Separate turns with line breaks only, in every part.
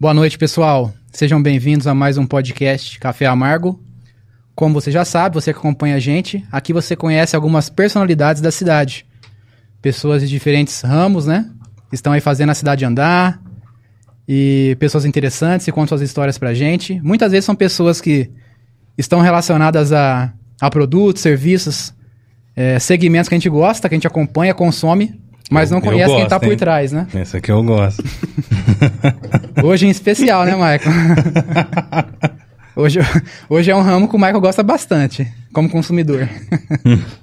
Boa noite, pessoal. Sejam bem-vindos a mais um podcast Café Amargo. Como você já sabe, você que acompanha a gente, aqui você conhece algumas personalidades da cidade. Pessoas de diferentes ramos, né? Estão aí fazendo a cidade andar. E pessoas interessantes que contam suas histórias pra gente. Muitas vezes são pessoas que estão relacionadas a, a produtos, serviços, é, segmentos que a gente gosta, que a gente acompanha, consome, mas não
Eu
conhece quem
gosto,
tá por
hein?
trás, né?
Esse aqui eu gosto.
Hoje em especial, né, Michael? hoje, hoje é um ramo que o Michael gosta bastante, como consumidor.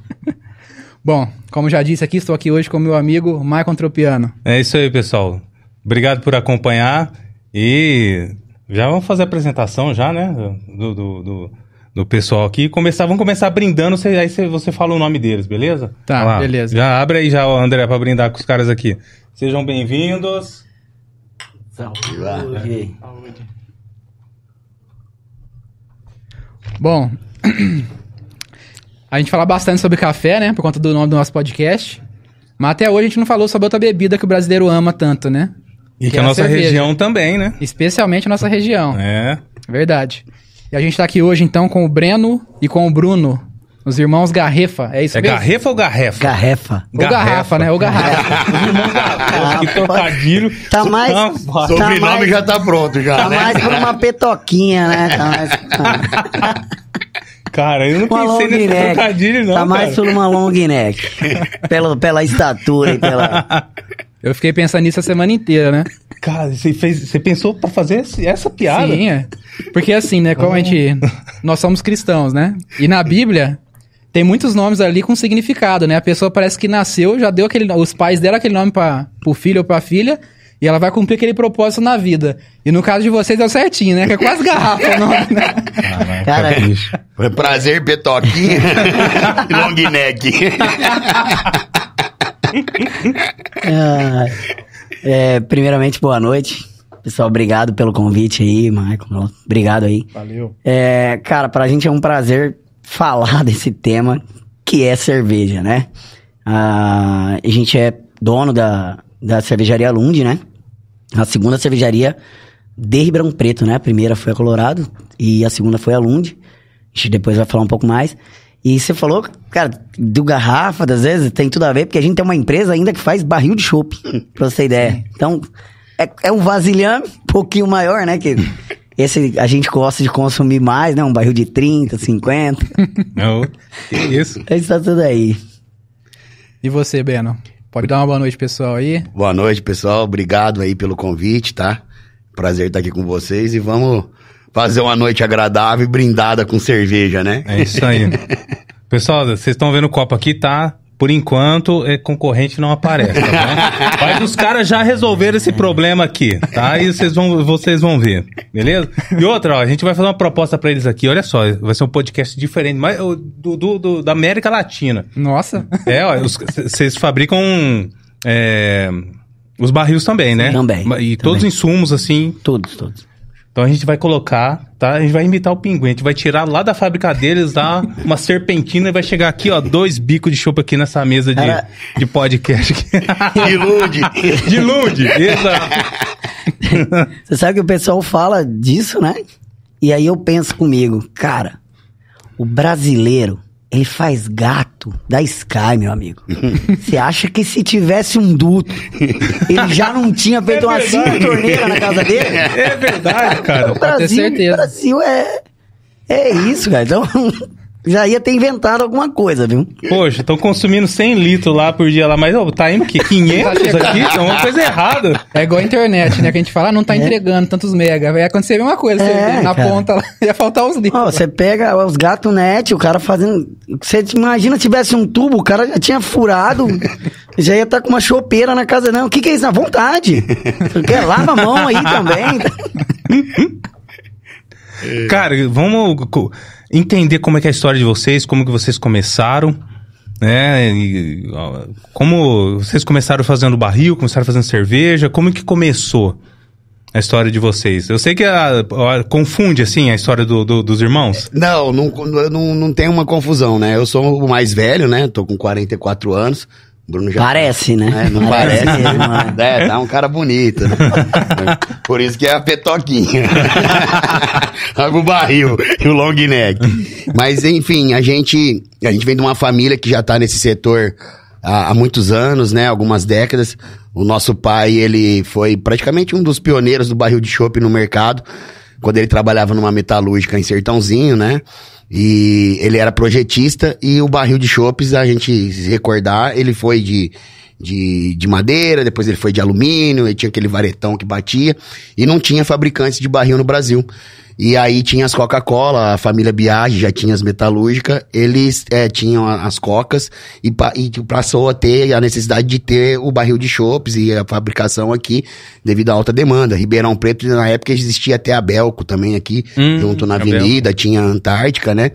Bom, como já disse aqui, estou aqui hoje com meu amigo Michael Tropiano.
É isso aí, pessoal. Obrigado por acompanhar e já vamos fazer a apresentação já, né? Do, do, do, do pessoal aqui. Começar, vamos começar brindando, você- aí você, você fala o nome deles, beleza?
Tá,
lá.
beleza.
Já abre aí já, André, para brindar com os caras aqui. Sejam bem-vindos.
Saúde.
Bom, a gente fala bastante sobre café, né, por conta do nome do nosso podcast. Mas até hoje a gente não falou sobre outra bebida que o brasileiro ama tanto, né?
E que,
Que é
a
a
nossa
cerveja.
região também, né?
Especialmente a nossa região.
É.
Verdade. E a gente tá aqui hoje, então, com o Breno e com o Bruno, os irmãos Garrefa. É isso
É
mesmo?
garrefa ou garrefa?
Garrefa.
Ou garrafa, né? Ou garrafa.
Nossa, que trocadilho.
Tá mais-
Nossa,
Tá
Sobrenome
mais-
já tá pronto, já.
Tá
né?
mais por uma petoquinha, né? Tá mais,
Cara, eu não
uma
pensei nesse
neck.
trocadilho, não.
Tá mais por uma long neck. pela, pela estatura e pela...
Eu fiquei pensando nisso a semana inteira, né?
Cara, você, fez, você pensou pra fazer esse- essa piada?
Sim, é. Porque assim, né? Como a gente. Nós somos cristãos, né? E na Bíblia. Tem muitos nomes ali com significado, né? A pessoa parece que nasceu, já deu aquele. Os pais deram aquele nome para pro filho ou pra filha. E ela vai cumprir aquele propósito na vida. E no caso de vocês deu certinho, né? Que é quase garrafa o nome, né?
Caraca,
Cara.
Foi prazer, Petoquinha long neck.
Ah, é, primeiramente, boa noite. Pessoal, obrigado pelo convite aí, Michael. Obrigado aí.
Valeu.
É, cara, pra gente é um prazer falar desse tema que é cerveja, né? Ah, a gente é dono da, da cervejaria Lund, né? A segunda cervejaria de Ribeirão Preto, né? A primeira foi a Colorado e a segunda foi a Lund. A gente depois vai falar um pouco mais. E você falou, cara, do garrafa, das vezes, tem tudo a ver, porque a gente tem uma empresa ainda que faz barril de chopp, pra você ter ideia. Então, é, é um vasilhame um pouquinho maior, né? Que esse a gente gosta de consumir mais, né? Um barril de 30, 50.
Não, que isso.
Isso tá tudo aí.
E você, Beno? Pode dar uma boa noite, pessoal, aí.
Boa noite, pessoal. Obrigado aí pelo convite, tá? Prazer estar aqui com vocês e vamos fazer uma noite agradável e brindada com cerveja, né?
É isso aí. Pessoal, vocês estão vendo o copo aqui, tá? Por enquanto, é, concorrente não aparece, tá bom? Mas os caras já resolveram esse problema aqui, tá? E vocês vão, vocês vão ver, beleza? E outra, ó, a gente vai fazer uma proposta pra eles aqui, olha só, vai ser um podcast diferente, mas do, do- do- da América Latina.
Nossa.
É, ó, vocês fabricam é, os barris também, né?
Também,
E todos
também.
os insumos, assim,
Todos, todos.
Então a gente vai colocar, tá? A gente vai imitar o pinguim. A gente vai tirar lá da fábrica deles, dar uma serpentina e vai chegar aqui, ó, dois bicos de chopp aqui nessa mesa de,
Cara.
de podcast.
Ilude.
de lude, exato.
Você sabe que o pessoal fala disso, né? E aí eu penso comigo, cara, o brasileiro, ele faz gato da Sky, meu amigo. Você acha que se tivesse um duto, ele já não tinha feito
É
uma cinco torneira na casa dele?
É verdade, cara.
O Brasil, Brasil é, é isso, cara. Então, já ia ter inventado alguma coisa, viu?
Poxa, estão consumindo 100 litros lá por dia lá, mas ó, tá indo o quê? 500 aqui? É uma coisa errada.
É igual a internet, né? Que a gente fala, ah, não tá entregando tantos mega. Vai acontecer a mesma coisa. Você
É,
vê na
cara.
ponta lá, ia faltar os litros.
Ó, você pega os gatos net, o cara fazendo. Você imagina se tivesse um tubo, o cara já tinha furado, já ia estar com uma chopeira na casa, não. O que, que é isso? Na vontade. Você quer? Lava a mão aí também.
Cara, vamos entender como é é a história de vocês, como que vocês começaram, né? E, como vocês começaram fazendo barril, começaram fazendo cerveja, como que começou a história de vocês? Eu sei que a- a- confunde, assim, a história do- do- dos irmãos.
Não, não, não, não tem uma confusão, né? Eu sou o mais velho, né? Tô com 44 anos. Bruno já
Parece, né?
É, não parece,
Parece mesmo,
né? É, tá um cara bonito, né? Por isso que é a petoquinha. o barril e o long neck. Mas, enfim, a gente, a gente vem de uma família que já tá nesse setor há, há muitos anos, né? Algumas décadas. O nosso pai, ele foi praticamente um dos pioneiros do barril de chopp no mercado, quando ele trabalhava numa metalúrgica em Sertãozinho, né? E ele era projetista e o barril de chopes, a gente se recordar, ele foi de, de, de madeira, depois ele foi de alumínio, ele tinha aquele varetão que batia, e não tinha fabricantes de barril no Brasil. E aí tinha as Coca-Cola, a família Biagi já tinha as metalúrgicas, eles é, tinham as cocas e, e passou a ter a necessidade de ter o barril de chopes e a fabricação aqui devido à alta demanda. Ribeirão Preto, na época, existia até a Belco também aqui,
Hum,
junto na
Belco.
avenida, tinha a Antártica, né?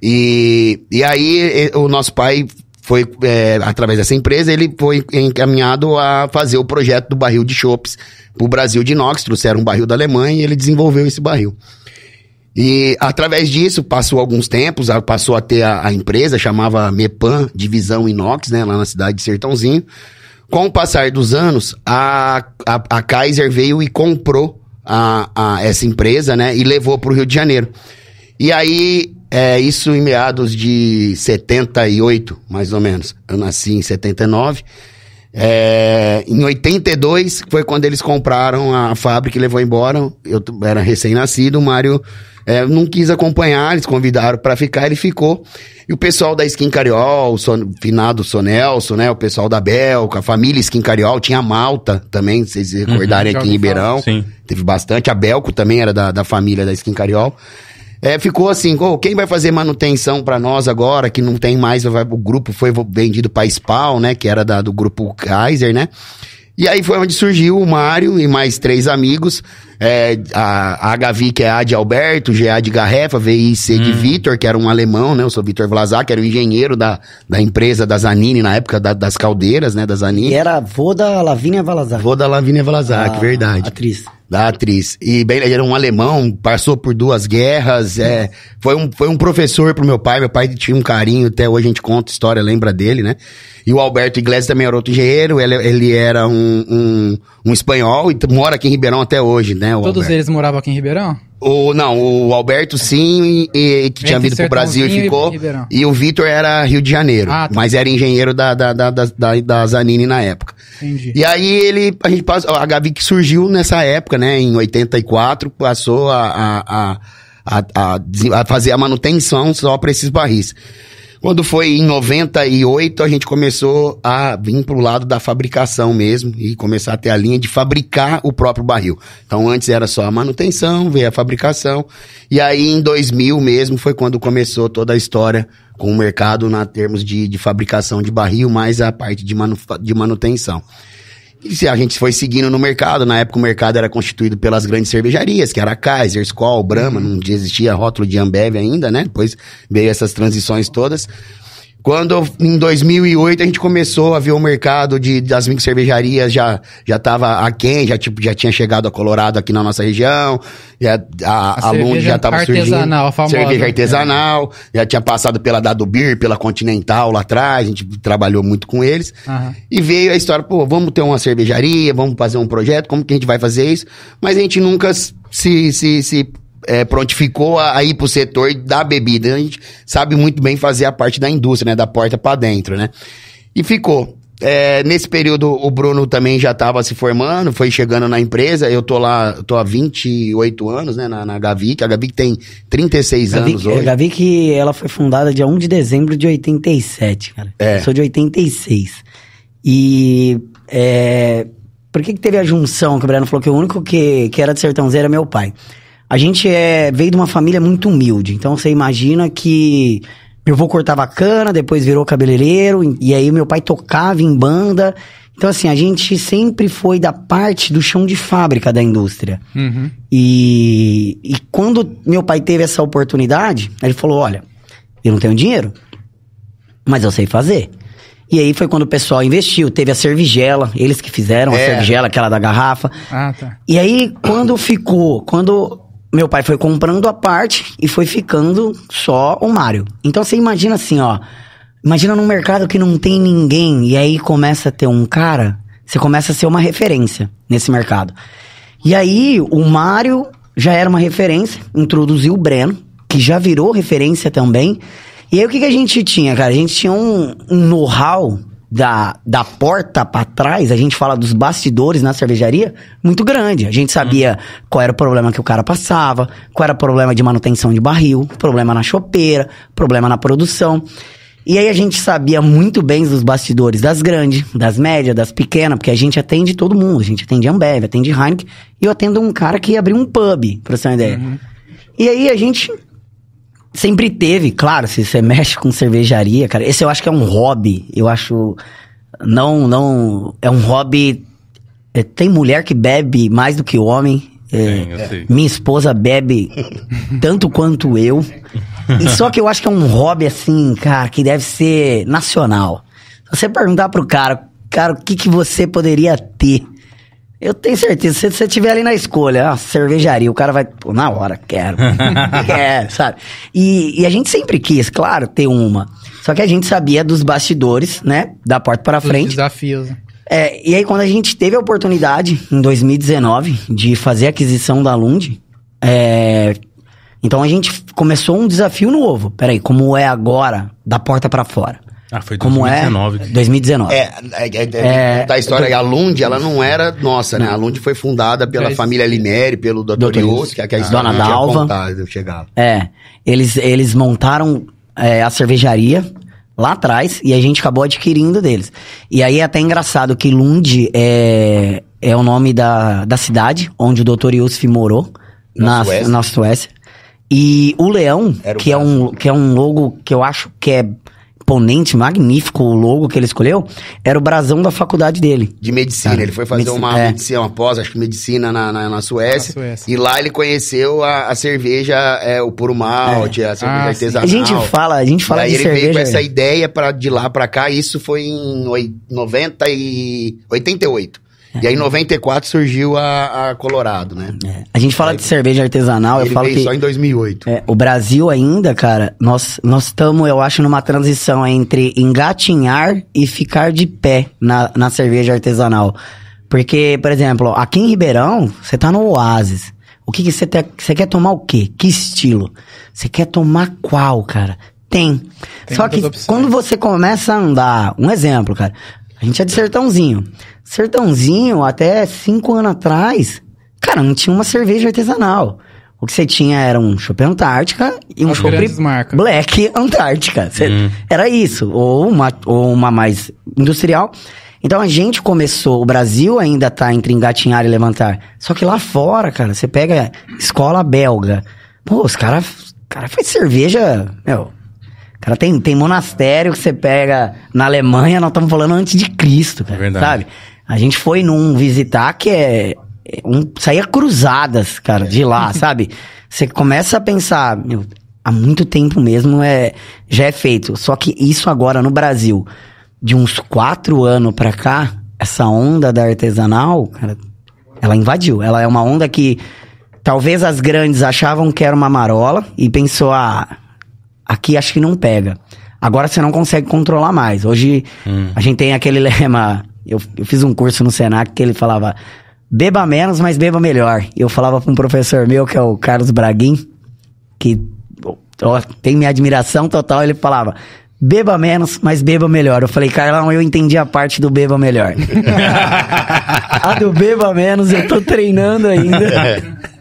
E, e aí o nosso pai foi, é, através dessa empresa, ele foi encaminhado a fazer o projeto do barril de chopes pro Brasil de inox, trouxeram um barril da Alemanha e ele desenvolveu esse barril. E através disso, passou alguns tempos, passou a ter a, a empresa, chamava Mepan Divisão Inox, né, lá na cidade de Sertãozinho. Com o passar dos anos, a, a, a Kaiser veio e comprou a, a, essa empresa, né, e levou para o Rio de Janeiro. E aí, é, isso em meados de 78, mais ou menos. Eu nasci em 79. É, em 82 foi quando eles compraram a fábrica e levou embora. Eu era recém-nascido, o Mário é, não quis acompanhar, eles convidaram pra ficar, ele ficou. E o pessoal da Skin Cariol, o Son, finado Sonelson, né? O pessoal da Belca, a família Skin Cariol, tinha a Malta também, se vocês recordarem
já
aqui em. Ribeirão.
Sim.
Teve bastante. A Belco também era da, da família da Skin Cariol. É, ficou assim, "Ô, quem vai fazer manutenção pra nós agora, que não tem mais, vai- o grupo foi vendido pra Spawn, né, que era da- do grupo Kaiser, né? E aí foi onde surgiu o Mário e mais três amigos, é, a, a HV, que é A de Alberto, GA de Garrefa, VIC de Vitor, que era um alemão, né, eu sou Vitor Vlasak, que era o engenheiro da, da empresa da Zanini, na época da- das caldeiras, né, da Zanini.
E era avô da Lavínia Valazar.
Vou da Lavínia Vlasak,
a
verdade.
Atriz.
Da atriz. E bem, ele era um alemão, passou por duas guerras, é, foi, um, foi um professor pro meu pai, meu pai tinha um carinho, até hoje a gente conta história, lembra dele, né? E o Alberto Iglesias também era outro engenheiro, ele, ele era um, um, um espanhol e mora aqui em Ribeirão até hoje, né? O
Todos
Alberto.
eles moravam aqui em Ribeirão?
O, não, o Alberto sim, e, e que tinha vindo pro Brasil e
e
ficou.
Ribeirão.
E o Vitor era Rio de Janeiro,
Ah, tá.
mas era engenheiro da, da, da, da, da, Zanini na época.
Entendi.
E aí ele, a gente passou, a Gavi que surgiu nessa época, né, em 84, passou a, a, a, a, a fazer a manutenção só para esses barris. Quando foi em 98, a gente começou a vir pro lado da fabricação mesmo e começar a ter a linha de fabricar o próprio barril. Então antes era só a manutenção, veio a fabricação. E aí em 2000 mesmo foi quando começou toda a história com o mercado na termos de, de fabricação de barril, mais a parte de, manu, de manutenção. E se a gente foi seguindo no mercado, na época o mercado era constituído pelas grandes cervejarias, que era Kaiser, Skol, Brahma, não existia rótulo de Ambev ainda, né? Depois veio essas transições todas. Quando em 2008 a gente começou a ver o mercado de, das micro cervejarias já já estava aquém, já tipo já tinha chegado a Colorado aqui na nossa região, já, a,
A
a, Lund já estava surgindo,
artesanal, a famosa.
cerveja artesanal, já tinha passado pela Dado Beer, pela Continental lá atrás, a gente trabalhou muito com eles.
Aham.
E veio a história, pô, vamos ter uma cervejaria, vamos fazer um projeto, como que a gente vai fazer isso? Mas a gente nunca se, se, se é, prontificou a, a ir pro setor da bebida. A gente sabe muito bem fazer a parte da indústria, né? Da porta pra dentro, né? E ficou. É, nesse período, o Bruno também já estava se formando, foi chegando na empresa. Eu tô lá, tô há 28 anos, né, na, na Gavic. A Gavic tem 36
Gavi,
anos hoje.
Gavi que ela foi fundada dia 1 de dezembro de 87, cara.
É.
Eu sou de 86. E é, por que que teve a junção que o Breno falou que o único que, que era de sertãozinho era meu pai? A gente é, veio de uma família muito humilde, então você imagina que meu avô cortava cana, depois virou cabeleireiro, e aí meu pai tocava em banda. Então assim, a gente sempre foi da parte do chão de fábrica da indústria.
Uhum.
E, e quando meu pai teve essa oportunidade, ele falou: Olha, eu não tenho dinheiro, mas eu sei fazer. E aí foi quando o pessoal investiu, teve a Servigela, eles que fizeram a
É.
Servigela, aquela da garrafa.
Ah, tá.
E aí, quando ficou, quando meu pai foi comprando a parte e foi ficando só o Mário. Então você imagina assim, ó. Imagina num mercado que não tem ninguém e aí começa a ter um cara, você começa a ser uma referência nesse mercado. E aí o Mário já era uma referência, introduziu o Breno, que já virou referência também. E aí o que, que a gente tinha, cara? A gente tinha um, um know-how da, da porta para trás, a gente fala dos bastidores na cervejaria, muito grande. A gente sabia qual era o problema que o cara passava, qual era o problema de manutenção de barril, problema na chopeira, problema na produção. E aí a gente sabia muito bem dos bastidores das grandes, das médias, das pequenas, porque a gente atende todo mundo. A gente atende Ambev, atende Heineken. E eu atendo um cara que abriu um pub, pra você ter uma ideia. E aí a gente sempre teve, claro, se você mexe com cervejaria, cara, esse eu acho que é um hobby. Eu acho. Não, não. É um hobby. é, tem mulher que bebe mais do que homem. É,
Tem, eu sei.
minha esposa bebe tanto quanto eu. E só que eu acho que é um hobby assim, cara, que deve ser nacional. Se você perguntar pro cara, cara, o que, que você poderia ter? Eu tenho certeza, se você estiver ali na escolha, ah, cervejaria, o cara vai, pô, na hora, quero. quero, sabe? E, e a gente sempre quis, claro, ter uma. Só que a gente sabia dos bastidores, né? Da porta para frente.
desafios.
É, e aí quando a gente teve a oportunidade, em 2019, de fazer a aquisição da Lund, é, então a gente começou um desafio novo. Peraí, como é agora, da porta pra fora?
Ah, foi
Como
2019.
é 2019.
É, é, é,
É,
é, da história, a Lund, ela não era nossa, né? A Lund foi fundada pela família Lineri, pelo Dr.
Dr.
Ius, que é que a
Ah.
história
Dona
não
Dalva.
contado, eu chegava.
É, eles, eles montaram é, a cervejaria lá atrás e a gente acabou adquirindo deles. E aí é até engraçado que Lund é, é o nome da, da cidade onde o Dr. Yusuf morou,
Na
na,
Suécia.
na Suécia. E o leão,
o
que, é um, que é um logo que eu acho que é imponente, magnífico o logo que ele escolheu, era o brasão da faculdade dele.
De medicina,
Ah,
ele foi fazer
medicina,
uma
é.
medicina, uma pós, acho que medicina na, na, na Suécia,
Na Suécia.
E lá ele conheceu a, a cerveja, é, o puro malte, a cerveja
Ah, sim.
artesanal.
A gente fala, a gente fala
e aí
de
ele
cerveja.
veio com essa ideia pra, de lá pra cá, isso foi em oi- 90 e 88. E aí em 94 surgiu a, a Colorado, né?
É, A gente fala de cerveja artesanal, eu falo
veio
que
só em 2008.
É, o Brasil ainda, cara, nós nós estamos, eu acho, numa transição entre engatinhar e ficar de pé na, na cerveja artesanal. Porque, por exemplo, aqui em Ribeirão, você tá no Oasis. O que que você te- você quer tomar o quê? Que estilo? Você quer tomar qual, cara? Tem.
Tem
Só que
opções.
quando você começa a andar, um exemplo, cara. A gente é de Sertãozinho. Sertãozinho, até cinco anos atrás, cara, não tinha uma cerveja artesanal. O que você tinha era um chopp Antártica e um chopp. Black Antártica. Cê- Era isso. Ou uma, ou uma mais industrial. Então a gente começou, o Brasil ainda tá entre engatinhar e levantar. Só que lá fora, cara, você pega escola belga. Pô, os caras cara faz cerveja, meu. Cara, tem, tem monastério que você pega na Alemanha, nós estamos falando antes de Cristo, cara.
É verdade.
Sabe? A gente foi num visitar que é. é um, saía cruzadas, cara, de lá, sabe? Você começa a pensar, meu, há muito tempo mesmo é, já é feito. Só que isso agora no Brasil, de uns quatro anos pra cá, essa onda da artesanal, cara, ela invadiu. Ela é uma onda que talvez as grandes achavam que era uma marola e pensou, ah, aqui acho que não pega. Agora você não consegue controlar mais. Hoje a gente tem aquele lema. Eu, eu fiz um curso no Senac que ele falava: beba menos, mas beba melhor. E eu falava para um professor meu, que é o Carlos Braguin, que ó, tem minha admiração total. Ele falava: beba menos, mas beba melhor. Eu falei, Carlão, eu entendi a parte do beba melhor. a do beba menos eu tô treinando ainda.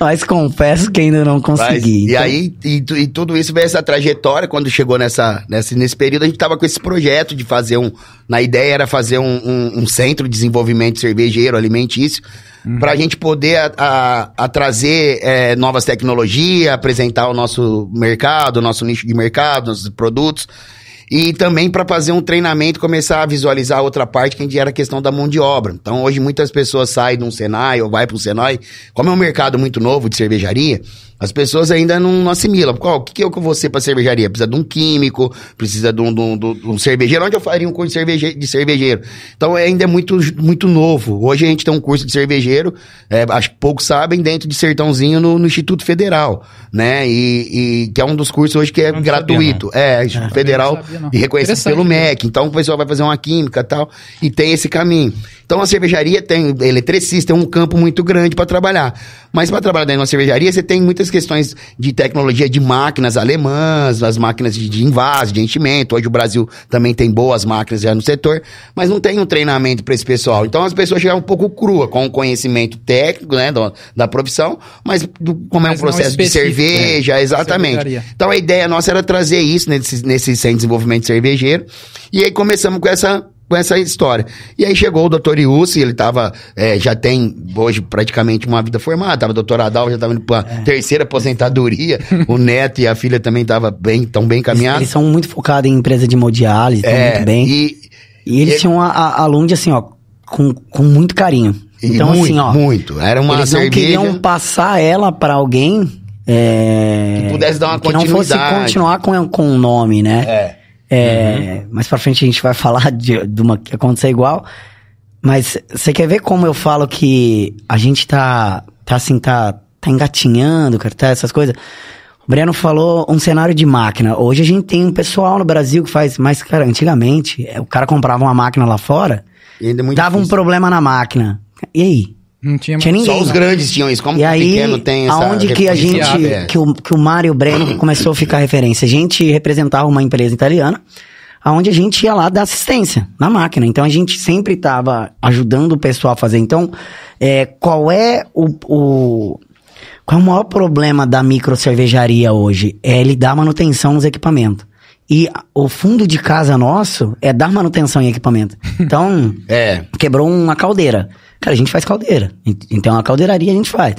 Mas confesso que ainda não
Mas,
consegui.
E
Então,
aí, e, e tudo isso veio essa trajetória, quando chegou nessa, nessa, nesse período, a gente tava com esse projeto de fazer um. Na ideia era fazer um, um- um centro de desenvolvimento cervejeiro, alimentício, pra gente poder a, a- a trazer é, novas tecnologias, apresentar o nosso mercado, o nosso nicho de mercado, nossos produtos. E também para fazer um treinamento, começar a visualizar outra parte que era a questão da mão de obra. Então, hoje muitas pessoas saem de um Senai ou vai para um Senai. Como é um mercado muito novo de cervejaria, As pessoas ainda não, não assimilam. Qual, o que, que eu vou ser pra cervejaria? Precisa de um químico, precisa de um, de um, de um cervejeiro. Onde eu faria um curso de cervejeiro? De cervejeiro? Então ainda é muito, muito novo. Hoje a gente tem um curso de cervejeiro, é, acho que poucos sabem, dentro de Sertãozinho no, no Instituto Federal, né? E, e que é um dos cursos hoje que é
Não
gratuito. É, Instituto Federal
não sabia,
e reconhecido pelo
né?
MEC. Então o pessoal vai fazer uma química e tal, e tem esse caminho. Então a cervejaria tem eletricista, tem um campo muito grande para trabalhar. Mas para trabalhar dentro de uma cervejaria, você tem muitas questões de tecnologia de máquinas alemãs, as máquinas de, de invase, de enchimento. Hoje o Brasil também tem boas máquinas já no setor, mas não tem um treinamento para esse pessoal. Então as pessoas chegam um pouco crua, com o conhecimento técnico, né, do- da profissão, mas do- como é um
Mas
processo de cerveja, exatamente.
Cervejaria.
Então a ideia nossa era trazer isso nesse, nesse centro de desenvolvimento cervejeiro. E aí começamos com essa, com essa história. E aí chegou o doutor Iussi, ele tava, é, já tem hoje praticamente uma vida formada, tava doutor Adal, já tava indo pra
É.
terceira aposentadoria, o neto e a filha também tava bem, tão bem
Eles,
encaminhados.
eles são muito focados em empresa de hemodiálise,
É,
muito bem. E,
E,
eles
e-
tinham a, a, a Lund, assim, ó, com, com muito carinho. Então,
muito,
assim, ó,
muito. Era uma
eles não
cerveja...
queriam passar ela pra alguém... É,
Que pudesse dar uma
que não fosse
continuidade.
continuar com, com o nome, né?
É.
É, Mais pra frente a gente vai falar de, de uma que aconteceu igual. Mas você quer ver como eu falo que a gente tá, tá assim, tá, tá engatinhando, cara, tá essas coisas? O Breno falou um cenário de máquina. Hoje a gente tem um pessoal no Brasil que faz, mas, cara, antigamente, é, o cara comprava uma máquina lá fora,
E é
dava um
difícil.
problema na máquina. E aí?
Não tinha,
Tinha ninguém.
Só os grandes tinham isso. Como
E
que o
aí,
pequeno tem essa...
aonde que a gente,
referência?
que o, que o Mário Breno começou a ficar referência? A gente representava uma empresa italiana, aonde a gente ia lá dar assistência na máquina. Então a gente sempre estava ajudando o pessoal a fazer. Então, é, qual é o, o- qual é o maior problema da micro cervejaria hoje? É ele dar manutenção nos equipamentos. E o fundo de casa nosso é dar manutenção em equipamento. Então,
É.
quebrou uma caldeira. Cara, a gente faz caldeira. Então, a caldeiraria a gente faz.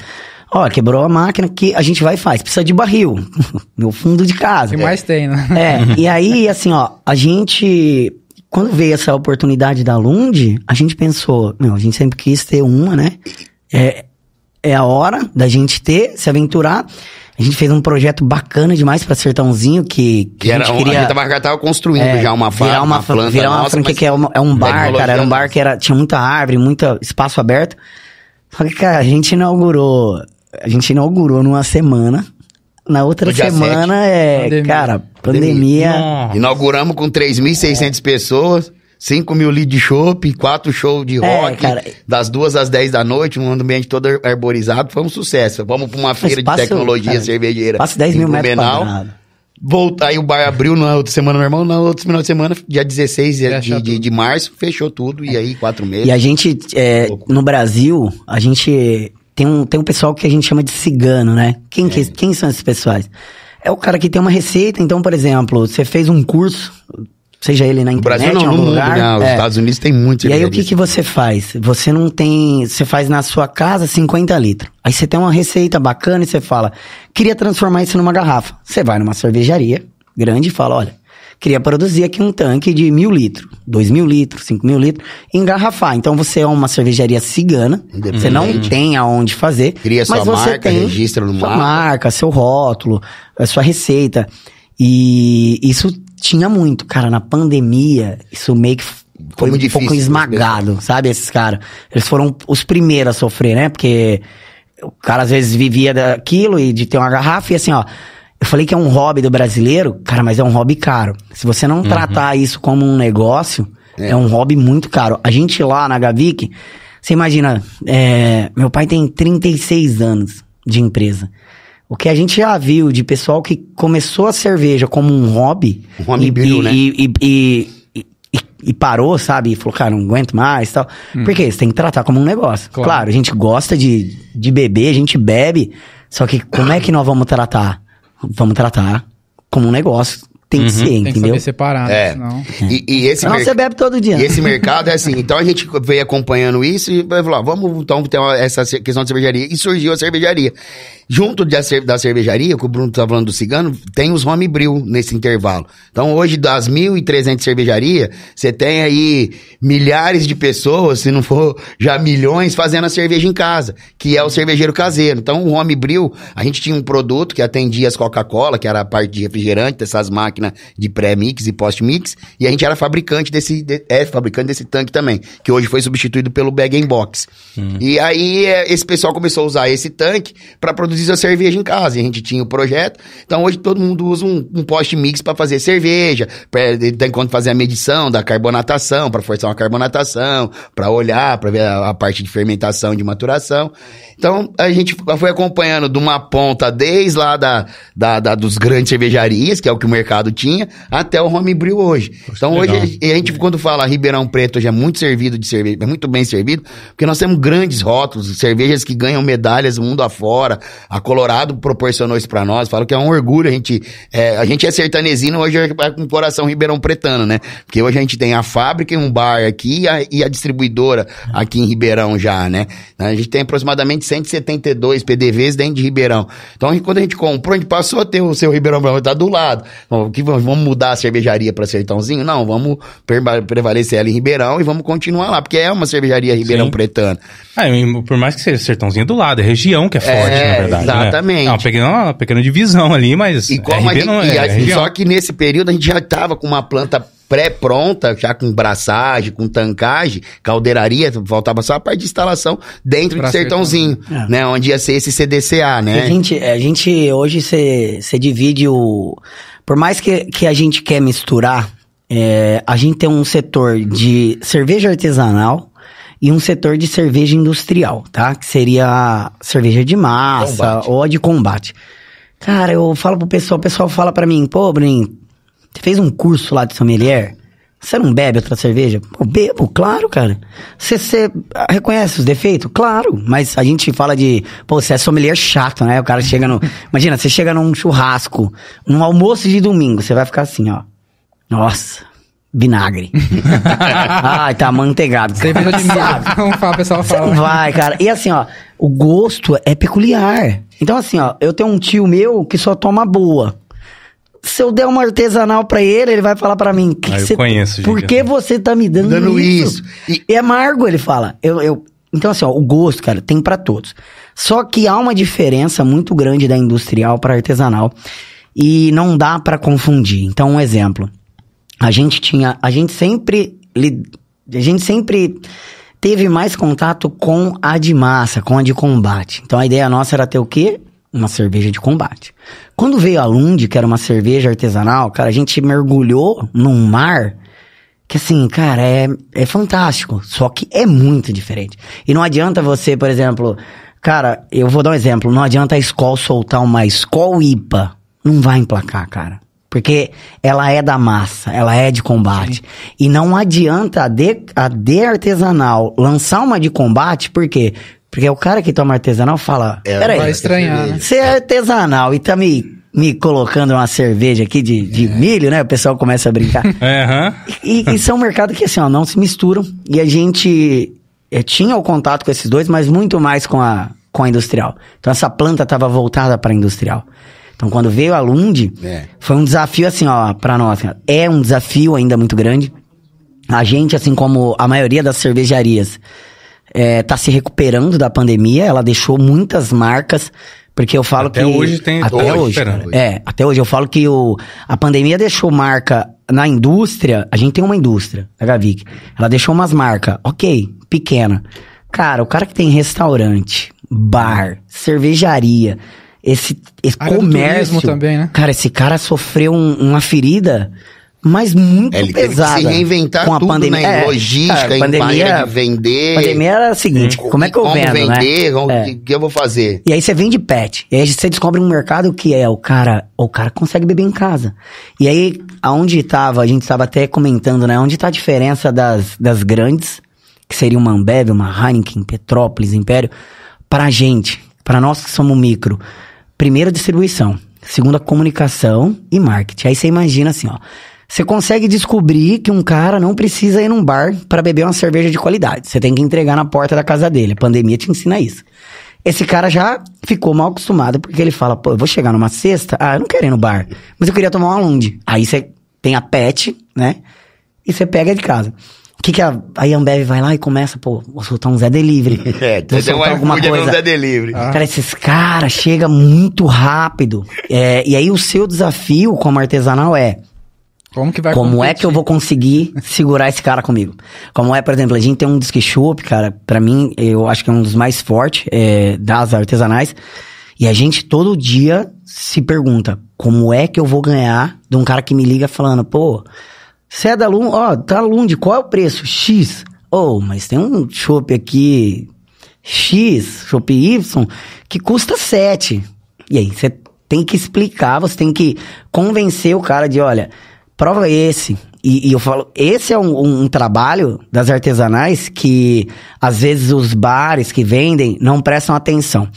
Ó, quebrou a máquina que a gente vai e faz. Precisa de barril. No fundo de
O
casa.
que mais tem, né?
É, e aí, assim, ó, a gente. Quando veio essa oportunidade da Lund, a gente pensou, meu, a gente sempre quis ter uma, né? É, é a hora da gente ter, se aventurar. A gente fez um projeto bacana demais pra Sertãozinho, que, que
Que
a
era
gente
um,
queria...
a gente tava, tava construindo
É,
já uma
virar
fábrica,
uma,
uma, planta
virar uma
nossa,
franquia que é, uma- é um bar, cara. Era um bar que era, tinha muita árvore, muito espaço aberto. Só que, cara, a gente inaugurou. A gente inaugurou numa semana. Na outra semana é.
Pandemia.
Cara, pandemia.
Nossa.
Inauguramos com 3.600 pessoas, 5 mil litros de chopp, 4 shows de
É,
rock,
cara.
das duas às 10 da noite, um ambiente todo arborizado, foi um sucesso. Vamos pra uma feira de tecnologia
cara,
cervejeira.
Passa 10 mil metros quadrados.
Volta, aí o bar abriu na outra semana normal, na outra final de semana, dia 16 de,
Fecha
de, de março, fechou tudo, e aí quatro meses.
E a gente, é, no Brasil, a gente tem um, tem um pessoal que a gente chama de cigano, né? Quem,
É.
que- quem são esses pessoais? É o cara que tem uma receita, então, por exemplo, você fez um curso, seja ele na
no
internet,
Brasil não,
em
no mundo,
lugar,
né? Os
é.
Estados Unidos tem muito
E aí o que, que você faz? Você não tem. Você faz na sua casa 50 litros. Aí você tem uma receita bacana e você fala: queria transformar isso numa garrafa. Você vai numa cervejaria grande e fala: olha, queria produzir aqui um tanque de mil litros, dois mil litros, cinco mil litros, engarrafar. Então você é uma cervejaria cigana, você não tem aonde fazer.
Cria
mas
sua
você
marca,
tem
registra no
sua
mapa.
marca, seu rótulo, a sua receita. E isso tinha muito, cara. Na pandemia, isso meio que foi um pouco
difícil,
esmagado, sabe? Esses caras. Eles foram os primeiros a sofrer, né? Porque o cara às vezes vivia daquilo e de ter uma garrafa e assim, ó. Eu falei que é um hobby do brasileiro, cara, mas é um hobby caro. Se você não tratar isso como um negócio, é. um hobby muito caro. A gente lá na Gavic, você imagina, é, meu pai tem 36 anos de empresa. O que a gente já viu de pessoal que começou a cerveja como um hobby.
Um hobby
e,
build,
e,
né?
e, e, e, e- e parou, sabe? E falou, cara, não aguento mais e tal. Por quê? Você tem que tratar como um negócio.
Claro.
Claro, a gente gosta de, de beber, a gente bebe. Só que como é que nós vamos tratar? Vamos tratar como um negócio. tem que ser,
Tem que
entendeu?
saber separar,
É.
senão...
E, e esse
Senão
merc-
você bebe todo dia.
E esse mercado é assim, então a gente veio acompanhando isso e vai falar, vamos então ter uma- essa questão de cervejaria. E surgiu a cervejaria. Junto da, da cervejaria, que o Bruno tá falando do cigano, tem os homebrew nesse intervalo. Então hoje, das 1.300 cervejarias, você tem aí milhares de pessoas, se não for já milhões, fazendo a cerveja em casa, que é o cervejeiro caseiro. Então o homebrew, a gente tinha um produto que atendia as Coca-Cola, que era a parte de refrigerante, dessas máquinas de pré-mix e post-mix, e a gente era fabricante desse, de- é fabricante desse tanque também, que hoje foi substituído pelo bag box. E aí é, esse pessoal começou a usar esse tanque para produzir a cerveja em casa, e a gente tinha o projeto. Então hoje todo mundo usa um, um post-mix para fazer cerveja, pra, tem quando fazer a medição da carbonatação, para forçar uma carbonatação, para olhar, para ver a, a parte de fermentação, de maturação. Então a gente foi acompanhando de uma ponta desde lá da, da, da- dos grandes cervejarias, que é o que o mercado tinha, até o homebrew hoje. então hoje a gente, quando fala Ribeirão Preto, hoje é muito servido de cerveja, é muito bem servido, porque nós temos grandes rótulos, cervejas que ganham medalhas mundo afora. A Colorado proporcionou isso pra nós, falo que é um orgulho. A gente é, a gente é sertanezino, hoje é com coração Ribeirão Pretano, né? Porque hoje a gente tem a fábrica e um bar aqui e a, e a distribuidora aqui em Ribeirão já, né? A gente tem aproximadamente 172 PDVs dentro de Ribeirão. Então, quando a gente comprou, a gente passou a ter o seu Ribeirão Branco, tá do lado. Bom, que vamos mudar a cervejaria para Sertãozinho? Não, vamos prevalecer ela em Ribeirão e vamos continuar lá, porque é uma cervejaria Ribeirão
Sim.
Pretano.
Ah, e por mais que seja sertãozinho do lado, é região que é forte,
É,
na verdade. Né?
exatamente.
É uma pequena, uma pequena divisão ali, mas.
E como
é
a gente,
Ribeirão,
e
é
assim,
região.
só que nesse período a gente já tava com uma planta pré-pronta, já com braçagem, com tancagem, caldeiraria, faltava só a parte de instalação dentro
Pra
de Sertãozinho,
É.
né? Onde ia ser esse CDCA,
A
né?
gente, a gente hoje você divide o. Por mais que, que a gente quer misturar, é, a gente tem um setor de cerveja artesanal e um setor de cerveja industrial, tá? Que seria a cerveja de massa
Combate.
ou a de combate. Cara, eu falo pro pessoal, o pessoal fala pra mim, pô, Bruninho, você fez um curso lá de sommelier? Você não bebe outra cerveja? Pô, bebo, claro, cara. Você, você reconhece os defeitos? Claro. Mas a gente fala de, pô, você é sommelier chato, né? O cara chega no. Imagina, você chega num churrasco, num almoço de domingo, você vai ficar assim, ó. Nossa, vinagre. Ai, tá manteigado.
Cerveja de milho. Falar, o pessoal
Você não
fala.
vai, cara. E assim, ó, o gosto é peculiar. Então, assim, ó, eu tenho um tio meu que só toma boa. Se eu der uma artesanal pra ele, ele vai falar pra mim. Que
Ah,
que
eu
você-
conheço gente
Por que
assim.
você tá me dando,
Dando
isso?
isso.
E... é amargo, ele fala. Eu, eu... Então, assim, ó, o gosto, cara, tem pra todos. Só que há uma diferença muito grande da industrial pra artesanal. E não dá pra confundir. Então, um exemplo. A gente tinha. A gente sempre. A gente sempre teve mais contato com a de massa, com a de combate. Então a ideia nossa era ter o quê? Uma cerveja de combate. Quando veio a Lund, que era uma cerveja artesanal, cara, a gente mergulhou num mar que assim, cara, é, é fantástico. Só que é muito diferente. E não adianta você, por exemplo, cara, eu vou dar um exemplo. Não adianta a Skol soltar uma Skol IPA. Não vai emplacar, cara. Porque ela é da massa, ela é de combate. E não adianta a de, a de artesanal lançar uma de combate, por quê? Porque o cara que toma artesanal fala,
É,
peraí,
Vai estranhar, né?
você é artesanal e tá me, me colocando uma cerveja aqui de, de milho, né? O pessoal começa a brincar.
É.
E, e são mercados que, assim, ó, não se misturam. E a gente eh, tinha o contato com esses dois, mas muito mais com a, com a industrial. Então, essa planta estava voltada para industrial. Então, quando veio a Lund,
É.
foi um desafio, assim, ó, para nós. cara. É um desafio ainda muito grande. A gente, assim como a maioria das cervejarias, é, tá se recuperando da pandemia. Ela deixou muitas marcas. Porque eu falo
Até
que.
hoje tem
Até hoje. cara. É, até hoje eu falo que o, a pandemia deixou marca na indústria. A gente tem uma indústria, a Gavic. Ela deixou umas marcas, ok, pequena. Cara, o cara que tem restaurante, bar, cervejaria, esse, esse comércio.
também, né?
Cara, esse cara sofreu um- uma ferida, mas muito
É, ele teve que
pesada.
se reinventar
com a
tudo,
pandemia.
né? Em
É,
logística,
cara,
em
pandemia,
maneira de vender.
A pandemia era a seguinte, como é que eu
como
vendo,
vender,
né?
o
É.
que, que eu vou fazer?
E aí você vende pet. E aí você descobre um mercado que é o cara, o cara consegue beber em casa. E aí, aonde tava, a gente tava até comentando, né? Onde tá a diferença das, das grandes, que seria uma Ambev, uma Heineken, Petrópolis, Império, pra gente, pra nós que somos micro. Primeiro, distribuição. Segunda, comunicação e marketing. Aí você imagina assim, ó. Você consegue descobrir que um cara não precisa ir num bar para beber uma cerveja de qualidade. Você tem que entregar na porta da casa dele. A pandemia te ensina isso. Esse cara já ficou mal acostumado porque ele fala, pô, eu vou chegar numa sexta, ah, eu não quero ir no bar, mas eu queria tomar uma lunde. Aí você tem a pet, né? E você pega de casa. O que que a, a Ambev vai lá e começa, pô, vou soltar um Zé Delivery.
É,
vou
tem um
soltar alguma
no
coisa.
Zé Delivery.
Cara, esses caras chegam muito rápido. É, e aí o seu desafio como artesanal é,
Como que vai
como é
competir?
que eu vou conseguir segurar esse cara comigo? Como é, por exemplo, a gente tem um disque shop, cara, pra mim, eu acho que é um dos mais fortes é, das artesanais. E a gente todo dia se pergunta, como é que eu vou ganhar de um cara que me liga falando, pô, você é da Lund, ó, tá Lund, qual é o preço? X. Oh, mas tem um chopp aqui, X, chopp Y, que custa 7. E aí, você tem que explicar, você tem que convencer o cara de, olha, prova esse. E, e eu falo, esse é um, um- um trabalho das artesanais que às vezes os bares que vendem não prestam atenção.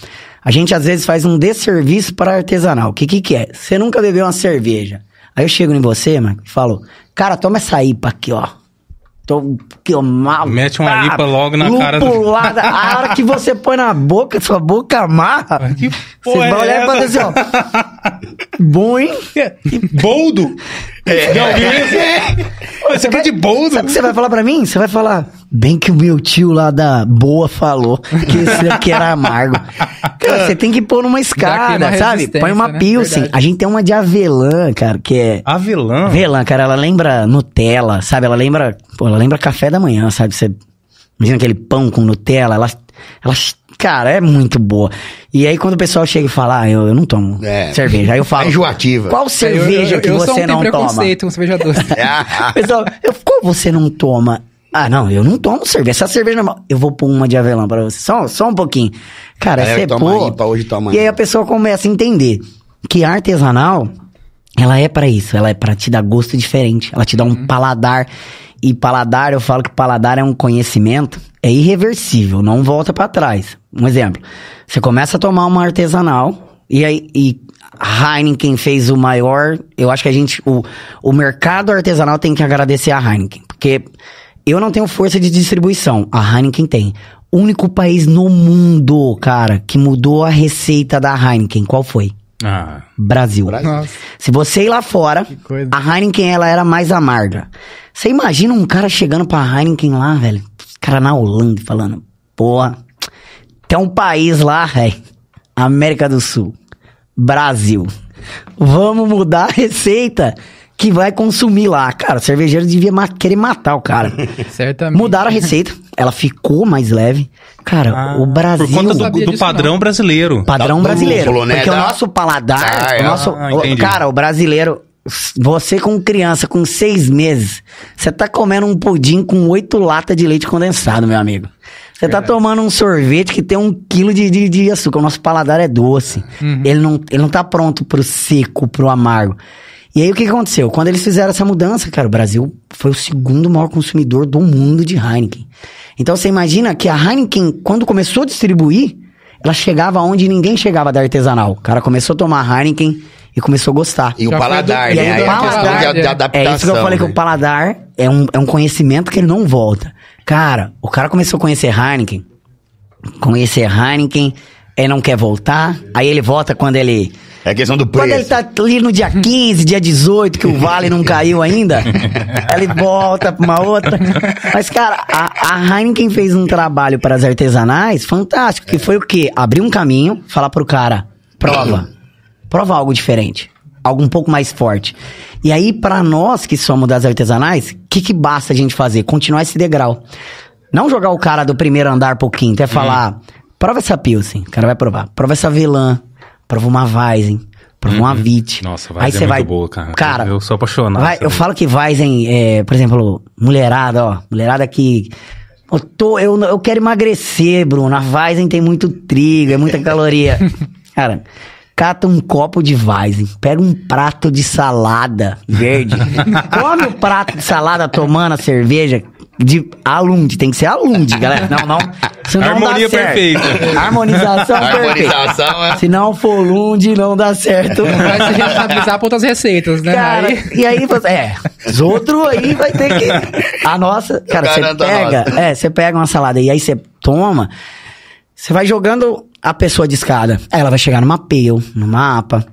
A gente às vezes faz um desserviço para artesanal. O que, que que é? Você nunca bebeu uma cerveja. Aí eu chego em você, mano, e falo, cara, toma essa IPA aqui, ó. Tô ó, mal.
Mete uma IPA logo na cara do-.
A hora que você põe na boca, sua boca amarra.
Que
Você
porra
vai
é
olhar e falar assim, ó. Bom, hein?
Boldo? Já ouviu isso? Pô, Isso aqui é de boldo?
Sabe o que você vai falar pra mim? Você vai falar, bem que o meu tio lá da Boa falou que esse aqui era amargo. Cara, você tem que pôr numa escada, sabe? Põe uma
né?
pilsen.
Verdade.
A gente tem uma de avelã, cara, que é...
Avelã?
Avelã, cara, ela lembra Nutella, sabe? Ela lembra, pô, ela lembra café da manhã, sabe? Você imagina aquele pão com Nutella, ela, ela, cara, é muito boa. E aí quando o pessoal chega e fala, ah, eu, eu não tomo
É.
cerveja, aí eu falo,
É enjoativa.
qual cerveja
eu, eu,
que
eu
você não toma?
preconceito com cerveja doce.
Pessoal, eu, qual você não toma? Ah, não, eu não tomo cerveja. Essa cerveja normal. Eu vou pôr uma de avelã pra você. Só, só um pouquinho. Cara,
É,
você pô.
IPA, hoje toma
E aí a pessoa começa a entender que a artesanal, ela é pra isso. Ela é pra te dar gosto diferente. Ela te dá um paladar. E paladar, eu falo que paladar é um conhecimento, é irreversível, não volta pra trás. Um exemplo. Você começa a tomar uma artesanal, e aí. E a Heineken fez o maior. Eu acho que a gente. O, o mercado artesanal tem que agradecer a Heineken. Porque eu não tenho força de distribuição. A Heineken tem. O único país no mundo, cara, que mudou a receita da Heineken, qual foi?
Ah,
Brasil.
Nossa.
Se você ir lá fora, a Heineken ela era mais amarga. Você imagina um cara chegando pra Heineken lá, velho? Cara na Holanda falando, porra, tem um país lá, velho. América do Sul. Brasil. Vamos mudar a receita que vai consumir lá. Cara, o cervejeiro devia ma- querer matar o cara.
Certamente.
Mudaram a receita. Ela ficou mais leve. Cara,
Ah,
o Brasil.
Por conta do, do padrão
não.
brasileiro.
Padrão
Da- do
brasileiro.
né?
Porque o
Da-
nosso paladar,
Ah,
o
é.
nosso,
Ah,
o- cara, o brasileiro, você com criança com seis meses, você tá comendo um pudim com oito latas de leite condensado, meu amigo. Você tá tomando um sorvete que tem um quilo de, de, de açúcar. O nosso paladar é doce. Ele, não, ele não tá pronto pro seco, pro amargo. E aí o que que aconteceu? Quando eles fizeram essa mudança, cara, o Brasil foi o segundo maior consumidor do mundo de Heineken. Então você imagina que a Heineken, quando começou a distribuir, ela chegava onde ninguém chegava da artesanal. O cara começou a tomar Heineken e começou a gostar.
E o
Já
paladar,
do-
E
né?
aí
Aí
o
a questão
paladar,
de, de adaptação.
é isso que eu falei que
né?
o paladar é um, é um conhecimento que ele não volta. Cara, o cara começou a conhecer Heineken, conhecer Heineken, ele não quer voltar, aí ele volta quando ele...
É questão do
Quando ele
preço.
tá ali no dia 15, dia 18, que o vale não caiu ainda, ele volta pra uma outra. Mas, cara, a, a Heineken fez um trabalho para as artesanais fantástico, que foi o quê? Abrir um caminho, falar pro cara, prova. Prova algo diferente. Algo um pouco mais forte. E aí, pra nós que somos das artesanais, o que, que basta a gente fazer? Continuar esse degrau. Não jogar o cara do primeiro andar pro quinto, é falar, prova essa Pilsen, o cara vai provar. Prova essa Velã, prova uma Weizen, prova uma Vit.
Nossa,
Aí
Weizen
você
é
vai,
muito boa, cara.
Cara,
Eu sou apaixonado,
vai- eu falo que Weizen, é, por exemplo, mulherada, ó, mulherada que... Eu, tô, eu, eu quero emagrecer, Bruno. A Weizen tem muito trigo, é muita caloria. Cara, cata um copo de Weizen, pega um prato de salada verde, come o prato de salada tomando a cerveja. de Alund, tem que ser Alund, galera. Não, não. Senão
Harmonia
dá certo.
perfeita.
Harmonização, perfeita.
Harmonização é.
Se não for Lund, não dá certo.
Vai se responsabilizar por outras receitas, né?
Cara,
Aí-
e aí você. É, os outros aí vai ter que. A nossa. Cara, você
a
pega.
nossa.
É, você pega uma salada e aí você toma. Você vai jogando a pessoa de escada. Aí ela vai chegar numa Pale, numa APA,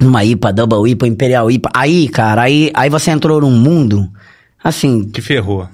numa IPA, Double IPA, Imperial IPA. Aí, cara, aí, aí você entrou num mundo. Assim,
Que ferrou.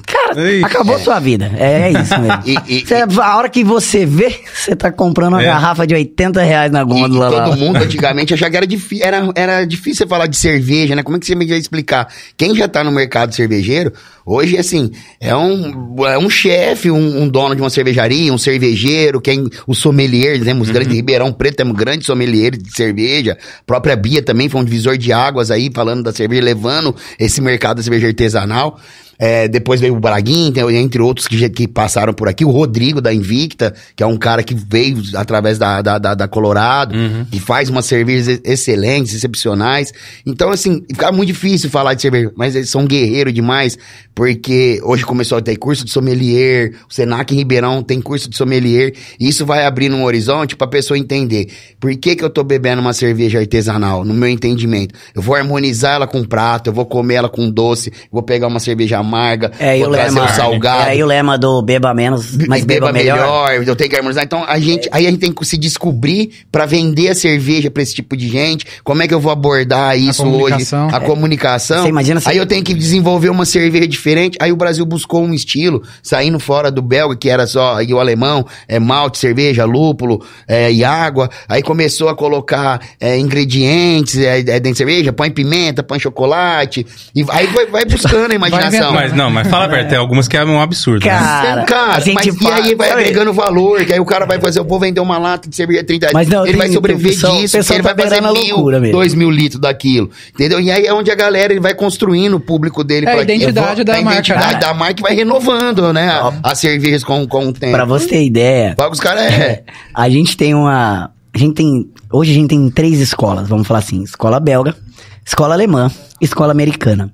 Acabou sua vida. É, é isso mesmo.
E- e-
Cê- a hora que você vê, você tá comprando uma
É.
garrafa de 80 reais na
E, e
gôndola lá.
todo mundo antigamente achava que era, era, era difícil você falar de cerveja, né? Como é que você me ia explicar? Quem já tá no mercado cervejeiro, hoje, assim, é um, é um chefe, um, um dono de uma cervejaria, um cervejeiro, quem, o sommelier, temos grande em Ribeirão Preto, temos grandes sommeliers de cerveja. A própria Bia também foi um divisor de águas aí, falando da cerveja, levando esse mercado da cerveja artesanal. É, depois veio o Braguinho, tem- entre outros que, que passaram por aqui. O Rodrigo da Invicta, que é um cara que veio através da, da, da, da Colorado, e faz umas cervejas ex- excelentes, excepcionais. Então, assim, fica muito difícil falar de cerveja, mas eles são guerreiros demais, porque hoje começou a ter curso de sommelier, o Senac em Ribeirão tem curso de sommelier, e isso vai abrindo um horizonte pra pessoa entender por que, que eu tô bebendo uma cerveja artesanal, no meu entendimento. Eu vou harmonizar ela com prato, eu vou comer ela com doce, vou pegar uma cerveja amarga,
É, e o
vou trazer
lema,
um salgado.
é aí o lema do beba menos, mas beba, melhor.
eu tenho que harmonizar. Então, a gente, aí a gente tem que se descobrir pra vender a cerveja pra esse tipo de gente. Como é que eu vou abordar isso hoje?
comunicação.
A comunicação.
Você imagina se-
Aí eu tenho que desenvolver uma cerveja diferente. Aí o Brasil buscou um estilo, saindo fora do belga, que era só aí o alemão, é malte, cerveja, lúpulo é, e água. Aí começou a colocar é, ingredientes é, é, dentro de cerveja, põe pimenta, põe chocolate. E aí vai, vai buscando a imaginação.
Mas não, mas fala aberto, tem algumas que é um absurdo. né?
Cara,
Cara,
a gente
mas, e
fala-
aí vai agregando valor, que aí o cara vai fazer, eu vou vender uma lata de cerveja de 30 reais.
Mas não,
ele vai
tem-
sobreviver
o pessoal-
disso, ele
tá
vai fazer
a
mil,
loucura mesmo.
dois mil litros daquilo, entendeu? E aí é onde a galera ele vai construindo o público dele.
É a
pra
identidade
aquilo.
da
a
marca,
identidade
né?
da marca vai renovando, né, a- as cervejas com, com o tempo.
Pra você ter ideia,
que os caras é...
a gente tem uma. A gente tem. Hoje a gente tem três escolas, vamos falar assim: escola belga, escola alemã, escola americana.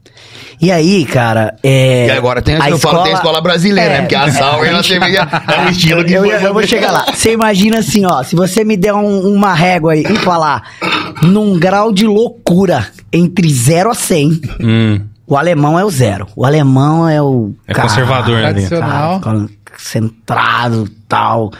E aí, cara, é.
E agora tem,
a
eu falo, tem a escola brasileira,
É.
né? Porque a sour na cerveja é um estilo que
eu,
foi-
eu, eu vou chegar lá. Você imagina assim, ó, se você me der um- uma régua aí e falar num grau de loucura entre 0 a 100,
Hum,
o alemão é o zero. O alemão é o.
É conservador ali.
Tradicional.
Cara, centrado tal.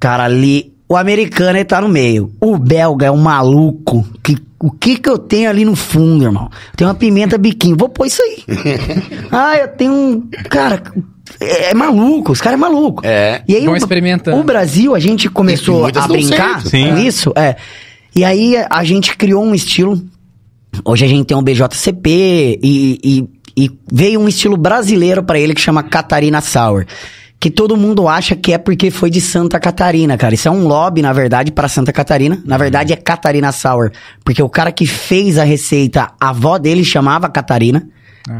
Cara, ali. O americano ele tá no meio. O belga é um maluco. Que, o que que eu tenho ali no fundo, irmão? Tem uma pimenta biquinho. Vou pôr isso aí. ah, eu tenho um. Cara, é, é maluco. Os caras é maluco.
É.
E aí,
Vão experimentando.
o Brasil, a gente começou a brincar com isso. É. E aí a gente criou um estilo. Hoje a gente tem um BJCP e, e, e veio um estilo brasileiro pra ele que chama Catarina Sour. Que todo mundo acha que é porque foi de Santa Catarina, cara. Isso é um lobby, na verdade, pra Santa Catarina. Na verdade, é Catarina Sour. Porque o cara que fez a receita, a avó dele chamava Catarina.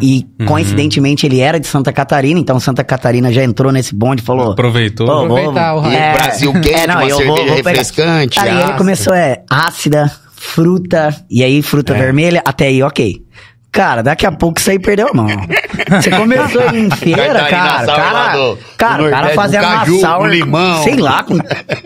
E, coincidentemente, ele era de Santa Catarina. Então, Santa Catarina já entrou nesse bonde e falou...
Aproveitou.
"Pô, vou-
Aproveitar o
E Brasil quente, uma
eu
cerveja
pegar-
refrescante,
Cara, e ele começou, é, ácida, fruta, e aí fruta
É.
vermelha, até aí, ok. Cara, daqui a pouco isso aí perdeu a mão. Você começou em feira, cara. Cara,
do- do
cara, o cara fazia uma sour.
limão.
Sei lá, com.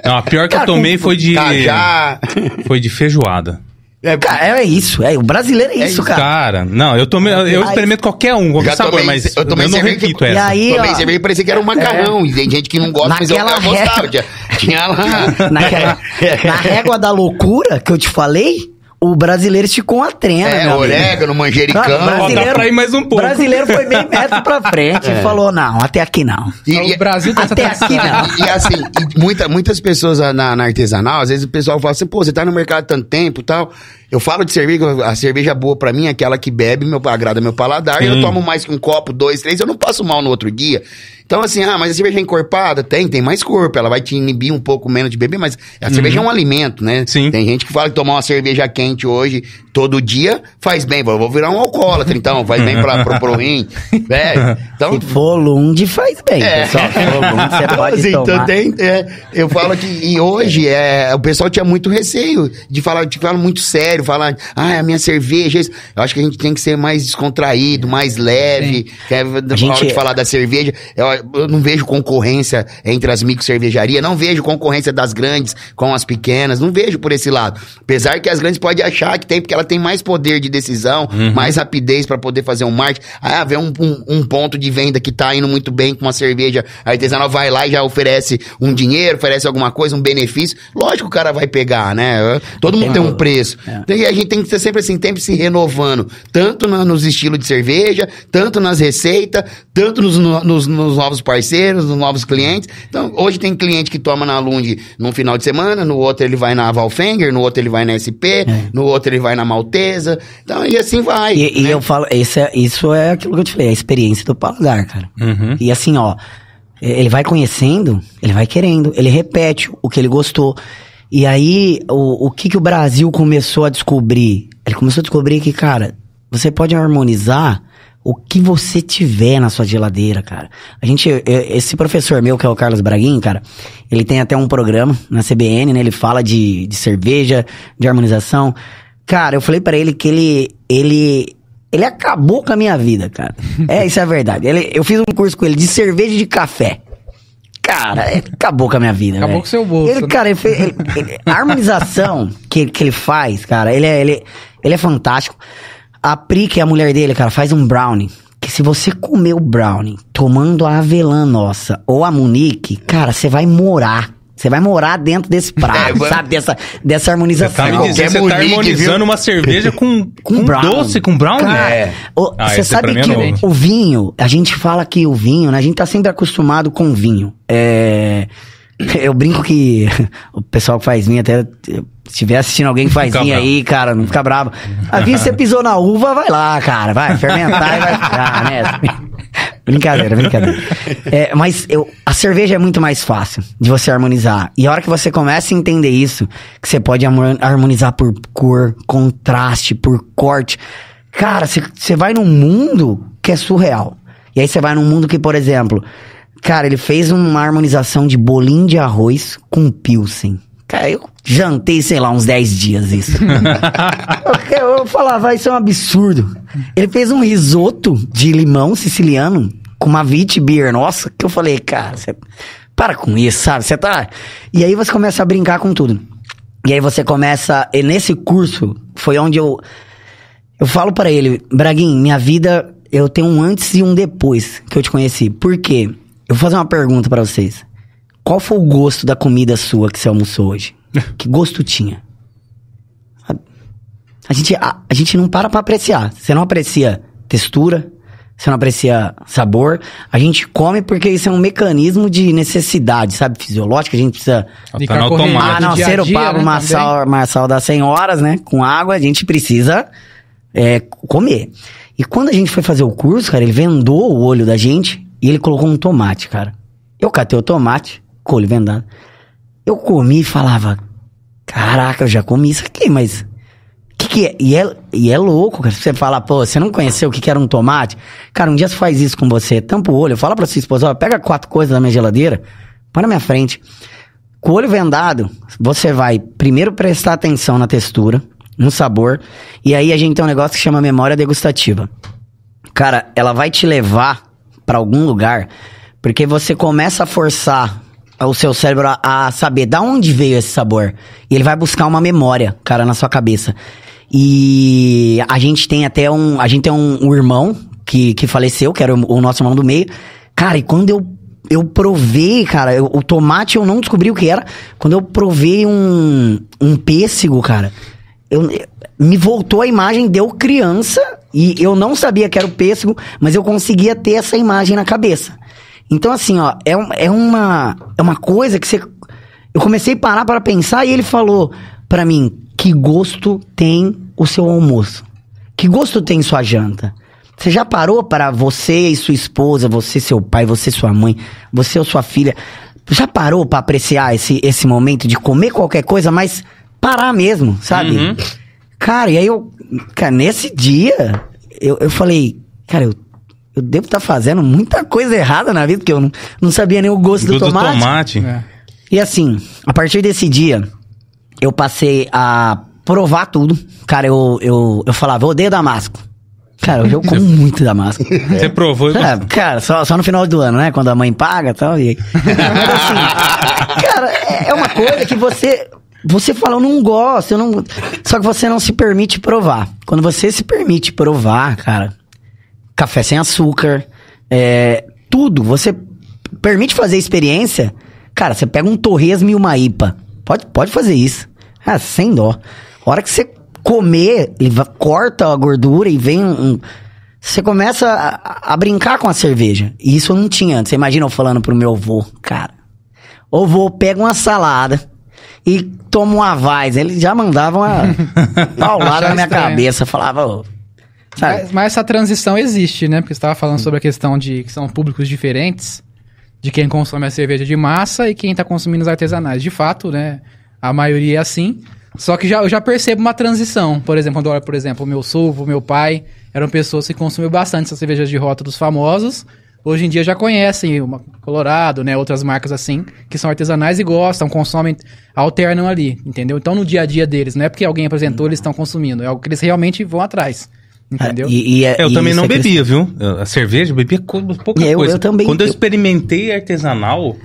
Não, a pior que
Cara,
eu tomei
com
foi de.
Cajá.
Foi de feijoada.
É,
Cara, é isso, é. O brasileiro é, isso,
isso,
cara.
Cara, não, eu tomei. Eu experimento qualquer um, qualquer
Já
sabor,
tomei-
mas
eu tomei
não
cerveja
repito
que-
essa.
E aí,
Tomei
ó,
cerveja parecia que era um macarrão. E tem gente que não gosta, mas eu,
Naquela
eu gostava.
régua.
Tinha, tinha lá.
Naquela, na régua da loucura que eu te falei, o brasileiro esticou uma trena,
É,
meu
orégano, manjericão.
Ó, dá pra ir mais um pouco.
brasileiro foi bem metro pra frente e falou, não, até aqui não.
E-
o Brasil essa
Até
tradição.
aqui não.
E, e assim, e muita, muitas pessoas na, na artesanal, às vezes o pessoal fala assim, pô, você tá no mercado há tanto tempo e tal. Eu falo de cerveja, a cerveja boa pra mim é aquela que bebe, meu, agrada meu paladar, e eu
Sim.
tomo mais que um copo, dois, três, eu não passo mal no outro dia. Então, assim, ah, mas a cerveja é encorpada? Tem, tem mais corpo, ela vai te inibir um pouco menos de beber, mas a cerveja é um alimento, né?
Sim.
Tem gente que fala que tomar uma cerveja quente hoje, todo dia, faz bem. Eu vou virar um alcoólatra, então, faz bem pra, pro, pro rim. É, então,
Se for faz bem,
é.
pessoal. Se for você pode
Assim, então
tomar.
tem- é, eu falo que e hoje é, o pessoal tinha muito receio de falar, de falar muito sério, falar, ah, é a minha cerveja. isso. Eu acho que a gente tem que ser mais descontraído, mais leve. Que é, na
gente-
hora de falar da cerveja, eu, eu não vejo concorrência entre as micro cervejarias, não vejo concorrência das grandes com as pequenas, não vejo por esse lado. Apesar que as grandes podem achar que tem, porque ela tem mais poder de decisão, mais rapidez pra poder fazer um marketing. Ah, vê um, um, um ponto de venda que tá indo muito bem com uma cerveja artesanal, vai lá e já oferece um dinheiro, oferece alguma coisa, um benefício. Lógico que o cara vai pegar, né? Todo mundo tem um preço. Então, e a gente tem que ser sempre assim, sempre se renovando. Tanto na- nos estilos de cerveja, tanto nas receitas, tanto nos, no- nos, nos novos parceiros, nos novos clientes. Então, hoje tem cliente que toma na Lund num final de semana, no outro ele vai na Valfenger, no outro ele vai na SP, no outro ele vai na Maltesa. Então, e assim vai.
E, e
né?
eu falo, isso é, isso é aquilo que eu te falei, a experiência do paladar, cara.
Uhum.
E assim, ó, ele vai conhecendo, ele vai querendo, ele repete o que ele gostou. E aí, o, o que que o Brasil começou a descobrir? Ele começou a descobrir que, cara, você pode harmonizar o que você tiver na sua geladeira, cara. A gente, esse professor meu, que é o Carlos Braguin, cara, ele tem até um programa na CBN, né? Ele fala de, de cerveja, de harmonização. Cara, eu falei pra ele que ele, ele, ele acabou com a minha vida, cara. É, isso é verdade. Ele, eu fiz um curso com ele de cerveja de café. Cara, é, acabou com a minha vida,
Acabou
velho.
com o seu bolso,
Ele,
né?
cara, ele fez, ele- ele- a harmonização que, que ele faz, cara, ele é, ele, ele é fantástico. A Pri, que é a mulher dele, cara, faz um brownie. Que se você comer o brownie tomando a avelã nossa ou a Munique, cara, você vai morar. Você vai morar dentro desse prato,
É,
sabe? Dessa, dessa
Você
harmonização.
tá me
qualquer
dizendo que você tá harmonizando
viu?
uma cerveja com,
Com
com
brownie.
doce, com brownie?
Cara,
É.
o-
Ah,
Você
pra
sabe
é
que
novo.
o vinho, a gente fala que o vinho, né? A gente tá sempre acostumado com vinho. É, eu brinco que o pessoal que faz vinho, até se estiver assistindo alguém que faz vinho aí, cara, não fica bravo. A vinho, você pisou na uva, vai lá, cara, vai fermentar e vai ficar, né? Brincadeira, brincadeira. É, mas eu, a cerveja é muito mais fácil de você harmonizar. E a hora que você começa a entender isso, que você pode harmo- harmonizar por cor, contraste, por corte. Cara, você vai num mundo que é surreal. E aí você vai num mundo que, por exemplo, cara, ele fez uma harmonização de bolinho de arroz com pilsen. Cara, eu jantei, sei lá, uns 10 dias isso. eu, eu falava, isso é um absurdo. Ele fez um risoto de limão siciliano com uma Vit Beer, nossa, que eu falei, cara, você para com isso, sabe? Você tá. E aí você começa a brincar com tudo. E aí você começa. E nesse curso foi onde eu. Eu falo pra ele, Braguinho, minha vida, eu tenho um antes e um depois que eu te conheci. Por quê? Eu vou fazer uma pergunta pra vocês. Qual foi o gosto da comida sua que você almoçou hoje? que gosto tinha? Sabe? A gente, a, a gente não para pra apreciar. Você não aprecia textura, você não aprecia sabor. A gente come porque isso é um mecanismo de necessidade, sabe? Fisiológica. A gente precisa
Tá no automático.
ah, não,
a
ser o Pablo
né,
Marçal, Marçal das senhoras, né? Com água, a gente precisa é, comer. E quando a gente foi fazer o curso, cara, ele vendou o olho da gente e ele colocou um tomate, cara. Eu catei o tomate, com o olho vendado. Eu comi e falava, caraca, eu já comi isso aqui, mas... Que que é? E, é? e é louco, cara. Você fala, pô, você não conheceu o que, que era um tomate? Cara, um dia você faz isso com você, tampa o olho, fala pra sua esposa, ó, pega quatro coisas da minha geladeira, põe na minha frente. Com o olho vendado, você vai primeiro prestar atenção na textura, no sabor, e aí a gente tem um negócio que chama memória degustativa. Cara, ela vai te levar pra algum lugar, porque você começa a forçar o seu cérebro a, a saber da onde veio esse sabor. E ele vai buscar uma memória, cara, na sua cabeça. E a gente tem até um. A gente tem um, um irmão que, que faleceu, que era o, o nosso irmão do meio. Cara, e quando eu eu provei, cara, eu- o tomate eu não descobri o que era. Quando eu provei um, um pêssego, cara, eu, me voltou a imagem de eu criança e eu não sabia que era o pêssego, mas eu conseguia ter essa imagem na cabeça. Então, assim, ó, é, um- é, uma, é uma coisa que você. Eu comecei a parar para pensar e ele falou pra mim: que gosto tem o seu almoço? Que gosto tem sua janta? Você já parou para você e sua esposa, você seu pai, você sua mãe, você ou sua filha, já parou para apreciar esse, esse momento de comer qualquer coisa, mas parar mesmo, sabe?
Uhum.
Cara, e aí eu, cara, nesse dia, eu, eu falei, cara, eu, eu devo estar fazendo muita coisa errada na vida, porque eu não, não sabia nem o gosto do,
Do, do
tomate.
tomate.
É.
E assim, a partir desse dia, eu passei a provar tudo. Cara, eu, eu, eu falava, eu odeio damasco. Cara, hoje eu como muito damasco.
Você provou e
É, cara, só, só no final do ano, né? Quando a mãe paga e tal. E... Mas assim, cara, é é uma coisa que você. Você fala, eu não gosto, eu não. Só que você não se permite provar. Quando você se permite provar, cara, café sem açúcar, é, tudo, você permite fazer experiência, cara, você pega um torresmo e uma IPA. Pode, pode fazer isso. Ah, sem dó. A hora que você comer, ele corta a gordura e vem um. um- você começa a, a brincar com a cerveja. E isso eu não tinha antes. Você imagina eu falando pro meu avô, cara. Ô vô, pega uma salada e toma uma vaz. Ele já mandava uma paulada na minha
estranho.
cabeça. Falava, ô.
Mas, mas essa transição existe, né? Porque você estava falando sobre a questão de que são públicos diferentes, de quem consome a cerveja de massa e quem está consumindo os artesanais. De fato, né? A maioria é assim. Só que já, eu já percebo uma transição. Por exemplo, quando eu olho, por exemplo, meu sogro, meu pai, eram pessoas que consumiam bastante essas cervejas de rota dos famosos. Hoje em dia já conhecem uma Colorado, né? Outras marcas assim, que são artesanais e gostam, consomem, alternam ali, entendeu? Então no dia a dia deles, não é porque alguém apresentou, eles estão consumindo, é algo que eles realmente vão atrás. Entendeu?
E, e é-
Eu
e
também não
é questão-
bebia, viu? A cerveja, eu bebia pouca
Eu-
coisa.
eu também-
Quando eu
eu-
experimentei artesanal,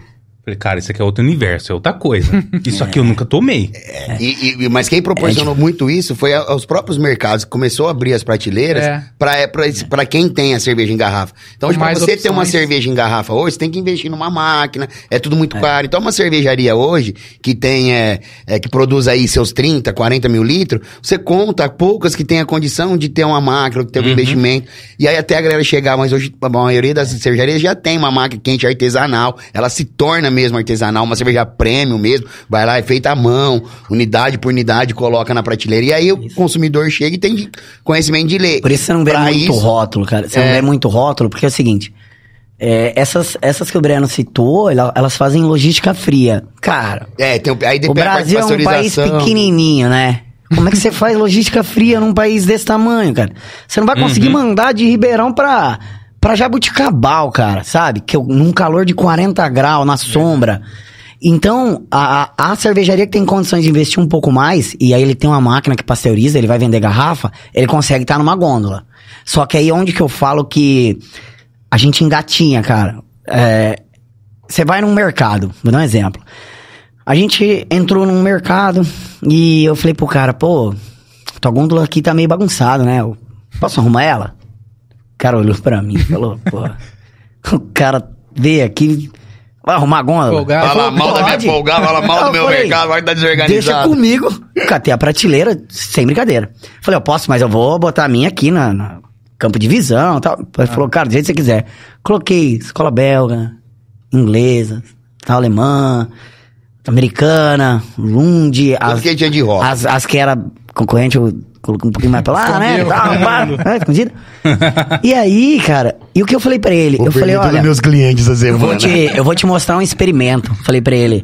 falei, cara, isso aqui é outro universo, é outra coisa. Isso aqui eu nunca tomei.
E- e- mas quem proporcionou muito isso foi a- os próprios mercados que começou a abrir as prateleiras
É.
pra pra esse- pra quem tem a cerveja em garrafa. Então, pra
mais
você ter uma
opções.
cerveja em garrafa hoje, você tem que investir numa máquina, é tudo muito caro. Então, uma cervejaria hoje, que tem, é, é, que produz aí seus 30, 40 mil litros, você conta poucas que tem a condição de ter uma máquina, que ter um investimento. E aí até a galera chegar, mas hoje a maioria das cervejarias já tem uma máquina quente artesanal, ela se torna mesmo artesanal, uma cerveja premium mesmo, vai lá, é feita à mão, unidade por unidade, coloca na prateleira. E aí o consumidor chega e tem conhecimento de ler.
Por isso você não vê
Pra
muito
isso-
rótulo, cara. Você não
É.
vê muito rótulo, porque é o seguinte. é, essas, essas que o Breno citou, ela- elas fazem logística fria. Cara,
É, tem, o- aí
o
depende de
Brasil é um país pequenininho, né? Como é que você faz logística fria num país desse tamanho, cara? Você não vai conseguir mandar de Ribeirão pra, pra Jabuticabal, cara, sabe? Que eu- num calor de 40 graus, na sombra. Então, a, a, cervejaria que tem condições de investir um pouco mais, e aí ele tem uma máquina que pasteuriza, ele vai vender garrafa, ele consegue estar numa gôndola. Só que aí onde que eu falo que a gente engatinha, cara. É, você vai num mercado, vou dar um exemplo. A gente entrou num mercado e eu falei pro cara, pô, tua gôndola aqui tá meio bagunçada, né? Eu, Posso arrumar ela? O cara olhou pra mim e falou, pô, o cara veio aqui, vai arrumar a gôndola? Eu
Fala
falei,
mal da minha
"Pode."
folgada, fala mal do
Eu
meu
falei,
mercado, vai estar
Deixa
desorganizado.
comigo. Catei a prateleira, sem brincadeira. Falei, eu posso, mas eu vou botar a minha aqui na, na campo de visão e tal. Ele falou, cara, do jeito que você quiser. Coloquei escola belga, inglesa, alemã, americana, Lund, as,
que tinha de rock.
as, as que era concorrente, eu um pouquinho mais pra lá, né? Tal, pá, né, escondido. E aí, cara, e o que eu falei pra ele? eu falei, olha...
meus clientes essa
Eu vou, te, eu vou te mostrar um experimento. Falei pra ele.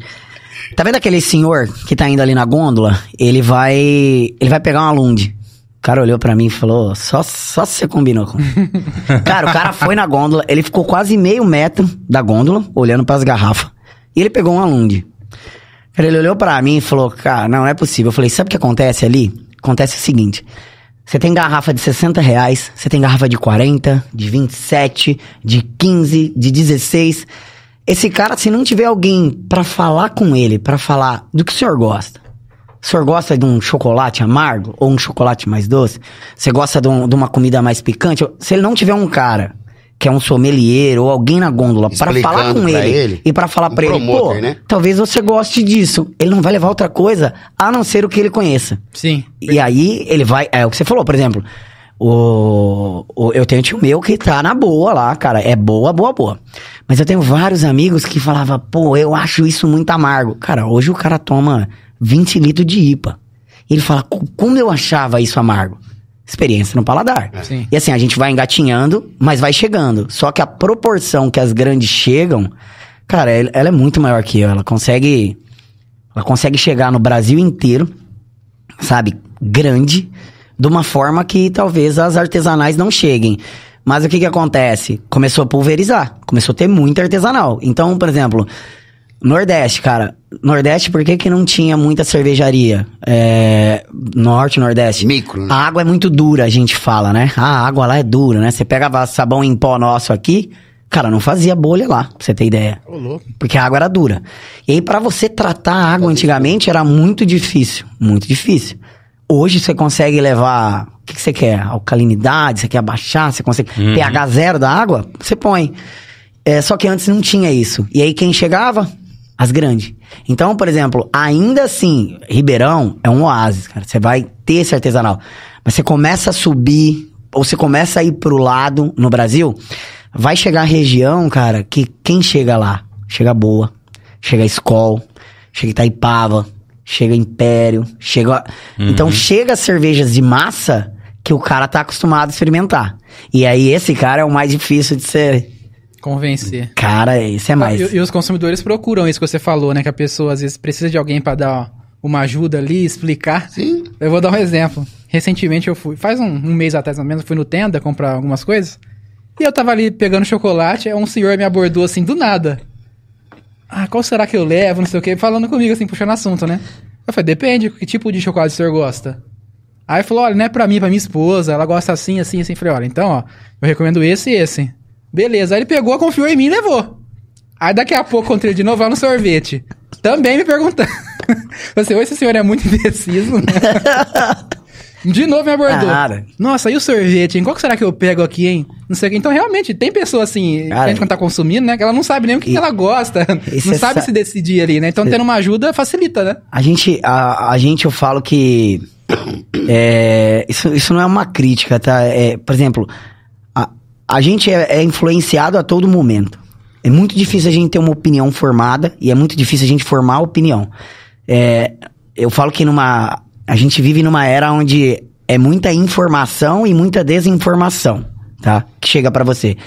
Tá vendo aquele senhor que tá indo ali na gôndola? Ele vai. Ele vai pegar uma Lund. O cara olhou pra mim e falou: só, só se você combinou com. cara, o cara foi na gôndola, ele ficou quase meio metro da gôndola, olhando pras garrafas. E ele pegou uma Lund. Cara, ele olhou pra mim e falou: Cara, não, não é possível. Eu falei: Sabe o que acontece ali? Acontece o seguinte. Você tem garrafa de 60 reais, você tem garrafa de 40, de 27, de 15, de 16. Esse cara, se não tiver alguém pra falar com ele, pra falar do que o senhor gosta. O senhor gosta de um chocolate amargo ou um chocolate mais doce? Você gosta de, um- de uma comida mais picante? Se ele não tiver um cara que é um sommelier ou alguém na gôndola pra
Explicando
falar com
pra
ele,
ele.
e pra falar
Um
pra ele, pô,
né?
talvez você goste disso. Ele não vai levar outra coisa a não ser o que ele conheça.
Sim.
E aí ele vai. É o que você falou, por exemplo. O, o- eu tenho um tio meu que tá na boa lá, cara. É boa, boa, boa. Mas eu tenho vários amigos que falavam, pô, eu acho isso muito amargo. Cara, hoje o cara toma 20 litros de IPA. E ele fala, "Co- como eu achava isso amargo? Experiência no paladar.
Sim.
E assim, a gente vai engatinhando, mas vai chegando. Só que a proporção que as grandes chegam, cara, ela ela é muito maior que eu. Ela consegue. Ela consegue chegar no Brasil inteiro sabe, grande, de uma forma que talvez as artesanais não cheguem. Mas o que que acontece? Começou a pulverizar, começou a ter muito artesanal. Então, por exemplo, Nordeste, cara, Nordeste, por que, que não tinha muita cervejaria? É, norte, Nordeste.
Micro, né?
A água é muito dura, a gente fala, né? Ah, a água lá é dura, né? Você pega sabão em pó nosso aqui, cara, não fazia bolha lá, pra você ter ideia.
Ô, louco.
Porque a água era dura. E aí, pra você tratar a água antigamente, era muito difícil. Muito difícil. Hoje você consegue levar. O que, que você quer? Alcalinidade, você quer abaixar, você consegue. pH zero da água, você põe. É, só que antes não tinha isso. E aí quem chegava? As grandes. Então, por exemplo, ainda assim, Ribeirão é um oásis, cara. Você vai ter esse artesanal. Mas você começa a subir, ou você começa a ir pro lado no Brasil, vai chegar a região, cara, que quem chega lá? Chega Boa, chega Skol, chega Itaipava, chega Império, chega. Então chega cervejas de massa que o cara tá acostumado a experimentar. E aí esse cara é o mais difícil de ser.
Convencer.
Cara, esse é mais.
E, e os consumidores procuram isso que você falou, né? Que a pessoa às vezes precisa de alguém pra dar uma ajuda ali, explicar.
Sim.
Eu vou dar um exemplo. Recentemente eu fui, faz um, um mês atrás, mais ou menos, eu fui no Tenda comprar algumas coisas. E eu tava ali pegando chocolate, um senhor me abordou assim, do nada. Ah, qual será que eu levo, não sei o que, falando comigo assim, puxando assunto, né? Eu falei, depende, que tipo de chocolate o senhor gosta? Aí ele falou, olha, não é pra mim, é pra minha esposa, ela gosta assim, assim, assim. Eu falei, olha, então, ó, eu recomendo esse e esse. Beleza, aí ele pegou, confiou em mim e levou. Aí daqui a pouco encontrei de novo lá no sorvete. Também me perguntando. Você, esse senhor é muito indeciso, né? De novo me abordou.
Cara.
Nossa, e o sorvete, hein? Qual que será que eu pego aqui, hein? Não sei o que. Então, realmente, tem pessoa assim,
Cara,
a gente quando tá consumindo, né? Que ela não sabe nem o que, que ela gosta.
e
Não sabe
sa-
se decidir ali, né? Então, tendo uma ajuda facilita, né?
A gente, a, a gente, eu falo que. é, isso, isso não é uma crítica, tá? É, por exemplo, a, gente é, é influenciado a todo momento. É muito difícil a gente ter uma opinião formada e é muito difícil a gente formar a opinião. É, eu falo que numa. A gente vive numa era onde é muita informação e muita desinformação, tá? Que chega pra você.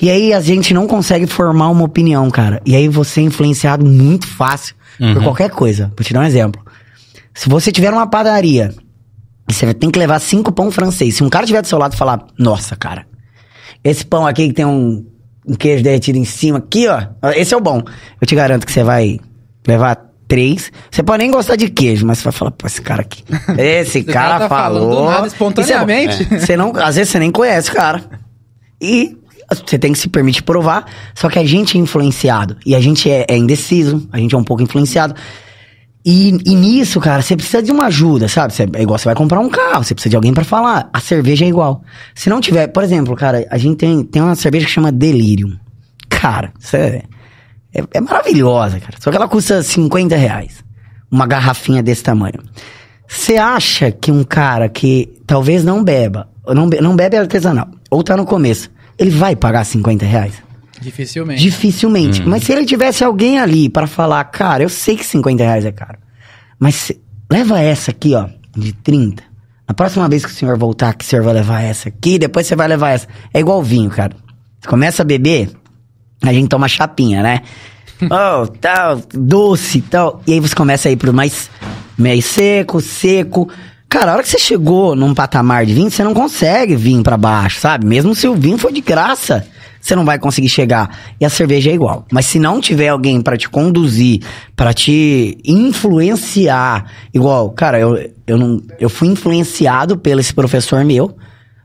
E aí a gente não consegue formar uma opinião, cara. E aí você é influenciado muito fácil por qualquer coisa. Vou te dar um exemplo. Se você tiver uma padaria e você tem que levar cinco pão francês, se um cara tiver do seu lado e falar, nossa, cara, esse pão aqui que tem um, um queijo derretido em cima, aqui, ó, esse é o bom. Eu te garanto que você vai levar três. Você pode nem gostar de queijo, mas você vai falar, pô, esse cara aqui. Esse cara,
cara tá
falou.
nada,
é
espontaneamente.
É. Você não, às vezes você nem conhece o cara. E você tem que se permitir provar. Só que a gente é influenciado. E a gente é, é indeciso. A gente é um pouco influenciado. E, e nisso, cara, você precisa de uma ajuda, sabe? Você- é igual você vai comprar um carro, você precisa de alguém pra falar. A cerveja é igual. Se não tiver, por exemplo, cara, a gente tem, tem uma cerveja que chama Delirium. Cara, é, é, é maravilhosa, cara. Só que ela custa 50 reais. Uma garrafinha desse tamanho. Você acha que um cara que talvez não beba, não, não bebe artesanal, ou tá no começo, ele vai pagar 50 reais?
Dificilmente.
Dificilmente. Mas se ele tivesse alguém ali pra falar, cara, eu sei que 50 reais é caro. Mas se- leva essa aqui, ó, de 30. Na próxima vez que o senhor voltar, que o senhor vai levar essa aqui, depois você vai levar essa. É igual vinho, cara. Você começa a beber, a gente toma chapinha, né? Oh, tal, doce e tal. E aí você começa a ir pro mais, mais seco, seco. Cara, a hora que você chegou num patamar de vinho, você não consegue vir pra baixo, sabe? Mesmo se o vinho for de graça, você não vai conseguir chegar. E a cerveja é igual. Mas se não tiver alguém pra te conduzir, pra te influenciar, igual, cara, eu, eu não, eu fui influenciado pelo esse professor meu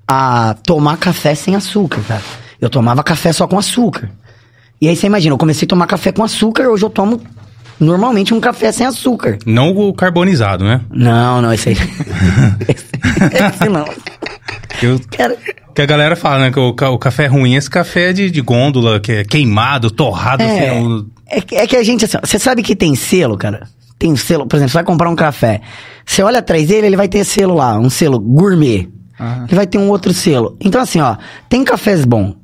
a tomar café sem açúcar, cara. Eu tomava café só com açúcar. E aí você imagina, eu comecei a tomar café com açúcar, hoje eu tomo normalmente um café sem açúcar.
Não o carbonizado, né?
Não, não, esse aí. esse, esse não.
Eu-
Cara,
que a galera fala, né? Que o, o café é ruim, esse café é de, de gôndola, que é queimado, torrado,
é,
assim. o-
é, que- é que a gente, assim, você sabe que tem selo, cara? Tem selo, por exemplo, você vai comprar um café. Você olha atrás dele, ele vai ter selo lá, um selo gourmet. Ele vai ter um outro selo. Então, assim, ó, tem cafés bons.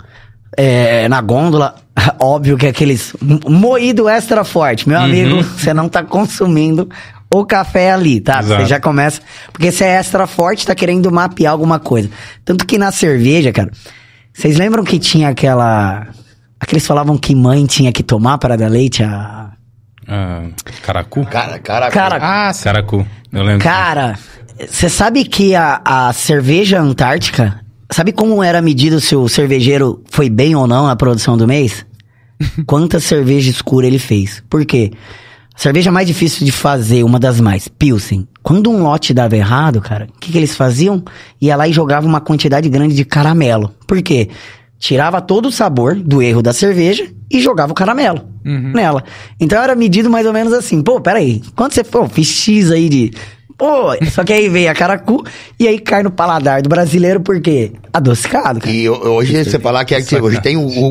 É, na gôndola, óbvio que é aqueles mo- moído extra forte. Meu amigo, você não tá consumindo o café ali, tá? Você
Exato.
já começa. Porque você é extra forte, tá querendo mapear alguma coisa. Tanto que na cerveja, cara, vocês lembram que tinha aquela. Aqueles falavam que mãe tinha que tomar para dar leite a.
ah, caracu?
Cara, cara,
Cara,
Ah, sim.
Caracu, eu lembro.
Cara, você sabe que a, a cerveja antártica, sabe como era medido se o cervejeiro foi bem ou não na produção do mês? Quanta cerveja escura ele fez. Por quê? A cerveja mais difícil de fazer, uma das mais, Pilsen. Quando um lote dava errado, cara, o que, que eles faziam? Ia lá e jogava uma quantidade grande de caramelo. Por quê? Tirava todo o sabor do erro da cerveja e jogava o caramelo nela. Então era medido mais ou menos assim. Pô, peraí. Quanto você... Pô, fiz X aí de... Pô, só que aí veio a caracu e aí cai no paladar do brasileiro, por quê? Adocicado, cara.
E ho- hoje você falar que, é que hoje tem o, o,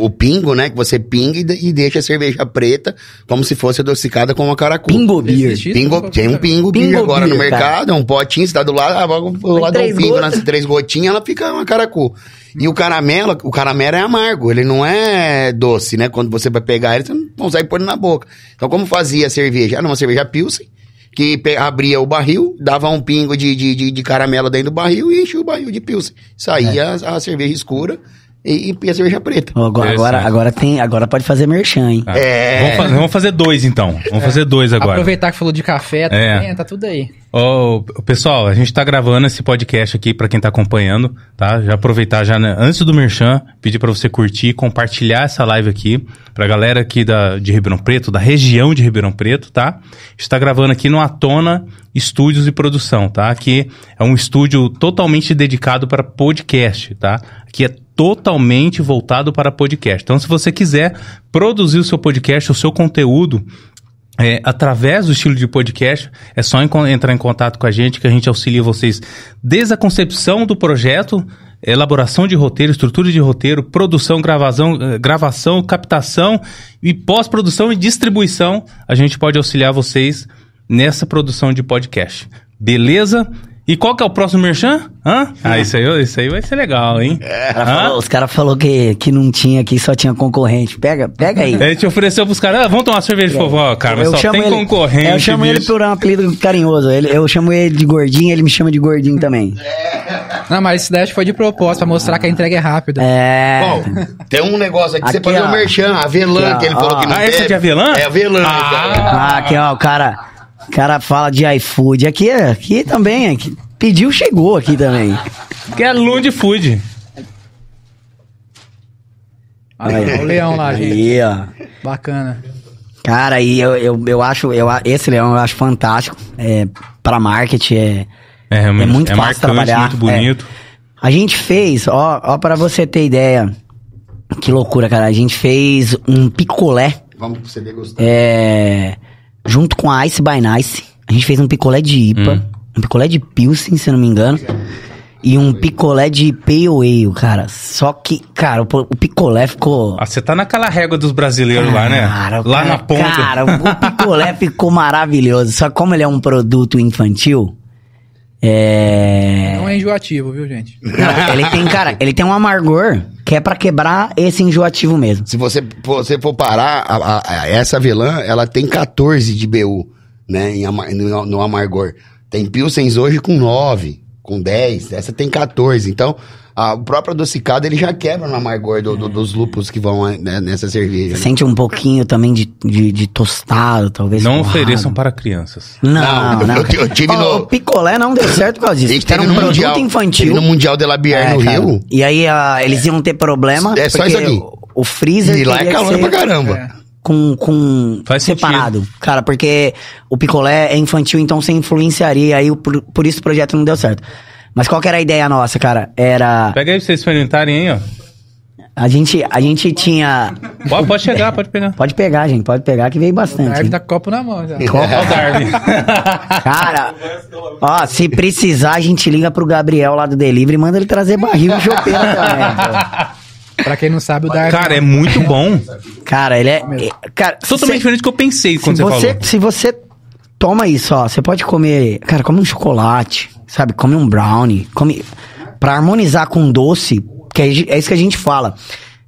o- o pingo, né? Que você pinga e, de- deixa a cerveja preta como se fosse adocicada com uma caracu.
Pingo beer.
Pingo, tem um pingo,
Pingo
beer agora no
beer,
mercado, é um potinho, você tá do lado, ah, dar um
três
pingo
gotas.
nas três gotinhas, ela fica uma caracu. E o caramelo, o caramelo é amargo, ele não é doce, né? Quando você vai pegar ele, você não consegue pôr ele na boca. Então, como fazia a cerveja? Era uma cerveja Pilsen, que abria o barril, dava um pingo de, de, de, de caramelo dentro do barril e enchia o barril de Pilsen. Saía a, a cerveja escura e, e a cerveja preta.
Agora, agora, agora tem, agora pode fazer merchan, hein?
Tá.
É.
Vamos, fazer, vamos fazer dois, então. Vamos fazer dois agora.
Aproveitar que falou de café,
É.
também, tá tudo aí.
Ô, pessoal, a gente tá gravando esse podcast aqui pra quem tá acompanhando, tá? Já aproveitar já né, antes do Merchan, pedir pra você curtir, compartilhar essa live aqui pra galera aqui da, de Ribeirão Preto, da região de Ribeirão Preto, tá? A gente tá gravando aqui no Atona Estúdios e Produção, tá? Aqui é um estúdio totalmente dedicado para podcast, tá? Aqui é totalmente voltado para podcast. Então, se você quiser produzir o seu podcast, o seu conteúdo, é, através do estilo de podcast, é só entrar em contato com a gente que a gente auxilia vocês desde a concepção do projeto, elaboração de roteiro, estrutura de roteiro, produção, gravação, eh, gravação, captação e pós-produção e distribuição. A gente pode auxiliar vocês nessa produção de podcast. Beleza? E qual que é o próximo merchan? Hã? Ah, isso aí, isso aí vai ser legal, hein?
Cara
Hã?
falou- os caras falaram que, que não tinha aqui, só tinha concorrente. Pega, pega aí.
A gente ofereceu pros caras, ah, vamos tomar cerveja de vovó, cara, mas
Eu
só
chamo
tem
ele-
concorrente,
Eu chamo ele
bicho.
por um apelido carinhoso. Ele, eu chamo ele de gordinho, ele me chama de gordinho também.
Não, mas isso daí acho que foi de propósito, pra mostrar que a entrega é rápida.
É.
Bom, tem um negócio aqui, você
Aqui,
fazer
ó.
o merchan, avelã,
Aqui,
que ele
ó.
falou que não
Ah, essa é de avelã?
É avelã.
Ah.
Ah, aqui, ó, o cara, o cara fala de iFood. Aqui, aqui também, aqui, pediu, chegou aqui também.
Que é Lund Food.
Olha o leão lá, gente.
Aí, ó.
Bacana.
Cara, e eu, eu, eu acho, eu, esse leão eu acho fantástico. É, pra marketing, é,
É, realmente.
É muito
é
fácil
marcante,
trabalhar,
muito bonito.
A gente fez, ó, ó, pra você ter ideia, que loucura, cara. A gente fez um picolé,
Vamos pra você degustar.
é, junto com a Ice by Nice. A gente fez um picolé de IPA,
Hum.
um picolé de Pilsen, se eu não me engano. E um picolé de Pale Ale, cara. Só que, cara, o, o picolé ficou...
Ah, você tá naquela régua dos brasileiros lá, né?
Cara,
lá
cara-
na ponta.
Cara, o picolé ficou maravilhoso. Só que como ele é um produto infantil, é...
Não é enjoativo, viu, gente?
Não, ele tem, cara, ele tem um amargor que é pra quebrar esse enjoativo mesmo.
Se você, for- você for parar, a- a- a- essa avelã, ela tem 14 de BU, né, em no, no amargor. Tem Pilsens hoje com 9, com 10, essa tem 14. Então, a- o próprio adocicado, ele já quebra no amargor do- do- dos lúpulos que vão né, nessa cerveja. né?
Sente um pouquinho também de, de, de tostado, talvez.
Não
torrado.
ofereçam para crianças.
Não,
Não,
não.
eu- eu tive
Ó,
no-
O picolé não deu certo por causa disso. Era um
no
produto
mundial,
infantil.
no Mundial de La Bière
É,
no
cara.
Rio.
E aí ah, eles iam ter problema.
É só
porque
isso aqui.
O, freezer
E lá é calor
ser
pra caramba.
É.
Com, com
Faz
separado. Cara, porque o picolé é infantil, então você influenciaria. Aí por, por isso o projeto não deu certo. Mas qual que era a ideia nossa, cara? Era.
Pega aí pra vocês experimentarem aí, ó.
A gente, a gente tinha.
Pode, pode chegar, pode pegar.
Pode pegar, gente, pode pegar que veio
O
bastante.
Darby tá com o copo na mão já.
Olha o Darwin.
Cara, ó, se precisar, a gente liga pro Gabriel lá do Delivery e manda ele trazer barril e chopeira também. pô.
Pra quem não sabe, o Darby...
Cara, é muito bom.
Cara, ele é. é- Cara,
Totalmente
se-
diferente do que eu pensei
se
quando você,
você,
falou.
se você toma isso, ó, você pode comer, cara, come um chocolate, sabe? Come um brownie, come para harmonizar com doce, que é, é isso que a gente fala.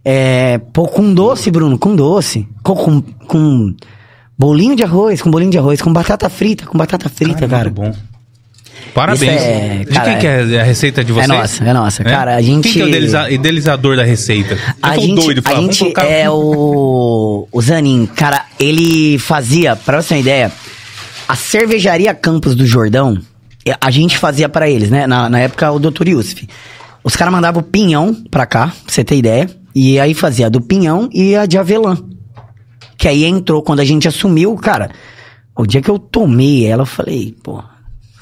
É, pô, com doce, Bruno, com doce, com, com, com bolinho de arroz, com bolinho de arroz, com batata frita, com batata frita, cara.
Muito bom. Parabéns.
É-
de
cara,
quem que é a receita de
é
vocês?
nossa, é nossa. Cara, a gente-
Quem que é o idealiza- idealizador da receita?
A
Eu sou
gente,
doido,
a
fala, vamos
gente
colocar-
é o, o Zanin. Cara, ele fazia, pra você ter uma ideia, a cervejaria Campos do Jordão, a gente fazia pra eles, né? Na, na época, o Dr. Yusuf. Os caras mandavam o pinhão pra cá, pra você ter ideia. E aí fazia a do pinhão e a de avelã. Que aí entrou, quando a gente assumiu, cara, o dia que eu tomei ela, eu falei, pô,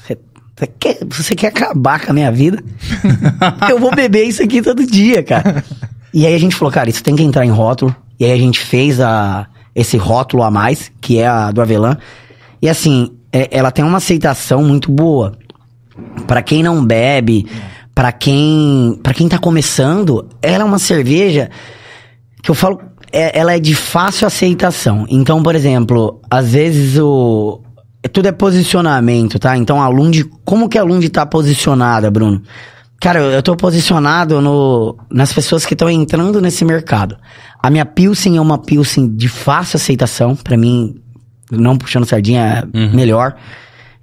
você, você quer, você quer acabar com a minha vida? eu vou beber isso aqui todo dia, cara. E aí a gente falou, cara, isso tem que entrar em rótulo. E aí a gente fez a, esse rótulo a mais, que é a do avelã. E assim, é- ela tem uma aceitação muito boa. Pra quem não bebe, pra quem, para quem tá começando, ela é uma cerveja que eu falo, é- ela é de fácil aceitação. Então, por exemplo, às vezes o tudo é posicionamento, tá? Então a Lund, como que a Lund tá posicionada, Bruno? Cara, eu tô posicionado no, nas pessoas que estão entrando nesse mercado. A minha Pilsen é uma Pilsen de fácil aceitação, pra mim, não puxando sardinha, é melhor.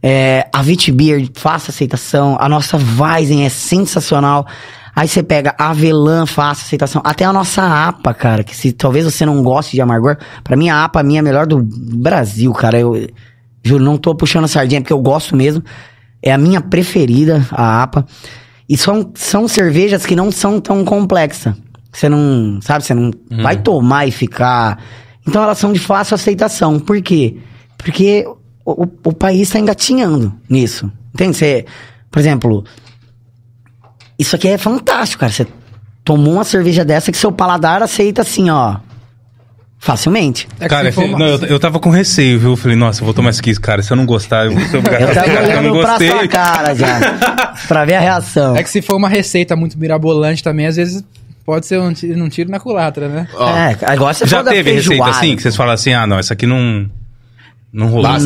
É, a Vitbeer, fácil aceitação. A nossa Weizen é sensacional. Aí você pega a Avelã, fácil aceitação. Até a nossa APA, cara, que se talvez você não goste de amargor, pra mim a APA minha é a melhor do Brasil, cara. Eu juro, não tô puxando sardinha porque eu gosto mesmo. É a minha preferida, a APA. E são, são cervejas que não são tão complexas. Você não, sabe, você não vai tomar e ficar. Então elas são de fácil aceitação. Por quê? Porque o, o- o país tá engatinhando nisso. Entende? Você, por exemplo, isso aqui é fantástico, cara. Você tomou uma cerveja dessa que seu paladar aceita assim, ó. Facilmente.
É que
cara,
uma-
não, eu, eu tava com receio, viu? Eu falei, nossa, eu vou tomar isso aqui, cara. Se eu não gostar, eu vou ser obrigado
Eu tava
porque eu não
olhando pra
gostei.
sua cara já. pra ver a reação.
É que se for uma receita muito mirabolante também, às vezes pode ser um tiro, um tiro na culatra, né?
Ó,
É, agora você
Já teve receita
feijoada.
assim, que vocês falam assim, ah, não, essa aqui não, não rolou.
Bastante,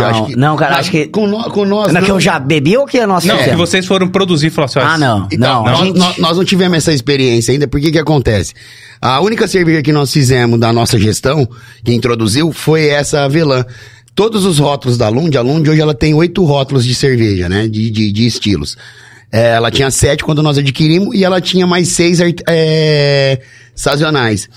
Não,
acho que.
não, cara, acho que-
Com, no- com nós.
Não, que
não.
eu já bebi ou que é nosso
Não, que vocês foram produzir e falaram assim,
Ah, não.
Então,
não,
nós,
gente...
nós- nós não tivemos essa experiência ainda, porque que acontece? A única cerveja que nós fizemos da nossa gestão, que introduziu, foi essa avelã. Todos os rótulos da Lund, a Lund hoje ela tem oito rótulos de cerveja, né? De, de, de estilos. É, ela tinha sete quando nós adquirimos e ela tinha mais seis é, sazonais.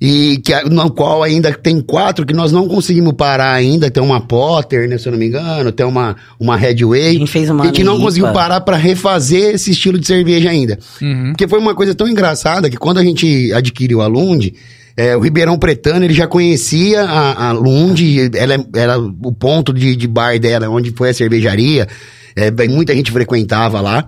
E que, no qual ainda tem quatro que nós não conseguimos parar ainda. Tem uma Potter, né, se eu não me engano, tem uma, uma Red Way.
A gente fez uma
e que não conseguiu parar pra refazer esse estilo de cerveja ainda. Porque foi uma coisa tão engraçada que quando a gente adquiriu a Lund, é, o Ribeirão Pretano, ele já conhecia a, a Lund, ela é- era o ponto de, de bar dela, onde foi a cervejaria, é, muita gente frequentava lá.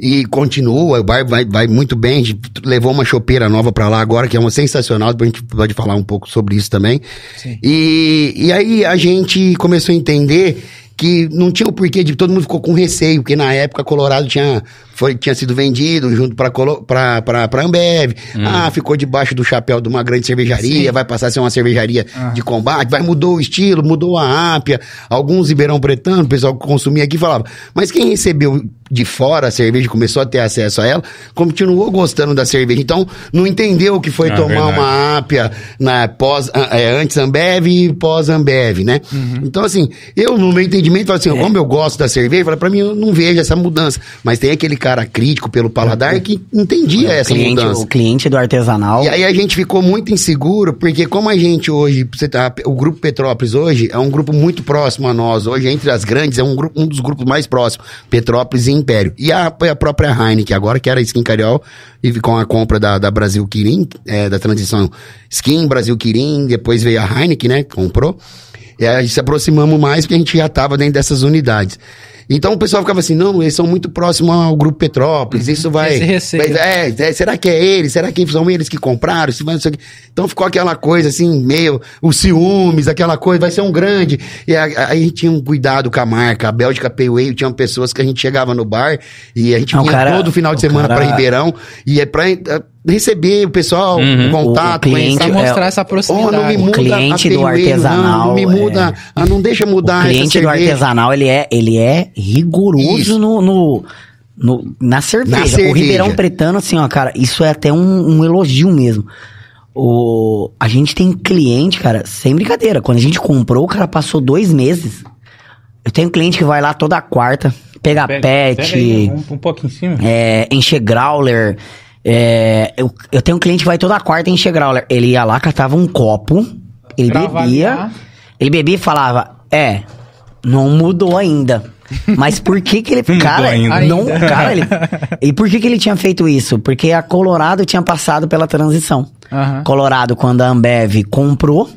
E continua, o bar vai, vai muito bem. A gente levou uma chopeira nova pra lá agora, que é uma sensacional. Depois a gente pode falar um pouco sobre isso também.
Sim.
E, e aí a gente começou a entender que não tinha o porquê de todo mundo ficou com receio, porque na época Colorado tinha, foi, tinha sido vendido junto pra, pra Ambev. Ah, ficou debaixo do chapéu de uma grande cervejaria, vai passar a ser uma cervejaria de combate, vai mudou o estilo, mudou a ápia. Alguns Ribeirão Pretano, o pessoal que consumia aqui falava, mas quem recebeu de fora a cerveja e começou a ter acesso a ela, continuou gostando da cerveja. Então, não entendeu o que foi
Ah,
tomar
verdade.
uma ápia na pós, ah, é, antes Ambev e pós Ambev, né? Então, assim, eu no meu entendimento, falo assim, como eu gosto da cerveja, pra mim eu não vejo essa mudança. Mas tem aquele cara crítico pelo paladar que entendia essa
cliente,
mudança.
o cliente do artesanal.
E aí a gente ficou muito inseguro, porque como a gente hoje, você tá, o Grupo Petrópolis hoje é um grupo muito próximo a nós. Hoje, entre as grandes, é um, grupo, um dos grupos mais próximos, Petrópolis e Império. E a, a própria Heineken, agora que era Skin Cariol, e com a compra da, da Brasil Kirin, é, da transição Skin, Brasil Kirin, depois veio a Heineken, né, comprou. E aí se aproximamos mais, porque a gente já estava dentro dessas unidades. Então o pessoal ficava assim, não, eles são muito próximos ao Grupo Petrópolis, isso vai... Vai- é, é, será que é eles? Será que são eles que compraram? Se vai, não sei o quê. Então ficou aquela coisa assim, meio os ciúmes, aquela coisa, vai ser um grande. E aí a gente tinha um cuidado com a marca. A Bélgica Payway tinha pessoas que a gente chegava no bar e a gente
Não,
vinha
cara-
todo final de semana pra Ribeirão e é pra receber o pessoal,
Uhum.
o contato,
O- o cliente-
Pra
conhecer.
mostrar
é,
essa
Oh,
proximidade.
não me
O
muda
cliente
a
do artesanal,
Não, não me
é.
muda. Ah, não deixa mudar
o cliente
essa
do
cerveja.
artesanal, ele é, ele é rigoroso
Isso.
no, no, no- na, cerveja.
Na
O
cerveja.
Ribeirão Pretano, assim, ó, cara, isso é até um, um elogio mesmo. O, a gente tem cliente, cara, sem brincadeira. Quando a gente comprou, o cara passou dois meses. Eu tenho cliente que vai lá toda quarta, pega, pet,
pega aí, um, um pouco em cima.
é, encher growler. É, eu, eu tenho um cliente que vai toda quarta encher growler. Ele ia lá, catava um copo, ele
Pra
bebia.
avaliar.
Ele bebia e falava: É, não mudou ainda. Mas por que que ele.
Não mudou
cara,
ainda.
não, cara, ele. E por que que ele tinha feito isso? Porque a Colorado tinha passado pela transição.
Aham.
Colorado, quando a Ambev comprou,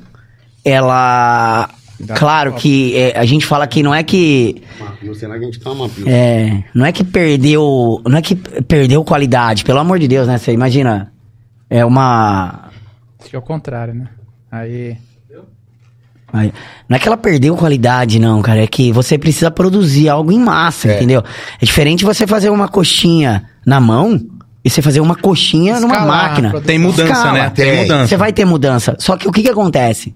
ela. Claro que é, a gente fala que não é que. É, não é que perdeu. Não é que perdeu qualidade, pelo amor de Deus, né? Você imagina. É uma.
Acho que é o contrário, né? Aí.
Aí, Não é que ela perdeu qualidade, não, cara. É que você precisa produzir algo em massa,
É.
entendeu? É diferente você fazer uma coxinha na mão e você fazer uma coxinha numa
Escalar a
máquina.
Tem mudança,
Escala.
né? Tem,
Tem.
mudança.
Você vai ter mudança. Só que o que que acontece?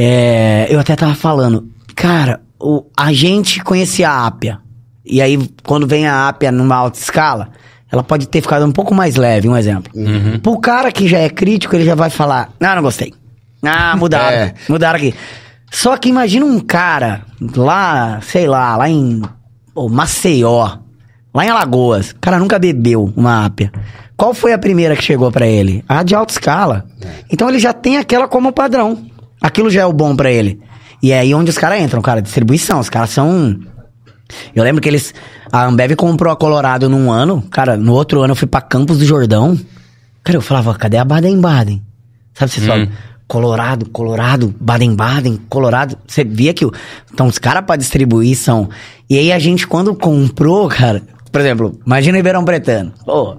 É, eu até tava falando, cara, o, a gente conhecia a Ápia. E aí, quando vem a Ápia numa alta escala, ela pode ter ficado um pouco mais leve, um exemplo.
Uhum.
Pro cara que já é crítico, ele já vai falar, ah, não gostei. Ah, mudaram,
É.
mudaram aqui. Só que imagina um cara lá, sei lá, lá em pô, Maceió, lá em Alagoas. O cara nunca bebeu uma ápia. Qual foi a primeira que chegou pra ele? A de alta escala. Então ele já tem aquela como padrão. Aquilo já é o bom pra ele. E é aí onde os caras entram, cara, distribuição. Os caras são eu lembro que eles. A Ambev comprou a Colorado num ano. Cara, no outro ano eu fui pra Campos do Jordão. Cara, eu falava, cadê a Baden-Baden? Sabe, você fala, Colorado, Colorado, Baden-Baden, Colorado. Você via que. o- Então, os caras pra distribuir são. E aí a gente, quando comprou, cara. Por exemplo, imagina o Ribeirão Bretano. Pô.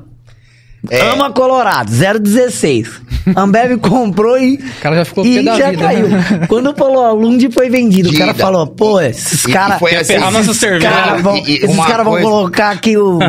É.
Ama Colorado, 016. Ambev comprou e.
O cara já ficou
e já
vida,
caiu.
né?
Quando falou a Lund foi vendido, o cara
Dida.
falou, pô, esses caras.
foi assim,
ferrar nossa
esses
cerveja.
cara vão,
E- e
esses caras vão
coisa-
colocar aqui o.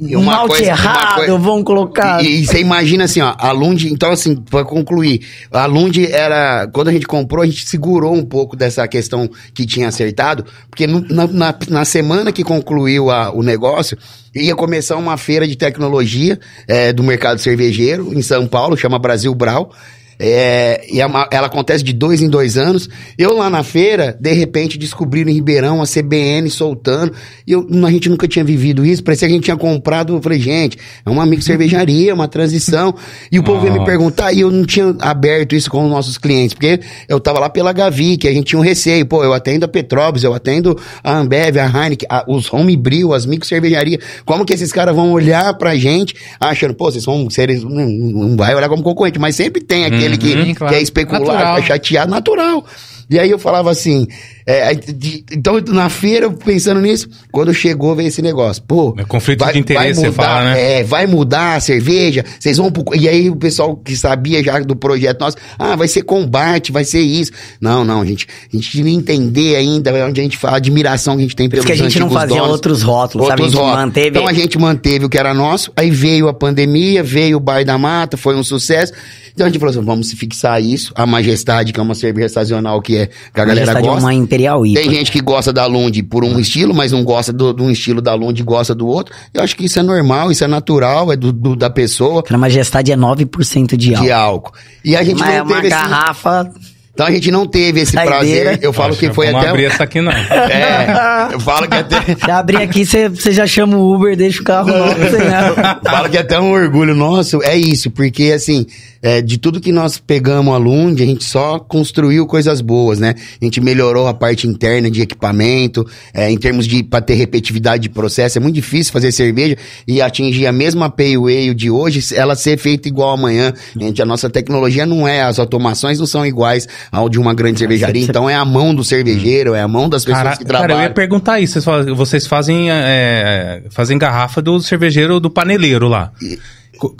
Um malte
coisa-
errado,
coisa-
vão colocar.
E, e você imagina assim, ó, a Lund, então assim, pra concluir, a Lund era, quando a gente comprou, a gente segurou um pouco dessa questão que tinha acertado, porque no- na, na, na semana que concluiu a- o negócio, ia começar uma feira de tecnologia é, do mercado cervejeiro em São Paulo, chama Brasil Brau, é, e é uma- ela acontece de dois em dois anos. Eu lá na feira, de repente, descobriram em Ribeirão a CBN soltando. E eu, a gente nunca tinha vivido isso. Parecia que a gente tinha comprado. Eu falei, gente, é uma micro cervejaria, uma transição. E o povo veio me perguntar, e eu não tinha aberto isso com os nossos clientes, porque eu tava lá pela Gavi, que a gente tinha um receio. Pô, eu atendo a Petrópolis, eu atendo a Ambev, a Heineken, a- os homebrew, as micro cervejarias. Como que esses caras vão olhar pra gente achando, pô, vocês vão ser, não, não vai olhar como concorrente, mas sempre tem aquele que,
Sim, claro.
que é especular,
Natural.
que é chateado, natural. E aí eu falava assim, é, de- então na feira, eu pensando nisso, quando chegou veio esse negócio, pô...
É conflito de interesse, você
mudar,
fala, né?
É, vai mudar a cerveja, vocês vão pro... E aí o pessoal que sabia já do projeto nosso, ah, vai ser combate, vai ser isso. Não, não, gente, a gente tinha que entender ainda onde a gente fala, a admiração que a gente tem pelos
isso que a gente não fazia
donos.
outros rótulos, sabe? A
Outros
gente
rótulos.
manteve.
Então a gente manteve o que era nosso, aí veio a pandemia, veio o Bar da Mata, foi um sucesso. Então a gente falou assim, vamos se fixar isso. A Majestade, que é uma cerveja sazonal que, é, que a galera
é
gosta.
uma Imperial IPA.
Tem gente que gosta da Lund por um estilo, mas não gosta do, de um estilo da Lund e gosta do outro. Eu acho que isso é normal, isso é natural, é do, do- da pessoa,
A Majestade é 9% de álcool.
de álcool. E a gente
Mas é
não
uma
teve esse,
garrafa.
Então a gente não teve esse
Saideira.
prazer. Eu falo
Acho
que foi até...
abrir essa aqui não.
É, eu falo que até...
Se abrir aqui, você já chama o Uber, deixa o carro lá.
Fala que é até um orgulho nosso é isso, porque assim, é, de tudo que nós pegamos a Lund, a gente só construiu coisas boas, né? A gente melhorou a parte interna de equipamento, é, em termos de para ter repetitividade de processo, é muito difícil fazer cerveja e atingir a mesma pale ale de hoje, ela ser feita igual amanhã. Gente, a nossa tecnologia não é, as automações não são iguais ao de uma grande cervejaria, então é a mão do cervejeiro, é a mão das pessoas
Cara,
que
cara,
trabalham.
eu ia perguntar isso. Vocês fazem, fazem, é, fazem garrafa do cervejeiro do paneleiro lá. Qu-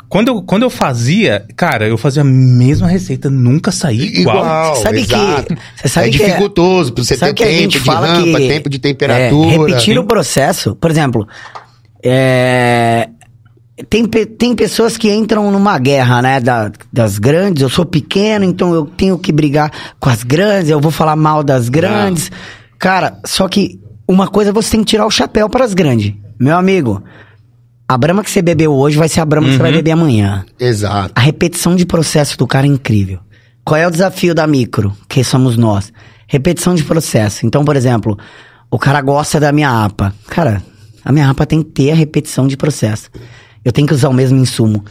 Quando eu, quando eu fazia, cara, eu fazia a mesma receita, nunca saía igual.
Igual,
Você sabe que-
exato.
você sabe
é
que é-
dificultoso pra você
Sabe
ter
que
tempo de
fala
rampa,
que
tempo de
é,
temperatura.
repetir o processo, por exemplo, é, tem, tem pessoas que entram numa guerra, né, da- das grandes. Eu sou pequeno, então eu tenho que brigar com as grandes. Eu vou falar mal das grandes, cara. Só que uma coisa você tem que tirar o chapéu para as grandes, meu amigo. A brama que você bebeu hoje vai ser a brama que você vai beber amanhã.
Exato.
A repetição de processo do cara é incrível. Qual é o desafio da micro, que somos nós? Repetição de processo. Então, por exemplo, o cara gosta da minha APA. Cara, a minha APA tem que ter a repetição de processo. Eu tenho que usar o mesmo insumo.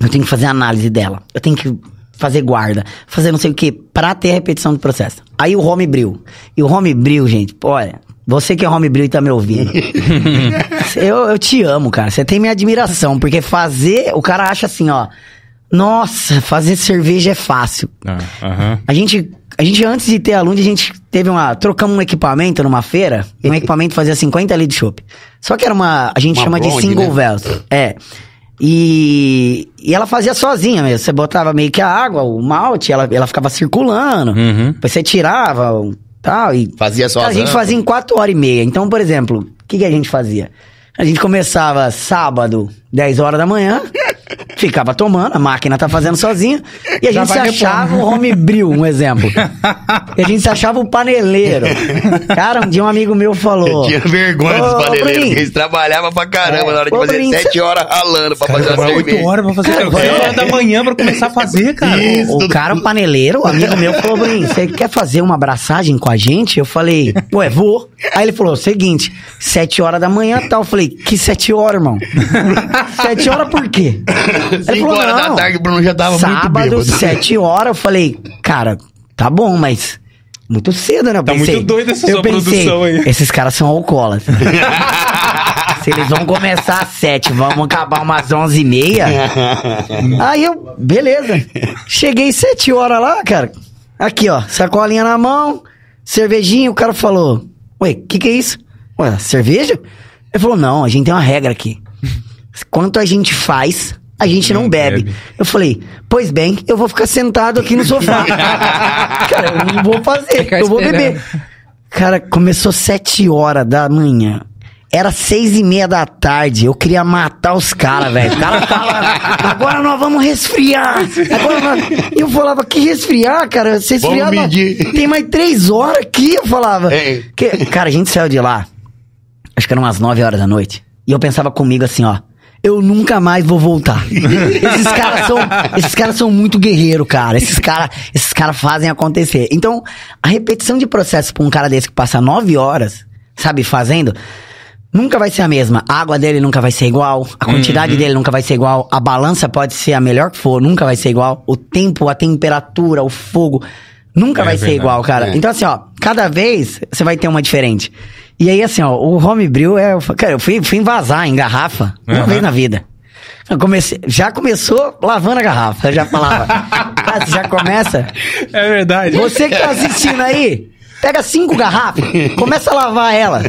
Eu tenho que fazer análise dela. Eu tenho que fazer guarda, fazer não sei o que, pra ter a repetição do processo. Aí o homebrew. E o homebrew, gente, pô, olha, você que é homebrew e tá me ouvindo. eu, eu te amo, cara. Você tem minha admiração, porque fazer, o cara acha assim, ó. Nossa, fazer cerveja é fácil.
Ah, aham.
A gente, A gente, antes de ter a Lund, a gente teve uma. Trocamos um equipamento numa feira. Um equipamento fazia 50 litros de chopp. Só que era uma. A gente
Uma
chama de
blonde,
single
né?
É. E, e ela fazia sozinha mesmo. Você botava meio que a água, o malte, ela, ela ficava circulando.
Uhum.
Depois você tirava tal. E
Fazia só
a gente fazia em 4 horas e meia. Então, por exemplo, o que, que a gente fazia? A gente começava sábado, 10 horas da manhã, ficava tomando, a máquina tá fazendo sozinha, e a
Já
gente se achava o homebrew, um exemplo. E a gente se achava o paneleiro. Cara, um dia um amigo meu falou...
Eu tinha vergonha dos
"Ô,
paneleiros, porque eles trabalhavam pra caramba
É,
na hora de fazer sete
cê-
horas ralando pra fazer a
Demora
cerveja.
8 horas pra fazer.
Cara,
8 horas da manhã pra começar a fazer, cara.
Isso.
O cara, o paneleiro, o amigo meu, falou, Bruninho, você quer fazer uma abraçagem com a gente? Eu falei, ué, vou. Aí ele falou, seguinte, sete horas da manhã tal. Eu falei, que sete horas, irmão? sete horas por quê? Ele
Cinco
falou,
horas da
"Não,
tarde o Bruno já tava muito
Sábado,
bêbado.
sete horas. Eu falei, cara, tá bom, mas... Muito cedo, né? Eu
Tá
pensei,
muito doida essa
eu
sua
pensei,
produção aí.
Esses caras são alcoólatras. Se eles vão começar às sete, vamos acabar umas onze e meia. Aí eu, beleza. Cheguei sete horas lá, cara. Aqui, ó, sacolinha na mão, cervejinha. O cara falou: Ué, o que, que é isso? Ué, cerveja? Ele falou: Não, a gente tem uma regra aqui. Quanto a gente faz, a gente não,
Não
bebe.
bebe.
Eu falei: Pois bem, eu vou ficar sentado aqui no sofá. cara, eu não vou fazer,
Ficar
eu vou
esperando.
beber. Cara, começou sete horas da manhã. Era seis e meia da tarde. Eu queria matar os caras, velho. O cara fala, agora nós vamos resfriar. Agora nós... Eu falava, que resfriar, cara? Você
Vamos
resfriar... nós-
medir.
Tem mais três horas aqui, eu falava.
É.
Que- Cara, a gente saiu de lá, acho que eram umas nove horas da noite. E eu pensava comigo assim, ó. Eu nunca mais vou voltar. esses caras são, esses caras são muito guerreiros, cara. Esses caras, esses caras fazem acontecer. Então, a repetição de processo pra um cara desse que passa nove horas, sabe, fazendo, nunca vai ser a mesma. A água dele nunca vai ser igual, a quantidade
Uhum.
dele nunca vai ser igual, a balança pode ser a melhor que for, nunca vai ser igual. O tempo, a temperatura, o fogo, nunca
É
vai ser
verdade.
igual, cara.
É.
Então, assim, ó, cada vez você vai ter uma diferente. E aí, assim, ó, o homebrew é. Cara, eu fui, fui invasar em garrafa uma
Aham.
vez na vida. Eu comecei, já começou lavando a garrafa. Eu já falava. já começa.
É verdade.
Você que tá assistindo aí, pega cinco garrafas, começa a lavar ela.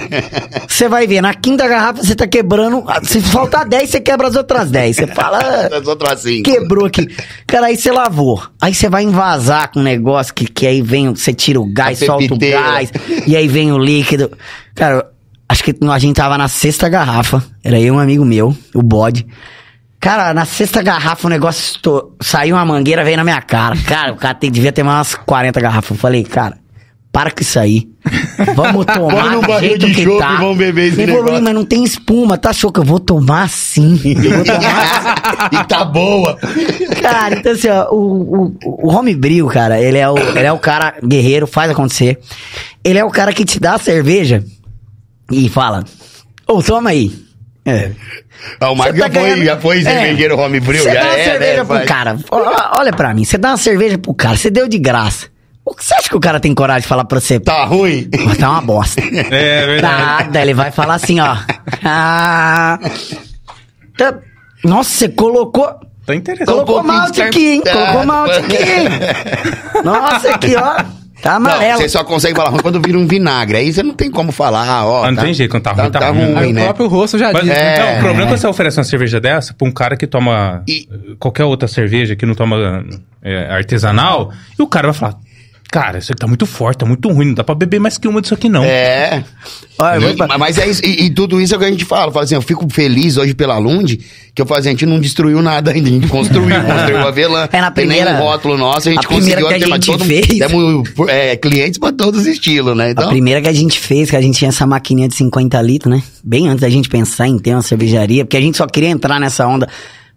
Você vai ver, na quinta garrafa você tá quebrando. Se faltar dez, você quebra as outras dez. Você fala. "Ah,
As outras cinco.
Quebrou aqui. Cara, aí você lavou. Aí você vai invasar com um negócio que, que aí vem, você tira o gás, solta o gás, e aí vem o líquido. Cara, acho que a gente tava na sexta garrafa. Era eu um amigo meu, o bode. Cara, na sexta garrafa o negócio saiu uma mangueira, veio na minha cara. Cara, o cara tem- devia ter mais umas 40 garrafas. Eu falei, cara, para com isso aí. Vamos tomar
no
do jeito
de
que tá.
e vamos beber esse negócio.
mas não tem espuma, tá achou que eu vou tomar sim. Eu vou tomar
e tá boa.
Cara, então assim, ó, o, o, o homebrew, cara, ele é, o, ele é o cara guerreiro, faz acontecer. Ele é o cara que te dá a cerveja e fala, ô, toma aí. É.
Ah, o Marco
tá
já, foi,
ganhando-
já foi
É.
cervejeiro homebrew,
Você
já
dá uma
é,
cerveja
né,
pro
pai?
cara. Olha pra mim, você dá uma cerveja pro cara, você deu de graça. O que você acha que o cara tem coragem de falar pra você?
Tá ruim?
Pô, tá uma bosta.
É verdade.
Nada, ele vai falar assim, ó. Ah, tá- nossa, você colocou.
Tá interessante.
Colocou
um pouquinho
malte aqui, hein? Colocou malte aqui, hein? Nossa, aqui, ó. Tá
Não,
amarelo.
você só consegue falar ruim quando vira um vinagre. Aí você não tem como falar, ó.
Ah, não tem jeito, quando tá ruim, tá ruim.
Aí o
né?
próprio rosto já
Mas,
diz.
É.
não, o problema é quando você oferece uma cerveja dessa pra um cara que toma
E-
qualquer outra cerveja que não toma é, artesanal, e o cara vai falar: Cara, isso aqui tá muito forte, tá muito ruim, não dá pra beber mais que uma disso aqui, não.
É.
Eu
E-
vou-
mas é isso, e, e tudo isso é o que a gente fala. Fala assim, eu fico feliz hoje pela Lund, que eu falo assim, a gente não destruiu nada ainda, a gente construiu, construiu a velã.
É, na
Tem
primeira-
nem um rótulo nosso, a gente
a primeira
conseguiu
que a gente fez-
Temos é, clientes pra todos os estilos, né?
A
Então,
primeira que a gente fez, que a gente tinha essa maquininha de 50 litros, né? Bem antes da gente pensar em ter uma cervejaria, porque a gente só queria entrar nessa onda.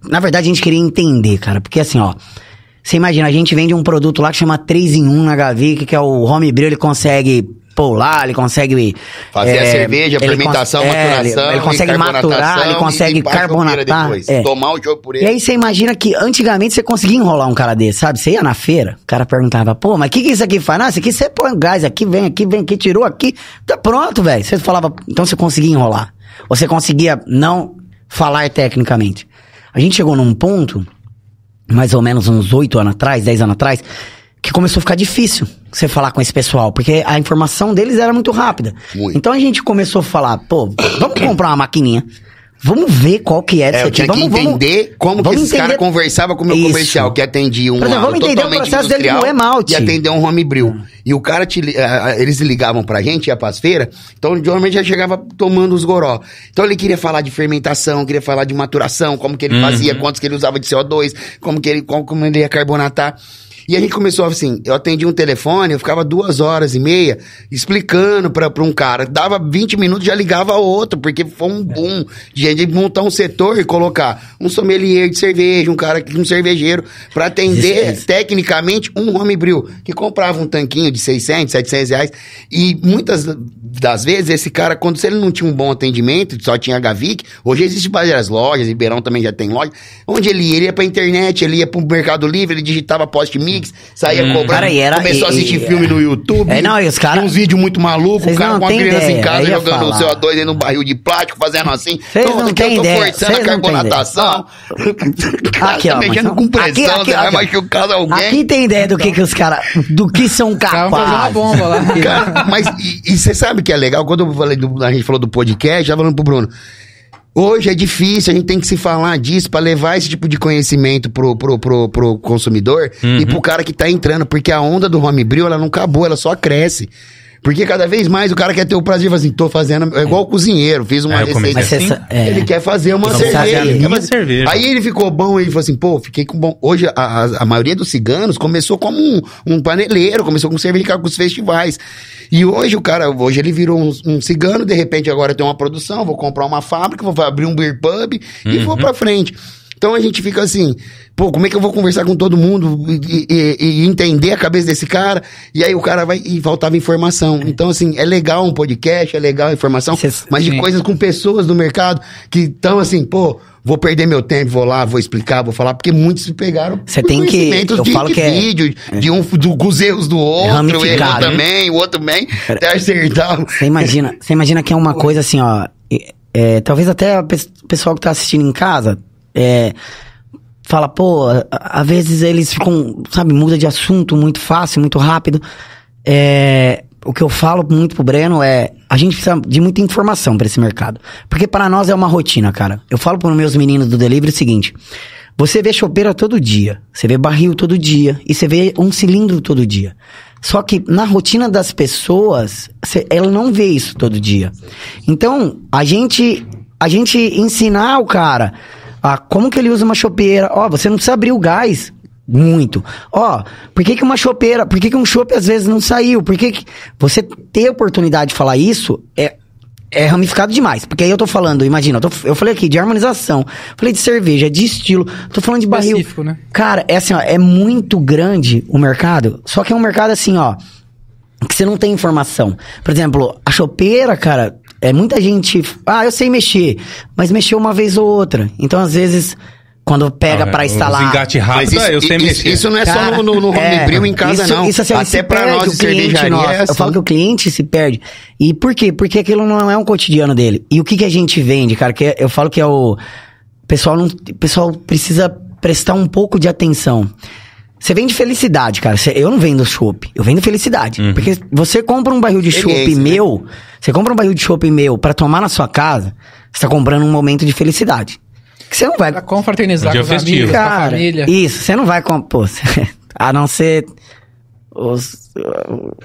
Na verdade, a gente queria entender, cara, porque assim, ó. Você imagina, a gente vende um produto lá que chama 3 em 1 na Gavic, que é o homebrew, ele consegue pular, ele consegue...
fazer a
é,
cerveja,
ele
fermentação,
é,
maturação,
ele, ele consegue
e
maturar, ele
e
consegue
a
carbonatar. é.
Tomar o chopp por
E
ele.
aí você imagina que antigamente você conseguia enrolar um cara desse, sabe? Você ia na feira, o cara perguntava, pô, mas o que, que isso aqui faz? Isso aqui você põe gás aqui, vem aqui, vem aqui, tirou aqui, tá pronto, velho. Você falava, então você conseguia enrolar. Você conseguia não falar tecnicamente. A gente chegou num ponto, mais ou menos uns oito anos atrás, dez anos atrás, que começou a ficar difícil você falar com esse pessoal, porque a informação deles era muito rápida.
Muito.
Então a gente começou a falar, pô, vamos comprar uma maquininha. Vamos ver qual que é
É,
disso
eu
aqui.
tinha que
vamos, vamos-
entender como que
vamos
esses caras
entender-
conversavam com o meu
Isso.
comercial, que atendia um
Por exemplo, vamos entender o processo dele com o
e atender um homebril. E o cara, te, ah, ah, eles ligavam pra gente, ia pras feiras, então normalmente já chegava tomando os goró. Então ele queria falar de fermentação, queria falar de maturação, como que ele fazia, quantos que ele usava de CO2, como que ele, como, como ele ia carbonatar. E a gente começou assim, eu atendi um telefone, eu ficava duas horas e meia explicando pra, pra um cara. Dava 20 minutos, já ligava outro, porque foi um boom de gente montar um setor e colocar um sommelier de cerveja, um cara, um cervejeiro, pra atender
Isso, isso.
tecnicamente um homebril, que comprava um tanquinho de 600, 700 reais. E muitas das vezes, esse cara, quando se ele não tinha um bom atendimento, só tinha Gavic, hoje existe várias lojas, Ribeirão também já tem loja, onde ele ia, ele ia pra internet, ele ia pro Mercado Livre, ele digitava post-mix, saía cobrando,
Cara, e era-
começou a
e-
assistir
e-
filme no YouTube.
É, não, e os cara-
tinha uns vídeos muito malucos, o cara
não
com a criança em
ideia,
casa
eu ia
jogando o
falar.
CO2 dentro de um barril de plástico, fazendo assim.
Vocês
Pronto,
não
aqui eu tô
ideia,
forçando a
não têm
carbonatação. Cara,
Aqui,
tá
ó,
mexendo
mas-
com pressão,
aqui,
vai machucar alguém.
Aqui tem ideia do que, que os caras. Do que são
Estavam fazendo uma
capazes.
bomba lá.
Cara, mas e você sabe que é legal? Quando eu falei do- a gente falou do podcast, já falando pro Bruno. Hoje é difícil, a gente tem que se falar disso pra levar esse tipo de conhecimento pro, pro, pro, pro consumidor e pro cara que tá entrando, porque a onda do homebrew, ela não acabou, ela só cresce. Porque cada vez mais o cara quer ter o prazer de falar assim, tô fazendo, é igual o cozinheiro, fiz uma
É,
receita.
Assim.
essa- é.
Ele quer fazer uma cerveja. ele quer fazer-
cerveja.
Aí ele ficou bom e ele falou assim, pô, fiquei com bom. Hoje a, a, a maioria dos ciganos começou como um, um paneleiro, começou com cerveja com os festivais. E hoje o cara, hoje ele virou um, um cigano, de repente agora tem uma produção, vou comprar uma fábrica, vou abrir um beer pub e vou pra frente. Então a gente fica assim, pô, como é que eu vou conversar com todo mundo e, e- e entender a cabeça desse cara? E aí o cara vai e faltava informação. Então, assim, é legal um podcast, é legal a informação,
Cês-
mas de
Sim.
coisas com pessoas do mercado que estão assim, pô, vou perder meu tempo, vou lá, vou explicar, vou falar, porque muitos se pegaram
Cê
por
tem que- eu
de,
falo
de
que é-
vídeo, de um do, com os erros do outro,
ramificado,
erro
né?
também, o outro também, até acertar.
Você imagina, você imagina que é uma coisa assim, ó. é, é, talvez até o pes- pessoal que tá assistindo em casa é, fala, pô, às vezes eles ficam, sabe, muda de assunto muito fácil, muito rápido. É, o que eu falo muito pro Breno é, a gente precisa de muita informação pra esse mercado. Porque para nós é uma rotina, cara. Eu falo pros meus meninos do delivery o seguinte, você vê chopeira todo dia, você vê barril todo dia e você vê um cilindro todo dia. Só que na rotina das pessoas, cê- ela não vê isso todo dia. Então, a gente a gente ensinar o cara a como que ele usa uma chopeira. Ó, você não precisa abrir o gás muito. Ó, por que, que uma chopeira, por que, que um chope às vezes não saiu? Por que, que você ter a oportunidade de falar isso é é ramificado demais. Porque aí eu tô falando, imagina, eu, tô- eu falei aqui de harmonização, falei de cerveja, de estilo, tô falando de barril.
Específico, né?
Cara, é assim, ó, é muito grande o mercado, só que é um mercado assim, ó, que você não tem informação. Por exemplo, a chopeira, cara, é muita gente, ah, eu sei mexer, mas mexeu uma vez ou outra. Então, às vezes, quando pega pra
Os
instalar,
engate rápido,
isso,
eu sei
isso,
mexer.
isso não é
Cara,
só no, no, homebrew
é,
em casa,
isso-
não.
Isso, assim,
Até
se
pra
perde
nós
o cliente nosso.
é assim.
Eu falo que o cliente se perde. E por quê? Porque aquilo não é um cotidiano dele. E o que, que a gente vende, cara? Que eu falo que é o... O pessoal, não, o pessoal precisa prestar um pouco de atenção. Você vende felicidade, cara. Você- eu não vendo chopp, eu vendo felicidade. Porque você compra um barril de chopp
né?
meu, você compra um barril de chopp meu pra tomar na sua casa, você tá comprando um momento de felicidade. Que você não vai
Pra confraternizar
Um
com os amigos, com a
Cara,
família.
isso, você não vai com. Pô, cê- a não ser os,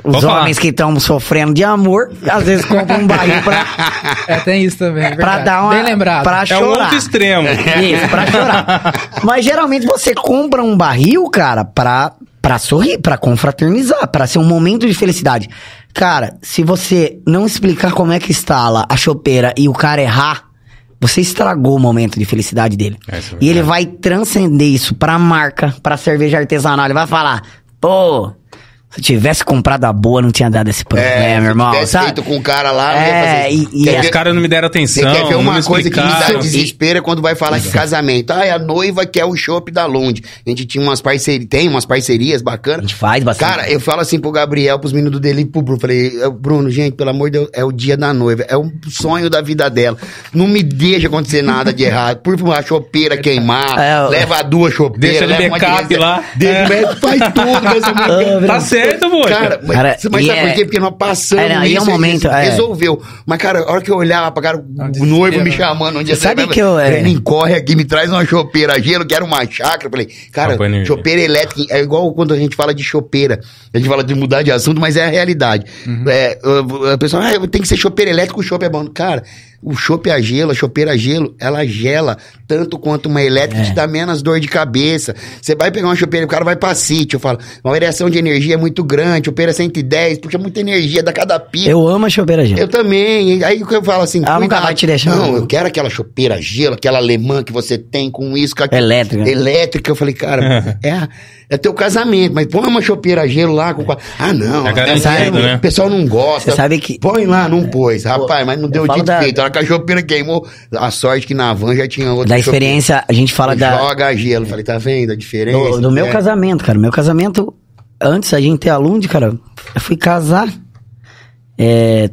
os homens que estão sofrendo de amor, às vezes compram um barril pra,
É, tem isso também, é
pra dar uma.
Bem lembrado.
Pra
É o
chorar.
outro extremo.
Isso, pra chorar. Mas geralmente você compra um barril, cara, pra, pra sorrir, pra confraternizar, pra ser um momento de felicidade. Cara, se você não explicar como é que instala a chopeira e o cara errar, você estragou o momento de felicidade dele.
É, é
e ele vai transcender isso pra marca, pra cerveja artesanal. Ele vai falar, pô, Se tivesse comprado a boa, não tinha dado esse problema,
É, se
irmão.
tivesse
Sabe?
feito com o cara lá, não ia
É,
fazer
e- e é-
Os caras não me deram
Você
atenção.
quer ver uma coisa que me dá
explicaram.
desespero é quando vai falar de casamento. Ah, a noiva quer o chopp da Lund. A gente tinha umas parcerias, tem umas parcerias
A
bacanas.
gente faz bastante.
Cara, eu falo assim pro Gabriel, pros meninos dele e pro Bruno. Falei, "Eh, Bruno, gente, pelo amor de Deus, é o dia da noiva. É um sonho da vida dela. Não me deixa acontecer nada de errado. Por favor, a chopeira queimar,
É, eu-
leva duas chopeiras.
Deixa de
uma
backup lá.
Deixa,
É.
faz tudo. essa mulher.
Tá certo, moço.
Cara, mas,
Cara,
mas sabe
é-
por quê? Porque nós passamos
É, não, aí é um
isso,
momento,
isso
é.
resolveu. Mas, cara, a hora que eu olhava pra cara, o noivo me
né?
chamando, onde
Sabe que eu, é-
Brenin, corre aqui, me traz uma chopeira gelo, quero uma chácara. Eu falei, cara, chopeira elétrica é igual quando a gente fala de chopeira. A gente fala de mudar de assunto, mas é a realidade. É, a- pessoa, ah, tem que ser chopeira elétrica, o chopp é bom. Cara, o chopp a gelo, a chopeira a gelo, ela gela tanto quanto uma elétrica,
É.
te dá menos dor de cabeça. Você vai pegar uma chopeira, o cara vai pra sítio, eu falo, uma variação de energia é muito grande, chopeira 110, puxa muita energia, dá cada pico.
Eu amo a chopeira, gente.
Eu também. Aí o que eu falo assim,
Ela nunca vai te deixar,
Não,
não.
eu quero aquela chopeira gelo, aquela alemã que você tem com isso, com aquilo.
Elétrica.
Elétrica. Eu falei, cara, é, é teu casamento, mas põe uma chopeira gelo lá com. Ah, não.
É garantido,
sabe,
né?
O pessoal não gosta.
Você sabe que-
Põe lá, não pôs. Rapaz, mas não deu dito
da-
feito. A a chopeira queimou, a sorte que na van já tinha outra.
Da experiência, a gente fala da,
Joga gelo. Falei, tá vendo a diferença?
do, do meu
É.
casamento, cara. Meu casamento, antes da gente ter a Lund, cara, eu fui casar. É.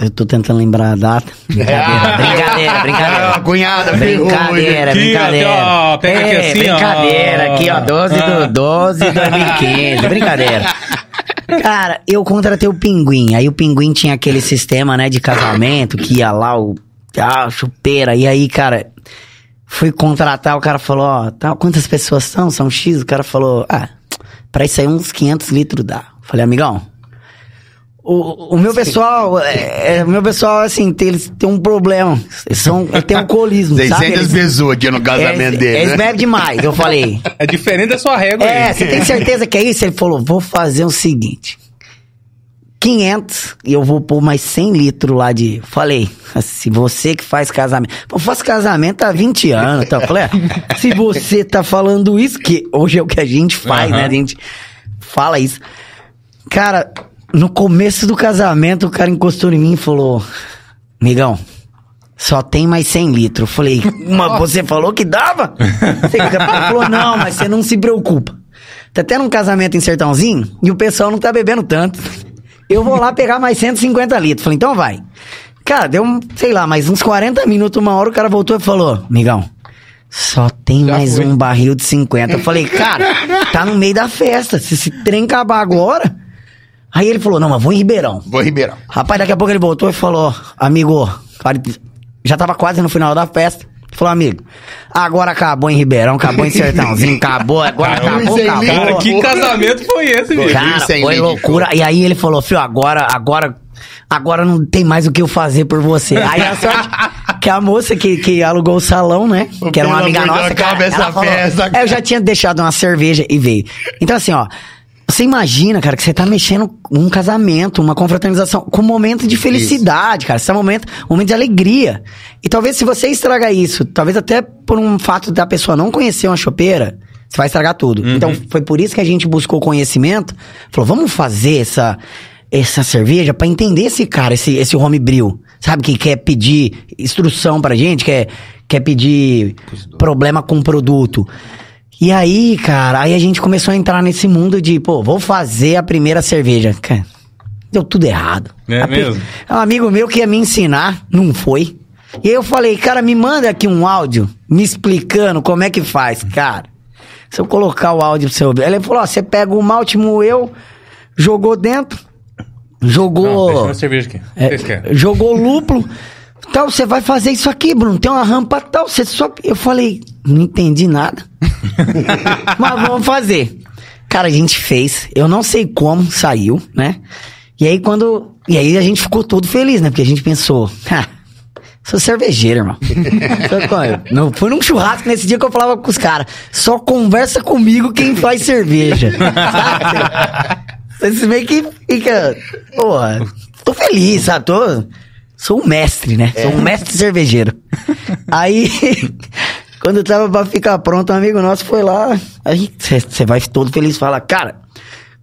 Eu tô tentando lembrar a data. Brincadeira, brincadeira,
Ah,
brincadeira.
cunhada, ferrou,
Brincadeira,
Aqui,
brincadeira.
ó, pega aqui
É,
assim, ó.
brincadeira, aqui, ó, 12
Ah.
do 12 de 2015, brincadeira. Cara, eu contratei o Pinguim, aí o Pinguim tinha aquele sistema, né, de casamento, que ia lá, o, ah, chupeira, e aí, cara, fui contratar, o cara falou, ó, tá, quantas pessoas são? São X? O cara falou, ah, pra isso aí uns 500 litros dá. Falei, amigão, o, o meu pessoal, é, é, o meu pessoal, assim, tem, eles têm um problema. Eles são, tem alcoolismo, sabe?
600
Eles,
pessoas aqui no casamento
eles,
dele.
eles
né?
bebem demais. Eu falei,
É diferente da sua régua
é,
aí.
você tem certeza que é isso? Ele falou, vou fazer o seguinte. 500 e eu vou pôr mais 100 litros lá de... Falei, se você que faz casamento... Eu faço casamento há 20 anos, tá? Eu Falei, ah, se você tá falando isso, que hoje é o que a gente faz,
Aham.
né? A gente fala isso. Cara, no começo do casamento, o cara encostou em mim e falou... Migão, só tem mais 100 litros. Eu falei, mas você falou que dava? Você falou, não, mas você não se preocupa. Tá tendo um casamento em Sertãozinho e o pessoal não tá bebendo tanto. Eu vou lá pegar mais 150 litros. Falei, então vai. Cara, deu, um, sei lá, mais uns 40 minutos, uma hora, o cara voltou e falou, migão, só tem
Já
mais
foi.
um barril de 50. Eu falei, cara, tá no meio da festa. Se esse trem acabar agora... Aí ele falou, não, mas vou em Ribeirão.
Vou Ribeirão.
Rapaz, daqui a pouco ele voltou e falou, amigo, cara, já tava quase no final da festa. Ele Falou, amigo, agora acabou em Ribeirão, acabou em Sertãozinho, acabou, agora
Cara,
acabou, acabou.
Cara, que casamento foi esse, bicho?
Cara, foi loucura. E aí ele falou, filho, agora, agora, agora não tem mais o que eu fazer por você. Aí a sorte que a moça que, que alugou o salão, né? Que era uma amiga nossa, cara, ela falou,
festa,
"É, eu já tinha deixado uma cerveja e veio. Então assim, ó, você imagina, cara, que você tá mexendo com um casamento, uma confraternização, com um momento de felicidade, cara. Esse é um momento, um momento de alegria. E talvez se você estraga isso, talvez até por um fato da pessoa não conhecer uma chopeira, você vai estragar tudo. Então, foi por isso que a gente buscou conhecimento. Falou, vamos fazer essa, essa cerveja pra entender esse cara, esse, esse homebrew. Sabe, que quer pedir instrução pra gente, quer, quer pedir problema com o produto. E aí, cara, aí a gente começou a entrar nesse mundo de, pô, vou fazer a primeira cerveja. Cara, deu tudo errado.
É
A pe-
mesmo?
Um amigo meu que ia me ensinar, não foi. E aí eu falei, cara, me manda aqui um áudio me explicando como é que faz, cara. Se eu colocar o áudio pro seu ouvir. Ele falou, ó, você pega o malte moeu, jogou dentro,
Não,
jogou...
deixa uma cerveja aqui.
É, jogou lúpulo. Tal, você vai fazer isso aqui, Bruno. Tem uma rampa tal. Você só. Eu falei, não entendi nada. Mas vamos fazer. Cara, a gente fez. Eu não sei como saiu, né? E aí quando. E aí a gente ficou todo feliz, né? Porque a gente pensou. "Ha, Sou cervejeiro, irmão. Não, foi num churrasco nesse dia que eu falava com os caras. Só conversa comigo quem faz cerveja. Sabe? Você meio que fica. Porra, tô feliz, sabe? Tô, sou um mestre, né? Sou um mestre cervejeiro. Aí, quando eu tava pra ficar pronto, um amigo nosso foi lá. Aí você vai todo feliz e fala, cara,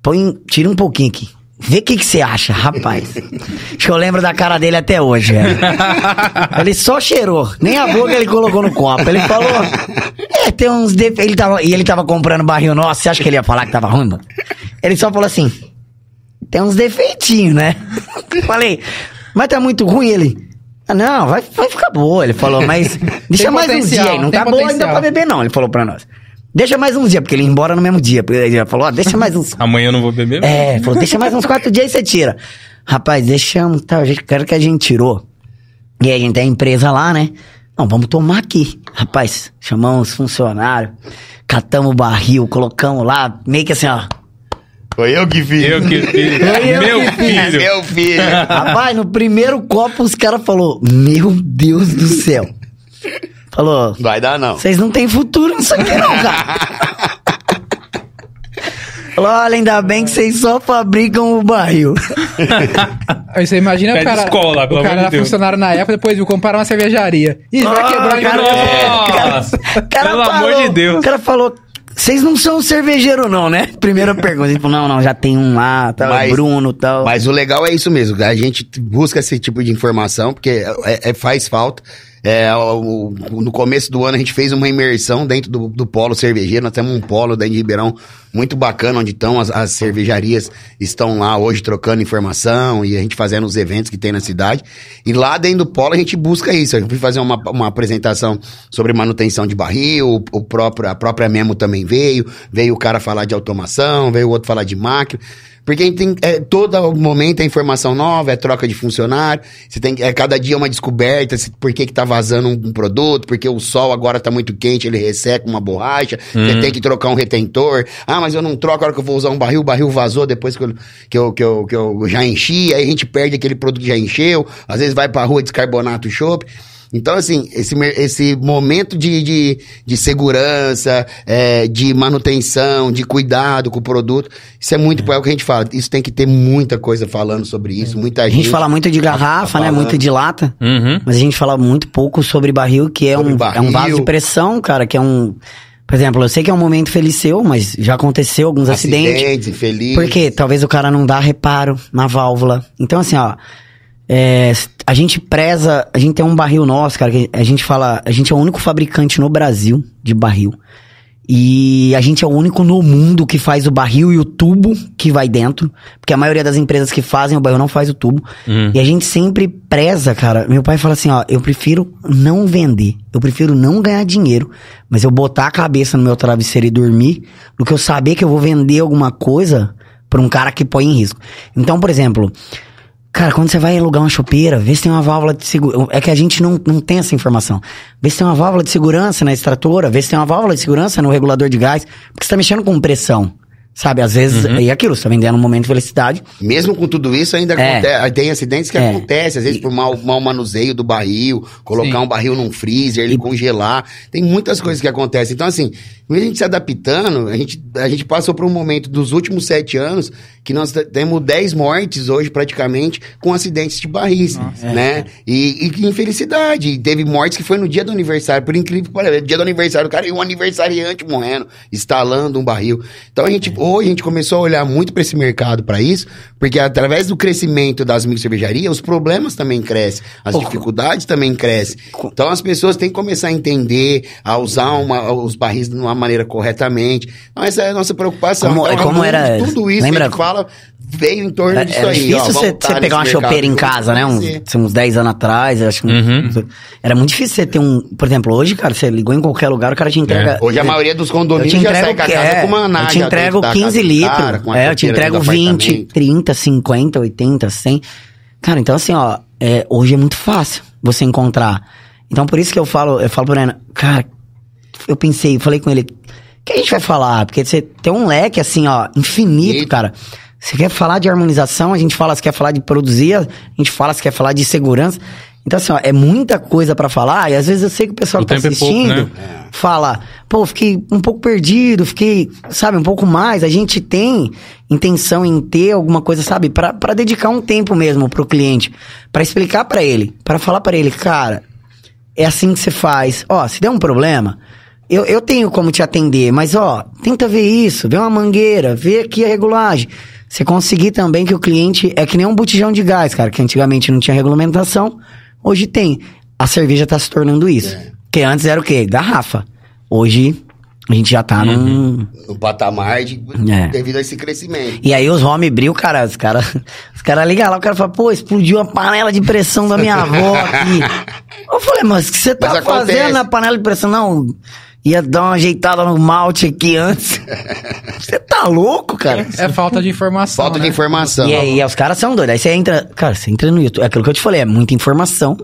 põe, tira um pouquinho aqui. Vê o que você acha, rapaz. Acho que eu lembro da cara dele até hoje, velho. Ele só cheirou, nem a boca ele colocou no copo. Ele falou, é, tem uns defeitos. Ele tava, e ele tava comprando barril nosso, você acha que ele ia falar que tava ruim, mano? Ele só falou assim, tem uns defeitinhos, né? Falei, mas tá muito ruim ele. Ah, não, vai, vai ficar boa. Ele falou, mas deixa mais
potencial,
dias aí. Não tá boa ainda pra beber, não. Ele falou pra nós. Deixa mais uns dias, porque ele ia embora no mesmo dia. Ele já falou, ó, deixa mais uns.
Amanhã eu não vou beber.
É, falou, deixa mais uns quatro dias e você tira. Rapaz, deixamos, tá, a gente quero que a gente tirou. E aí a gente tem a empresa lá, né? Não, vamos tomar aqui. Rapaz, chamamos os funcionários, catamos o barril, colocamos lá, meio que assim, ó.
Foi eu que fiz.
Eu que fiz.
eu
Meu
que fiz.
filho.
Meu filho.
Rapaz, no primeiro copo os caras falou, meu Deus do céu. Falou,
Vai dar, não.
vocês não têm futuro nisso aqui não, cara. Falou, olha, ainda bem que vocês só fabricam o barril.
Aí você imagina
Pede
o cara.
escola, pelo
o cara
amor de
era
Deus.
funcionário na época, depois viu comprar uma cervejaria. Ih, vai quebrar
cara,
cara.
Nossa!
cara
Pelo amor
falou-
de Deus.
O cara falou, vocês não são cervejeiro não, né? Primeira pergunta. Falou, não, não, já tem um lá, tal,
Mas-
Bruno, tal.
Mas o legal é isso mesmo. A gente busca esse tipo de informação, porque é- é- faz falta. É, o- no começo do ano a gente fez uma imersão dentro do, do polo cervejeiro. Nós temos um polo dentro de Ribeirão muito bacana, onde estão as, as cervejarias, estão lá hoje trocando informação e a gente fazendo os eventos que tem na cidade. E lá dentro do polo a gente busca isso. Eu fui fazer uma, uma apresentação sobre manutenção de barril, o, o próprio, a própria Memo também veio, veio o cara falar de automação, veio o outro falar de máquina. Porque a gente tem, é, todo momento é informação nova, é troca de funcionário, você tem, é cada dia uma descoberta, se, por que que tá vazando um, um produto, porque o sol agora tá muito quente, ele resseca uma borracha, você tem que trocar um retentor, ah, mas eu não troco a hora que eu vou usar um barril, o barril vazou depois que eu, que eu, que eu, que eu já enchi, aí a gente perde aquele produto que já encheu, às vezes vai pra rua descarbonata o chopp, então, assim, esse, esse momento de, de, de segurança, é, de manutenção, de cuidado com o produto, isso é muito é. o que a gente fala. Isso tem que ter muita coisa falando sobre isso, muita
A
gente.
gente fala muito de garrafa,
tá
né? Muito de lata.
Uhum.
Mas a gente fala muito pouco sobre barril, que é
Sobre
um,
barril.
é um vaso de pressão, cara, que é um. Por exemplo, eu sei que é um momento feliz seu, mas já aconteceu alguns acidentes.
acidentes, infeliz.
Porque talvez o cara não dá reparo na válvula. Então, assim, ó. É, a gente preza. A gente tem um barril nosso, cara, que a gente fala. A gente é o único fabricante no Brasil de barril. E a gente é o único no mundo que faz o barril e o tubo que vai dentro. Porque a maioria das empresas que fazem o barril não faz o tubo.
Hum.
E a gente sempre preza, cara. Meu pai fala assim, ó, eu prefiro não vender. Eu prefiro não ganhar dinheiro. Mas eu botar a cabeça no meu travesseiro e dormir do que eu saber que eu vou vender alguma coisa pra um cara que põe em risco. Então, por exemplo, Cara, quando você vai alugar uma chopeira, vê se tem uma válvula de segurança. É que a gente não, não tem essa informação. Vê se tem uma válvula de segurança na extratora, vê se tem uma válvula de segurança no regulador de gás, porque você tá mexendo com pressão. Sabe, às vezes, e aquilo, você tá vendendo um momento de felicidade.
Mesmo com tudo isso, ainda
É.
acontece, tem acidentes que
É.
acontecem, às vezes por mau, mau manuseio do barril, colocar
Sim.
um barril num freezer, ele congelar. Tem muitas coisas que acontecem. Então, assim, mesmo a gente se adaptando, a gente, a gente passou por um momento dos últimos sete anos que nós temos 10 mortes hoje, praticamente, com acidentes de barris, né? E, e que infelicidade. Teve mortes que foi no dia do aniversário, por incrível que pareça. Dia do aniversário, o cara e um aniversariante morrendo, instalando um barril. Então, a gente, hoje a gente começou a olhar muito para esse mercado, para isso, porque através do crescimento das microcervejarias, os problemas também crescem, as dificuldades também crescem. Então, as pessoas têm que começar a entender, a usar uma- os barris de uma maneira corretamente. Então, essa é a nossa preocupação.
Como-
então,
como
a-
era-
tudo isso
lembra-
que veio em torno
É,
disso
era
aí.
difícil
ó,
você, pegar uma chopeira em casa, né? Assim, uns 10 anos atrás, acho que. um-
Uhum.
Era muito difícil você ter um. Por exemplo, hoje, cara, você ligou em qualquer lugar, o cara te entrega.
Hoje a maioria dos
Eu
condomínios
te
já sai com a casa
é,
com uma
Eu te entrego
dentro da
15
casa do
litros.
cara,
é, eu te entrego
dentro do
20,
apartamento.
30, 50, 80, 100. Cara, então assim, ó, é, hoje é muito fácil você encontrar. Então por isso que eu falo, eu falo pro Renan, cara, eu pensei, falei com ele, o que a gente vai falar? Porque você tem um leque assim, ó, infinito,
Infinito.
cara. Você quer falar de harmonização, a gente fala, se quer falar de produzir, a gente fala, se quer falar de segurança. Então, assim, ó, é muita coisa pra falar, e às vezes eu sei que o pessoal
O
que tá
tempo é pouco,
assistindo
né?
fala, pô, fiquei um pouco perdido, fiquei, sabe, um pouco mais. A gente tem intenção em ter alguma coisa, sabe, pra pra dedicar um tempo mesmo pro cliente, pra explicar pra ele, pra falar pra ele, cara, é assim que você faz. Ó, se der um problema, eu, eu tenho como te atender, mas ó, tenta ver isso, vê uma mangueira, vê aqui a regulagem. Você conseguir também que o cliente é que nem um botijão de gás, cara, que antigamente não tinha regulamentação, hoje tem. A cerveja tá se tornando isso.
É.
Que antes era o quê? Garrafa. Hoje a gente já tá num.
No patamar de,
É.
devido a esse crescimento.
E aí os homebril, cara, os caras os cara ligam lá, o cara fala, pô, explodiu a panela de pressão da minha avó aqui. Eu falei, mas o que você tá fazendo na panela de pressão? Não, ia dar uma ajeitada no malte aqui antes. Você tá louco, cara?
É falta de informação.
Falta
né?
de informação.
E aí, os caras são doidos. Aí você entra, cara, você entra no YouTube, é aquilo que eu te falei, é muita informação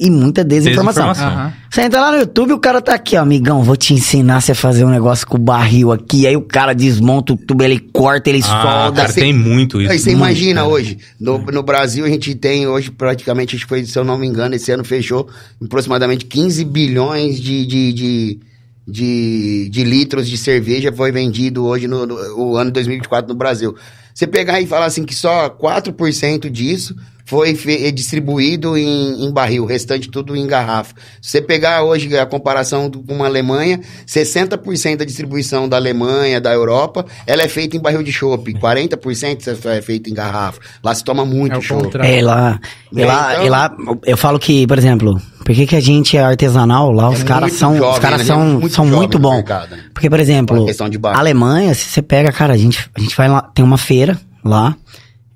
e muita desinformação.
Desinformação.
Aham.
Você entra lá no YouTube, o cara tá aqui, ó, amigão, vou te ensinar você a fazer um negócio com o barril aqui. Aí o cara desmonta o tubo, ele corta, ele
Ah,
solda.
cara,
Assim-
tem muito isso.
Aí você imagina
cara.
hoje, no, no Brasil a gente tem hoje praticamente, acho que foi, se eu não me engano, esse ano fechou aproximadamente 15 bilhões de, de, de, de, de litros de cerveja foi vendido hoje no, no o ano 2024 no Brasil. Você pegar e falar assim que só 4% disso foi fe- distribuído em, em barril, o restante tudo em garrafa. Se você pegar hoje a comparação do- com a Alemanha, 60% da distribuição da Alemanha, da Europa, ela é feita em barril de chopp, 40% é feita em garrafa. Lá se toma muito
É
chopp.
contrário.
É, lá, e
É,
lá,
então-
e lá, eu falo que, por exemplo, por que, que a gente é artesanal? Lá os
É
caras
muito
são,
jovem,
os caras
né?
são,
Muito
são muito bons.
mercado, né?
Porque, por exemplo,
barra.
Alemanha, se você pega, cara, a gente, a gente vai lá, tem uma feira lá,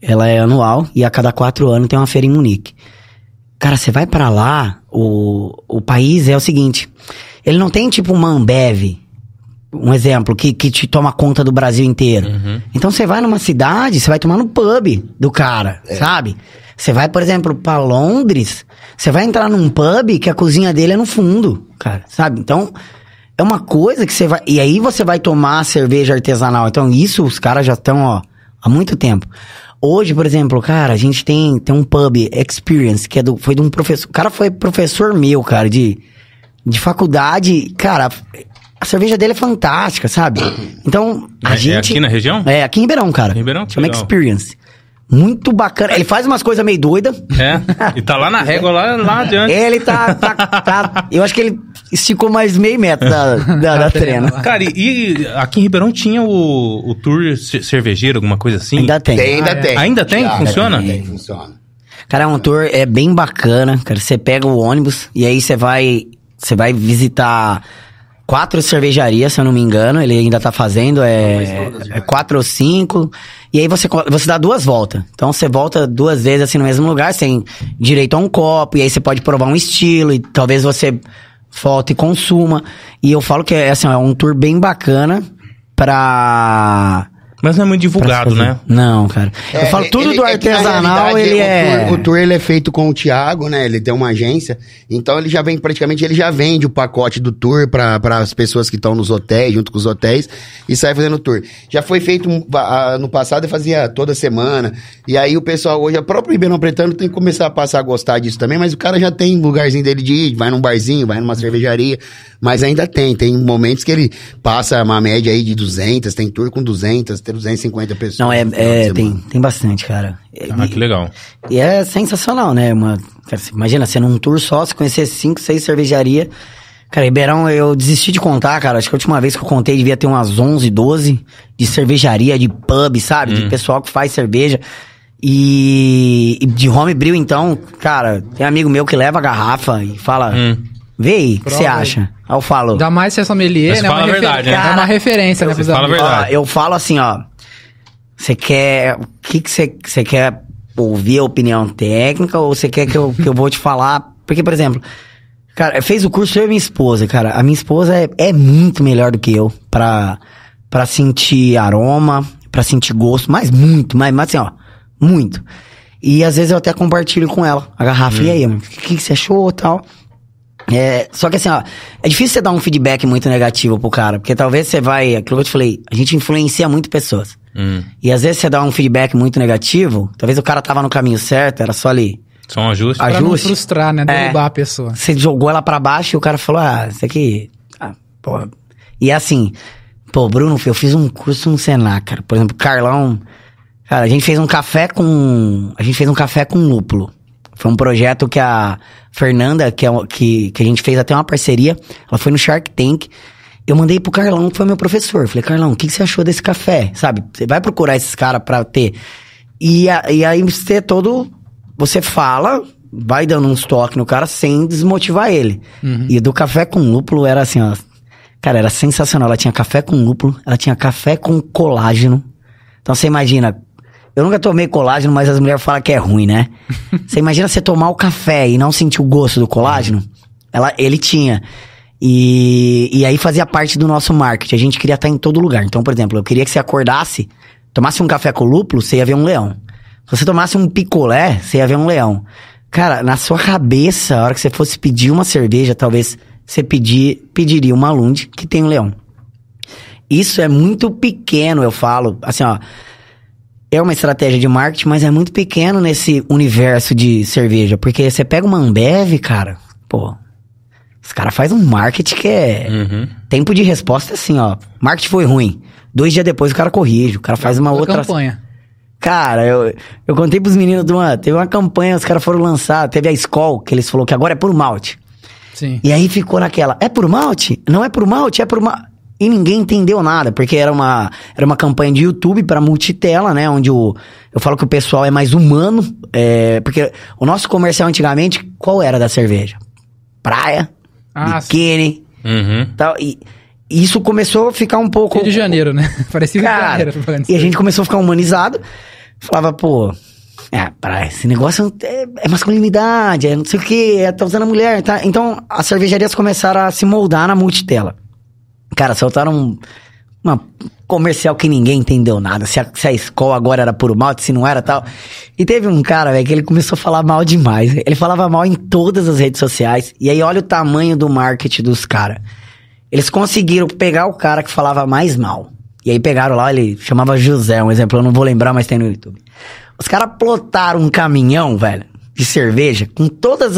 ela é anual, e a cada quatro anos tem uma feira em Munique. Cara, você vai pra lá, o, o país é o seguinte, ele não tem tipo uma Ambev, um exemplo, que, que te toma conta do Brasil inteiro. Então você vai numa cidade, você vai tomar no pub do cara, sabe? Você vai, por exemplo, pra Londres, você vai entrar num pub que a cozinha dele é no fundo, cara, sabe? Então, é uma coisa que você vai. E aí você vai tomar cerveja artesanal. Então, isso os caras já estão, ó, há muito tempo. Hoje, por exemplo, cara, a gente tem, tem um pub Experience, que é do, foi de um professor. O cara foi professor meu, cara, de, de faculdade. Cara, a cerveja dele é fantástica, sabe? Então, a
É- é
gente.
aqui na região?
É, aqui em Ribeirão, cara.
Ribeirão?
Chama
legal.
Experience. Muito bacana. Ele faz umas coisas meio doidas.
É. E tá lá na régua, lá, lá adiante.
Ele tá, tá, tá- Eu acho que ele esticou mais meio metro da, da, da trena.
Cara, e, e aqui em Ribeirão tinha o, o tour ce- cervejeiro, alguma coisa assim?
Ainda tem.
Tem, ainda
Ah, é.
tem.
Ainda tem?
Ah,
Funciona?
Tem, funciona.
Cara, é um tour é bem bacana, cara. Você pega o ônibus e aí você vai, você vai visitar quatro cervejarias, se eu não me engano. Ele ainda tá fazendo, é, é quatro ou cinco. E aí você, você dá duas voltas. Então você volta duas vezes assim no mesmo lugar, tem direito a um copo, e aí você pode provar um estilo, e talvez você volte e consuma. E eu falo que é assim, é um tour bem bacana pra.
Mas não é muito divulgado, né?
Não, cara. eu
É,
falo tudo
ele-
do
é que, na
artesanal,
realidade,
ele
o
é.
Tour, o tour ele é feito com o Thiago, né? Ele tem uma agência. Então ele já vem, praticamente, ele já vende o pacote do tour para as pessoas que estão nos hotéis, junto com os hotéis, e sai fazendo o tour. Já foi feito no passado, eu fazia toda semana. E aí o pessoal hoje, a própria Ribeirão Pretano tem que começar a passar a gostar disso também, mas o cara já tem lugarzinho dele de ir, vai num barzinho, vai numa cervejaria, mas ainda tem. Tem momentos que ele passa uma média aí de 200, tem tour com 200, tem 250 pessoas.
Não, é, é tem, tem bastante, cara.
Ah, que legal.
E é sensacional, né? Uma, cara, você imagina, você num tour só, você conhecer cinco, seis cervejarias. Cara, Ribeirão, eu desisti de contar, cara. Acho que a última vez que eu contei devia ter umas 11, 12 de cervejaria, de pub, sabe?
Hum.
De pessoal que faz cerveja. E, e de homebrew, então, cara, tem amigo meu que leva a garrafa e fala,
Hum.
Vê aí, o que você acha? Aí eu falo,
Ainda mais se é sommelier,
Mas
né?
fala
uma
a verdade, né?
É uma referência, né?
Fala a verdade.
Ó, eu falo assim, ó. Você quer. O que que você você quer ouvir a opinião técnica ou você quer que eu, que eu vou te falar? Porque, por exemplo, cara, fez o curso eu e minha esposa, cara. A minha esposa é, é muito melhor do que eu pra, pra sentir aroma, pra sentir gosto, mas muito, mas, mas assim, ó, muito. E às vezes eu até compartilho com ela a garrafa. E aí, o que, que você achou tal? É, só que assim, ó, é difícil você dar um feedback muito negativo pro cara, porque talvez você vai, aquilo que eu te falei, a gente influencia muito pessoas.
Hum.
E às vezes você dá um feedback muito negativo, talvez o cara tava no caminho certo, era só ali.
Só um ajuste.
Pra não
ajuste.
frustrar, né?
É.
Derrubar a pessoa.
Você jogou ela pra baixo e o cara falou, ah, isso aqui, ah, pô. E é assim, pô, Bruno, eu fiz um curso no Senac, cara. Por exemplo, Carlão, cara, a gente fez um café com, a gente fez um café com lúpulo. Foi um projeto que a Fernanda, que, é, que, que a gente fez até uma parceria, ela foi no Shark Tank. eu mandei pro Carlão, que foi meu professor. Falei, Carlão, o que, que você achou desse café? Sabe? Você vai procurar esses caras pra ter. E, a- e aí você todo. Você fala, vai dando uns toques no cara sem desmotivar ele. E do café com lúpulo era assim, ó. Cara, era sensacional. Ela tinha café com lúpulo, ela tinha café com colágeno. Então você imagina. Eu nunca tomei colágeno, mas as mulheres falam que é ruim, né? você imagina você tomar o café e não sentir o gosto do colágeno? Ela, ele tinha. E, e aí fazia parte do nosso marketing. A gente queria estar em todo lugar. Então, por exemplo, eu queria que você acordasse, tomasse um café com lúpulo, você ia ver um leão. Se você tomasse um picolé, você ia ver um leão. Cara, na sua cabeça, a hora que você fosse pedir uma cerveja, talvez você pedir, pediria uma Lund que tem um leão. Isso é muito pequeno, eu falo. Assim, ó. É uma estratégia de marketing, mas é muito pequeno nesse universo de cerveja. Porque você pega uma Ambev, cara, pô. Os caras fazem um marketing que é.
Uhum.
Tempo de resposta é assim, ó. Marketing foi ruim. Dois dias depois o cara corrige, o cara faz uma
Toda
outra.
campanha.
Cara, eu, eu contei pros meninos de uma. Teve uma campanha, os caras foram lançar, teve a Skol, que eles falaram que agora é por malte.
Sim.
E aí ficou naquela, é por malte? Não é por malte, é por malte. E ninguém entendeu nada, porque era uma, era uma campanha de YouTube para multitela, né? Onde o, eu falo que o pessoal é mais humano, é, porque o nosso comercial antigamente, qual era da cerveja? Praia,
Ah,
biquíni,
Uhum.
tal. E, isso começou a ficar um pouco...
Rio de Janeiro, né? Parecia Rio de
Cara,
Janeiro.
e a gente começou a ficar humanizado. Falava, pô, é, pra esse negócio é, é masculinidade, é não sei o que, é, tá usando a mulher, tá? Então, as cervejarias começaram a se moldar na multitela. Cara, soltaram um- uma comercial que ninguém entendeu nada. Se a, se a escola agora era puro malte, se não era tal. E teve um cara, velho, que ele começou a falar mal demais. Ele falava mal em todas as redes sociais. E aí, olha o tamanho do marketing dos caras. Eles conseguiram pegar o cara que falava mais mal. E aí pegaram lá, ele chamava José, um exemplo, eu não vou lembrar, mas tem no YouTube. Os caras plotaram um caminhão, velho, de cerveja, com todos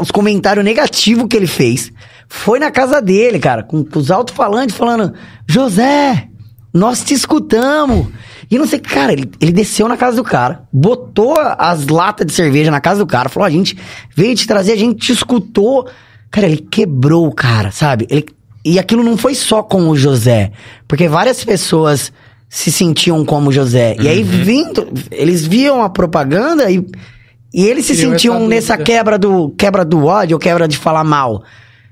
os comentários negativos que ele fez. Foi na casa dele, cara, com, com os alto-falantes falando: José, nós te escutamos. E não sei, cara, ele, ele desceu na casa do cara, botou as latas de cerveja na casa do cara, falou: a gente veio te trazer, a gente te escutou. Cara, ele quebrou o cara, sabe? Ele, e aquilo não foi só com o José, porque várias pessoas se sentiam como José. E aí, vindo, eles viam a propaganda e, e eles se sentiam
essa
nessa
dúvida.
quebra do, quebra do ódio, quebra de falar mal.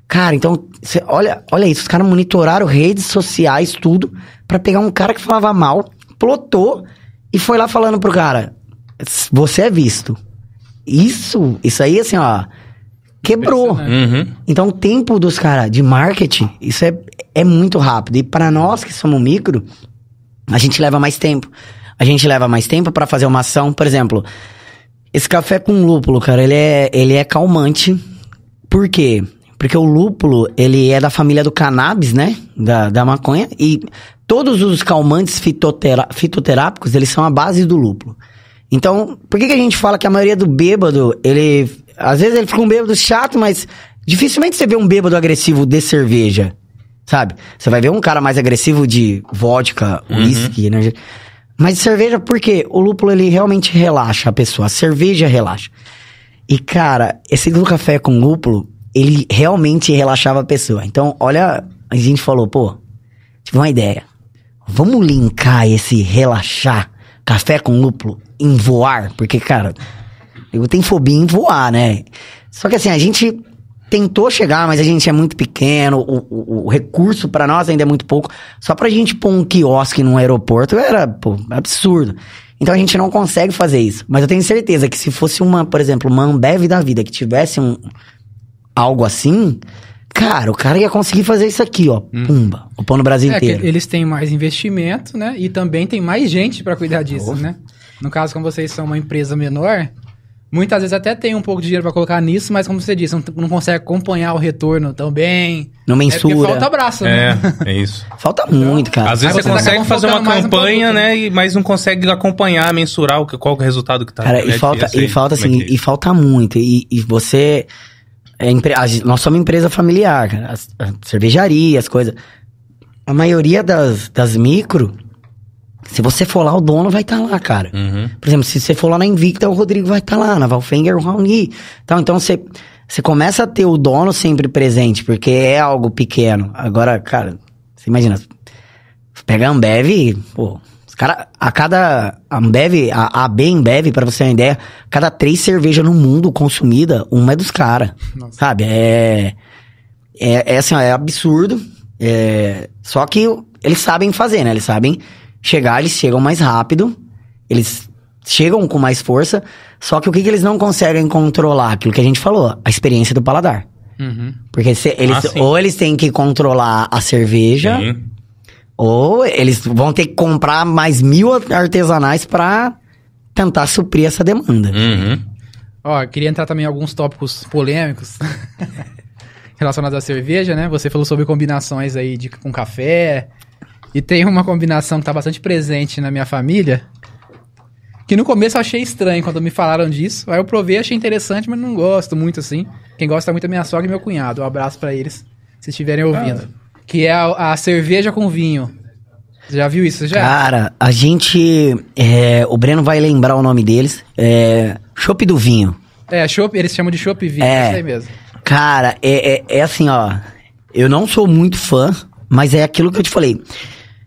Cara, então, cê- olha, olha isso, os caras monitoraram redes sociais, tudo, pra pegar um cara que falava mal, plotou e foi lá falando pro cara: você é visto. Isso, isso aí, assim, ó, quebrou.
Uhum.
Então, o tempo dos caras de marketing, isso é, é muito rápido. E para nós que somos micro, a gente leva mais tempo. A gente leva mais tempo para fazer uma ação, por exemplo, esse café com lúpulo, cara, ele é, ele é calmante. Por quê? Porque o lúpulo, ele é da família do cannabis, né? Da, da maconha. E todos os calmantes fitotera- fitoterápicos, eles são a base do lúpulo. Então, por que, que a gente fala que a maioria do bêbado, ele... Às vezes ele fica um bêbado chato, mas dificilmente você vê um bêbado agressivo de cerveja. Sabe? Você vai ver um cara mais agressivo de vodka, whisky, né? Mas de cerveja, por quê? O lúpulo, ele realmente relaxa a pessoa. A cerveja relaxa. E, cara, esse do café com lúpulo, ele realmente relaxava a pessoa. Então, olha, a gente falou, pô, tive uma ideia. Vamos linkar esse relaxar café com lúpulo em voar? Porque, cara, eu tenho fobia em voar, né? Só que assim, a gente tentou chegar, mas a gente é muito pequeno, o, o- o recurso pra nós ainda é muito pouco. Só pra gente pôr um quiosque num aeroporto era, pô, absurdo. Então a gente não consegue fazer isso. Mas eu tenho certeza que se fosse uma, por exemplo, uma Ambev da vida que tivesse um algo assim, cara, o cara ia conseguir fazer isso aqui, ó, pumba, o pão no Brasil
É, que
inteiro.
eles têm mais investimento, né? E também tem mais gente pra cuidar disso, né? No caso, como vocês são uma empresa menor, muitas vezes até tem um pouco de dinheiro pra colocar nisso, mas como você disse, não, não consegue acompanhar o retorno tão bem.
Não
É
mensura.
falta braço,
É,
né?
é isso.
Falta muito, cara.
Às vezes você
você tá
consegue fazer uma campanha,
produto,
né? e- Mas não consegue acompanhar, mensurar o que, qual que é o resultado que tá.
Cara,
né,
e falta,
eu sei
e falta assim,
é que é
e falta muito. E, e você. É, a nós somos uma empresa familiar, cara. As, a cervejaria, as coisas. A maioria das, das micro, se você for lá, o dono vai estar lá, cara.
Uhum.
Por exemplo, se você for lá na Invicta, o Rodrigo vai estar lá, na Valfenger, o Raoni. Então, então você, você começa a ter o dono sempre presente, porque é algo pequeno. Agora, cara, Você imagina, pega a Ambev, pô, cara, a cada a Ambev, a, a AB Ambev, pra você ter uma ideia, cada três cervejas no mundo consumida, uma é dos caras. Sabe? É, é, é assim, ó, é absurdo. É, só que eles sabem fazer, né? Eles sabem chegar, eles chegam mais rápido, eles chegam com mais força, só que o que, que eles não conseguem controlar? Aquilo que a gente falou, a experiência do paladar.
Uhum.
Porque se eles,
Ah,
ou eles têm que controlar a cerveja,
Sim.
Ou eles vão ter que comprar mais mil artesanais pra tentar suprir essa demanda.
Uhum.
Ó, queria entrar também em alguns tópicos polêmicos relacionados à cerveja, né? Você falou sobre combinações aí de, com café. E tem uma combinação que tá bastante presente na minha família. Que no começo eu achei estranho quando me falaram disso. Aí eu provei, achei interessante, mas não gosto muito assim. Quem gosta muito é minha sogra e meu cunhado. Um abraço pra eles, se estiverem ouvindo. Que é a, a cerveja com vinho. Já viu isso já?
Cara, a gente. é, o Breno vai lembrar o nome deles. É. Chopp do Vinho.
É, chopp, eles chamam de chopp e vinho,
É.
isso aí mesmo.
Cara, é, é, é assim, ó. Eu não sou muito fã, mas é aquilo que eu te falei.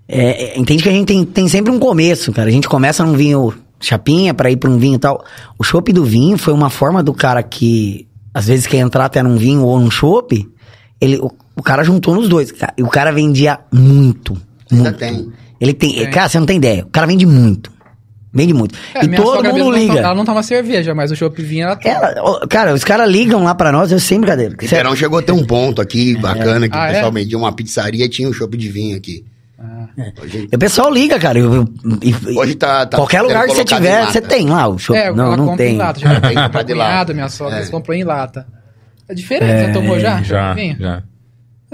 É, é, entende que a gente tem, tem sempre um começo, cara. A gente começa num vinho chapinha pra ir pra um vinho e tal. O chopp do vinho foi uma forma do cara que às vezes quer entrar até num vinho ou num chopp. Ele, o, o cara juntou nos dois. cara, E o cara vendia muito.
Ainda
muito.
tem.
Ele tem.
Tem.
Cara, você não tem ideia. O cara vende muito. Vende muito.
É,
e
minha
todo
sogra
mundo
mesmo não
liga.
to- ela não toma cerveja, mas o chopp vinho ela toma.
Ela- ó, cara, os caras ligam lá pra nós, eu sem brincadeira.
O Verão chegou a ter um ponto aqui, bacana, que
Ah,
o
é?
pessoal vendia uma pizzaria e tinha um chopp de vinho aqui. Hoje,
E o pessoal liga, cara. eu- eu- e-
hoje tá, tá
Qualquer
sendo
lugar que você
colocado em
tiver,
lata.
você tem lá o show.
É,
não,
ela
não
compra
tem.
em lata. Já
Tem
tem
comprar de lata.
minha sogra,
É.
eles compram em lata. É diferente, já tomou já?
Já,
Vinho?
já.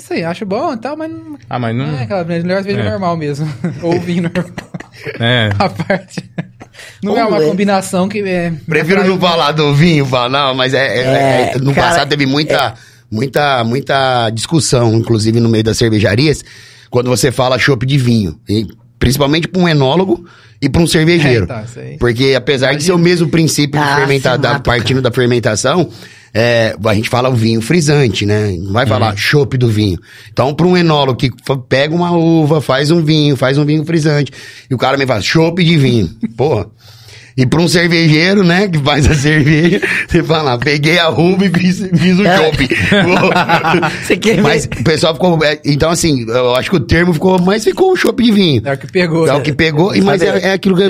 Aí, acho bom e tal, mas não
Ah, mas não...
não é aquela melhor cerveja
É.
normal mesmo. Ou vinho normal.
É.
A parte. Não
Ou
é uma
é.
combinação que é.
Prefiro não falar do vinho, falar, não, mas é, é-
É,
é- no
cara,
passado teve muita, muita, muita discussão, inclusive no meio das cervejarias, quando você fala chopp de vinho. E principalmente para um enólogo e para um cervejeiro.
É, tá.
Porque apesar de ser o mesmo princípio de
Ah,
da,
mata,
partindo da fermentação, é, a gente fala o vinho frisante, né? Não vai falar chopp do vinho. Então, para um enólogo que pega uma uva, faz um vinho, faz um vinho frisante, e o cara me fala chopp de vinho. Porra. E para um cervejeiro, né, que faz a cerveja, você fala, peguei a uva e fiz, fiz o
É.
chopp.
Você quer ver?
Mas o pessoal ficou. é, Então, assim, eu acho que o termo ficou, mas ficou o chopp de vinho.
É o que pegou.
É
né?
o que pegou, e mas é, é aquilo que.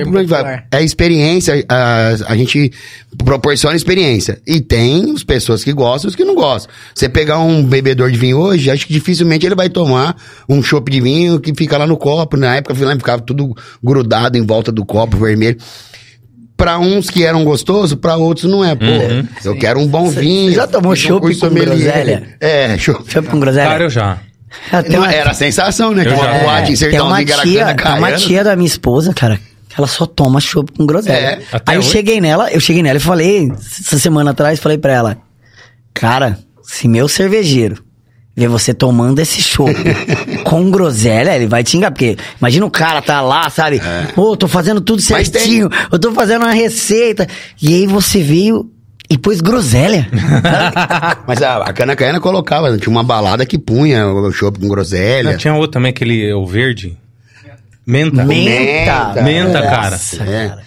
É a experiência, a, a gente proporciona experiência. E tem as pessoas que gostam e os que não gostam. Você pegar um bebedor de vinho hoje, acho que dificilmente ele vai tomar um chopp de vinho que fica lá no copo. Na época, eu lembro, ficava tudo grudado em volta do copo vermelho. Pra uns que eram gostosos, pra outros não é. Pô, eu quero um bom vinho.
cê já tomou
um
chopp
curso
com
sommelier.
groselha?
É, chopp.
Chopp com groselha?
Cara, eu já.
Ah, tem uma-
Era a sensação, né? Que
Eu
uma
já-
boate em
tem uma tia, tem uma
Caiana.
tia da minha esposa, cara, que ela só toma chopp com groselha.
É,
até
Aí eu
hoje?
cheguei nela, eu cheguei nela e falei, essa semana atrás, falei pra ela, cara, se meu cervejeiro ver você tomando esse chopp com groselha, ele vai te xingar, porque imagina o cara tá lá, sabe? Ô, tô fazendo tudo
É.
Certinho, eu tô fazendo uma receita, e aí você veio e pôs groselha.
Mas a, a Cana Caiana colocava, tinha uma balada que punha o chopp com groselha.
Não, tinha outro também, aquele, o verde. Menta.
Menta.
Menta, cara.
Nossa,
É.
cara.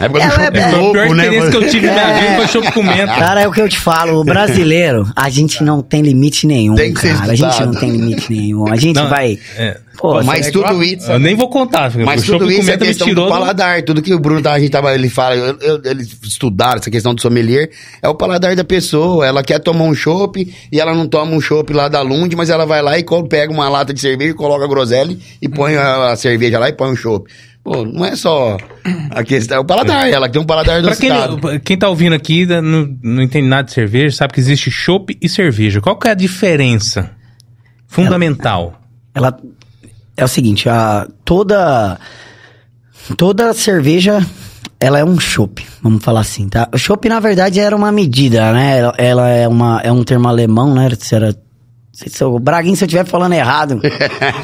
Época do
Ela
chopp
é-
Foi a pior
louco, né?
experiência que eu tive na minha vida foi menta.
Cara, é o que eu te falo, o brasileiro, a gente não tem limite nenhum,
Tem que ser
cara. A gente não tem limite nenhum. A gente
Não,
vai.
é.
Pô,
Mas
é igual
tudo isso...
Eu nem vou contar, porque
Mas tudo isso é questão do
do...
paladar. Tudo que o Bruno, tá, a gente tava, ele fala, eu- eu- eles estudaram essa questão do sommelier, é o paladar da pessoa. Ela quer tomar um chopp e ela não toma um chopp lá da Lund, mas ela vai lá e pega uma lata de cerveja, coloca a groselha e põe a, a cerveja lá e põe um chopp. Pô, não é só a questão, é o paladar. Ela tem um paladar
Pra quem,
adocicado.
quem tá ouvindo aqui né, não, não entende nada de cerveja, sabe que existe chopp e cerveja. Qual que é a diferença fundamental?
ela é o seguinte, a toda toda cerveja ela é um chopp, vamos falar assim, tá? O chopp na verdade era uma medida, né? Ela, ela é uma é um termo alemão, né? Era se, o Braguinho, se eu estiver falando errado,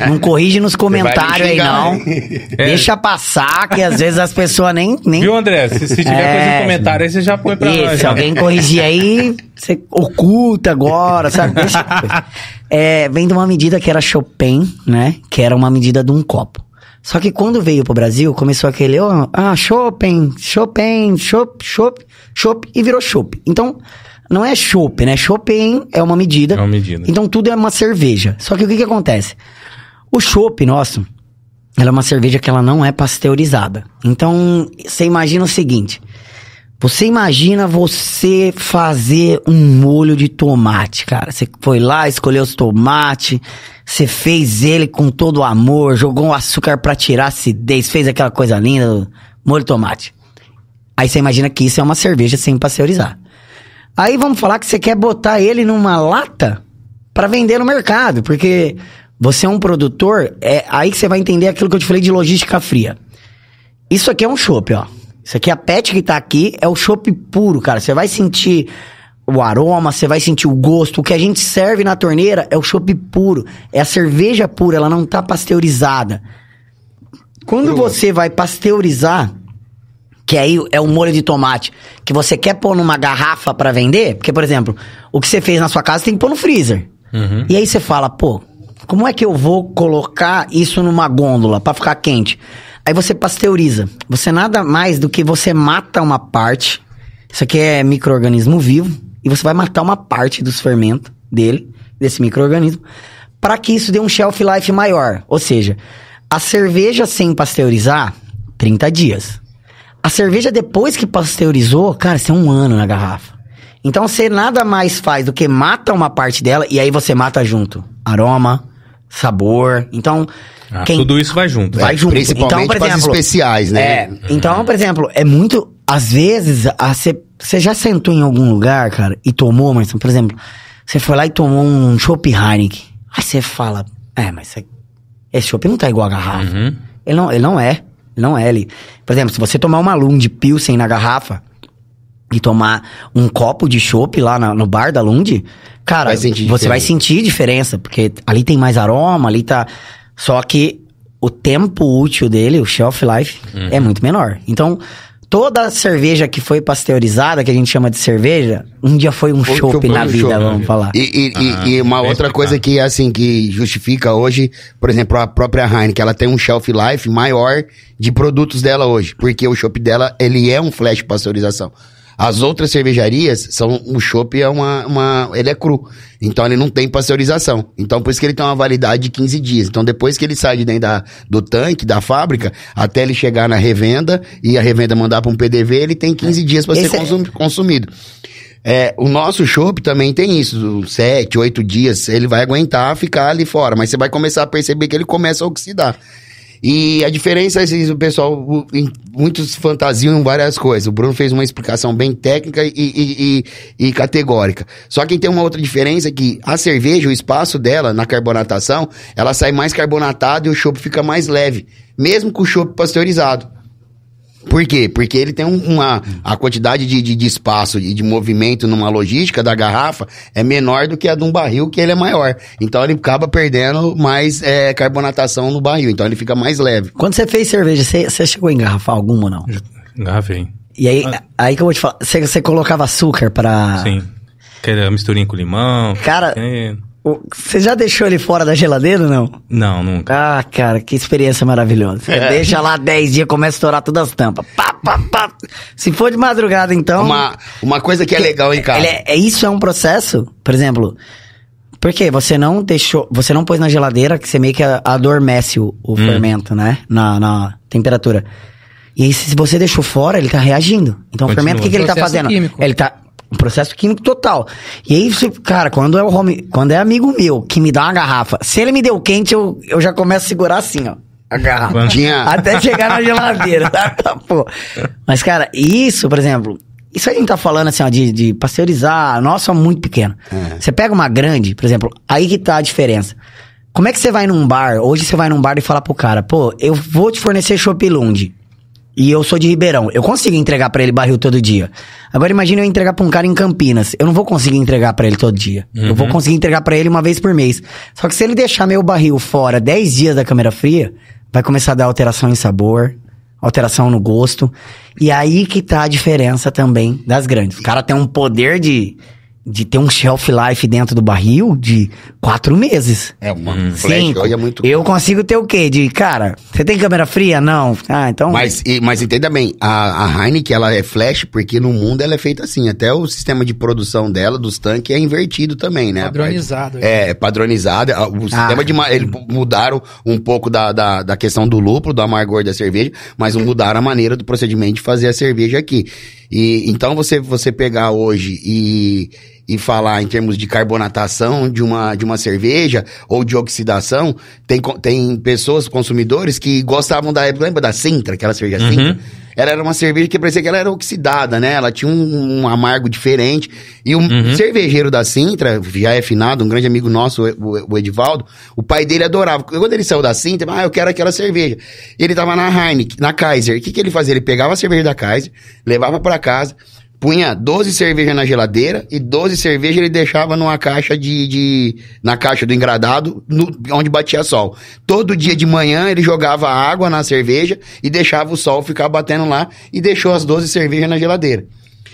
não corrige nos comentários aí, não. Deixa passar, que às vezes as pessoas nem, nem
Viu, André? Se, se tiver
É,
coisa no comentário aí, você já põe pra
Isso,
nós.
se
já.
alguém corrigir aí, você oculta agora, sabe? Deixa- É, vem de uma medida que era Chopin, né? Que era uma medida de um copo. Só que quando veio pro Brasil, começou aquele, oh, ah, Chopin, Chopin, Chop, Chop, Chop, e virou Chop. Então, não é Chop, né? Chopin é uma medida.
É uma medida.
Então tudo é uma cerveja. Só que o que que acontece? O Chop nosso, ela é uma cerveja que ela não é pasteurizada. Então, você imagina o seguinte. Você imagina você fazer um molho de tomate, cara. Você foi lá, escolheu os tomates, você fez ele com todo o amor, jogou um açúcar pra tirar a acidez, fez aquela coisa linda, molho de tomate. Aí você imagina que isso é uma cerveja sem pasteurizar. Aí vamos falar que você quer botar ele numa lata pra vender no mercado, porque você é um produtor, é aí que você vai entender aquilo que eu te falei de logística fria. Isso aqui é um chopp, ó. Isso aqui, a PET que tá aqui, é o chopp puro, cara. Você vai sentir o aroma, você vai sentir o gosto. O que a gente serve na torneira é o chopp puro. É a cerveja pura, ela não tá pasteurizada. Quando você vai pasteurizar, que aí é o molho de tomate, que você quer pôr numa garrafa pra vender, porque, por exemplo, o que você fez na sua casa tem que pôr no freezer.
Uhum.
E aí você fala, pô, como é que eu vou colocar isso numa gôndola pra ficar quente? Aí você pasteuriza. Você nada mais do que você mata uma parte. Isso aqui é microorganismo vivo e você vai matar uma parte dos fermentos dele, desse microorganismo, para que isso dê um shelf life maior. Ou seja, a cerveja sem pasteurizar, 30 dias. A cerveja depois que pasteurizou, cara, isso é um ano na garrafa. Então você nada mais faz do que mata uma parte dela e aí você mata junto. Aroma, sabor. Então,
Ah,
quem
Tudo isso vai junto.
vai junto.
Principalmente
então, por exemplo,
especiais, né?
É, então, por exemplo, é muito. Às vezes, você já sentou em algum lugar, cara, e tomou, mas, por exemplo, você foi lá e tomou um Chopp Heineken. Aí você fala, é, mas esse- esse Chopp não tá igual a garrafa.
Uhum.
Ele, não, ele não é. Não é. Ele, por exemplo, se você tomar uma Lund Pilsen na garrafa e tomar um copo de chopp lá na- no bar da Lund, cara,
Vai
você vai sentir diferença, porque ali tem mais aroma, ali tá. Só que o tempo útil dele, o shelf life,
Uhum.
é muito menor. Então, toda cerveja que foi pasteurizada, que a gente chama de cerveja, um dia foi um chopp
foi
na
um
vida,
né?
vamos falar.
E, e- e-
Ah,
e uma
bem
outra coisa que, assim, que justifica hoje, por exemplo, a própria Heineken, ela tem um shelf life maior de produtos dela hoje, porque o chopp dela, ele é um flash pasteurização. As outras cervejarias, são o chopp é uma, uma... Ele é cru. Então, ele não tem pasteurização. Então, por isso que ele tem uma validade de 15 dias. Então, depois que ele sai de dentro da, do tanque, da fábrica, até ele chegar na revenda, e a revenda mandar para um PDV, ele tem 15 dias para ser
é-
consum- consumido. É, o nosso chopp também tem isso, sete, oito dias, ele vai aguentar ficar ali fora, mas você vai começar a perceber que ele começa a oxidar. E a diferença é assim, o pessoal, muitos fantasiam várias coisas. O Bruno fez uma explicação bem técnica e, e- e- e categórica. Só que tem uma outra diferença que a cerveja, o espaço dela na carbonatação, ela sai mais carbonatada e o chopp fica mais leve, mesmo com o chopp pasteurizado. Por quê? Porque ele tem um- uma. A quantidade de, de, de espaço e de movimento numa logística da garrafa é menor do que a de um barril, que ele é maior. Então ele acaba perdendo mais é, carbonatação no barril. Então ele fica mais leve.
Quando você fez cerveja, você, você chegou a engarrafar alguma ou não?
Engarrafei.
E aí, aí que eu vou te falar, você, você colocava açúcar pra...
Sim. Aquela misturinha com limão.
Cara-. O- Você já deixou ele fora da geladeira ou não?
Não, nunca.
Ah, cara, que experiência maravilhosa. Você
É.
deixa lá 10 dias, começa a estourar todas as tampas. Pá, pá, pá. Se for de madrugada, então.
Uma, uma coisa que é legal em casa.
Ele é, é- isso é um processo, por exemplo. Porque você não deixou, você não pôs na geladeira que você meio que adormece o, o fermento, né? Na, na temperatura. E aí, se você deixou fora, ele tá reagindo. Então, o
Continua.
fermento, o que, que ele tá fazendo?
químico.
Ele tá. Um processo químico total. E aí, você- cara, quando é o home, quando é amigo meu que me dá uma garrafa, se ele me deu quente, eu, eu já começo a segurar assim, ó. A garrafa.
Tinha-
Até chegar na geladeira. Pô. Mas, cara, isso, por exemplo, isso a gente tá falando assim, ó, de, de pasteurizar, nossa, muito pequeno. Você pega uma grande, por exemplo, aí que tá a diferença. Como é que você vai num bar, hoje você vai num bar e fala pro cara, pô, eu vou te fornecer Chopp Lund. E eu sou de Ribeirão. Eu consigo entregar pra ele barril todo dia. Agora imagina eu entregar pra um cara em Campinas. Eu não vou conseguir entregar pra ele todo dia. Eu vou conseguir entregar pra ele uma vez por mês. Só que se ele deixar meu barril fora 10 dias da câmera fria, vai começar a dar alteração em sabor, alteração no gosto. E aí que tá a diferença também das grandes. O cara tem um poder de, de ter um shelf life dentro do barril de quatro meses.
É uma
Hum.
flash hoje é muito
Eu consigo ter o quê? De, cara, você tem câmera fria? Não. Ah, então...
Mas, e- mas entenda bem, a, a Heineken ela é flash porque no mundo ela é feita assim. Até o sistema de produção dela, dos tanques, é invertido também, né?
Padronizado.
É, é padronizado. Ah, O sistema de. ma- Eles mudaram um pouco da, da, da questão do lúpulo, do amargor da cerveja, mas mudaram a maneira do procedimento de fazer a cerveja aqui. E então você, você pegar hoje e, e falar em termos de carbonatação de uma, de uma cerveja ou de oxidação, tem, tem pessoas, consumidores, que gostavam da época, lembra da Sintra, aquela cerveja
Uhum.
Sintra? Ela era uma cerveja que parecia que ela era oxidada, né? Ela tinha um, um amargo diferente. E o
Uhum.
cervejeiro da Sintra, já é finado, um grande amigo nosso, o, o- o Edivaldo, o pai dele adorava. Quando ele saiu da Sintra, ah, eu quero aquela cerveja. E ele tava na Heineken, na Kaiser. O que, que ele fazia? Ele pegava a cerveja da Kaiser, levava pra casa, punha 12 cervejas na geladeira e 12 cervejas ele deixava numa caixa de, de na caixa do engradado, no- onde batia sol. Todo dia de manhã ele jogava água na cerveja e deixava o sol ficar batendo lá e deixou as 12 cervejas na geladeira.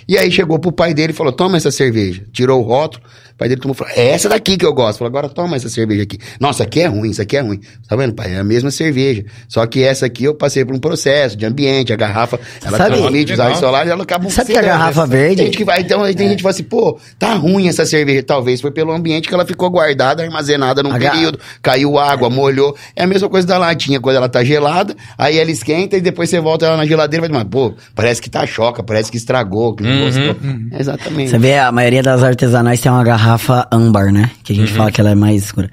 E aí chegou pro pai dele e falou: toma essa cerveja. Tirou o rótulo, o pai dele tomou e falou: é essa daqui que eu gosto. Falou, agora toma essa cerveja aqui. Nossa, aqui é ruim, isso aqui é ruim. Tá vendo, pai? É a mesma cerveja. Só que essa aqui eu passei por um processo de ambiente, a garrafa, ela
Sabe-
transmite os raios solares, ela acaba
Sabe que a garrafa verde-
Tem gente que vai, então tem gente que fala assim, pô, tá ruim essa cerveja. Talvez foi pelo ambiente que ela ficou guardada, armazenada num
A
período, caiu água, molhou. É a mesma coisa da latinha, quando ela tá gelada, aí ela esquenta e depois você volta ela na geladeira e vai, pô, parece que tá choca, parece que estragou, que não
Uhum.
gostou. Exatamente.
Você vê, a maioria das artesanais tem uma garrafa âmbar, né? Que a gente
Uhum.
fala que ela é mais escura.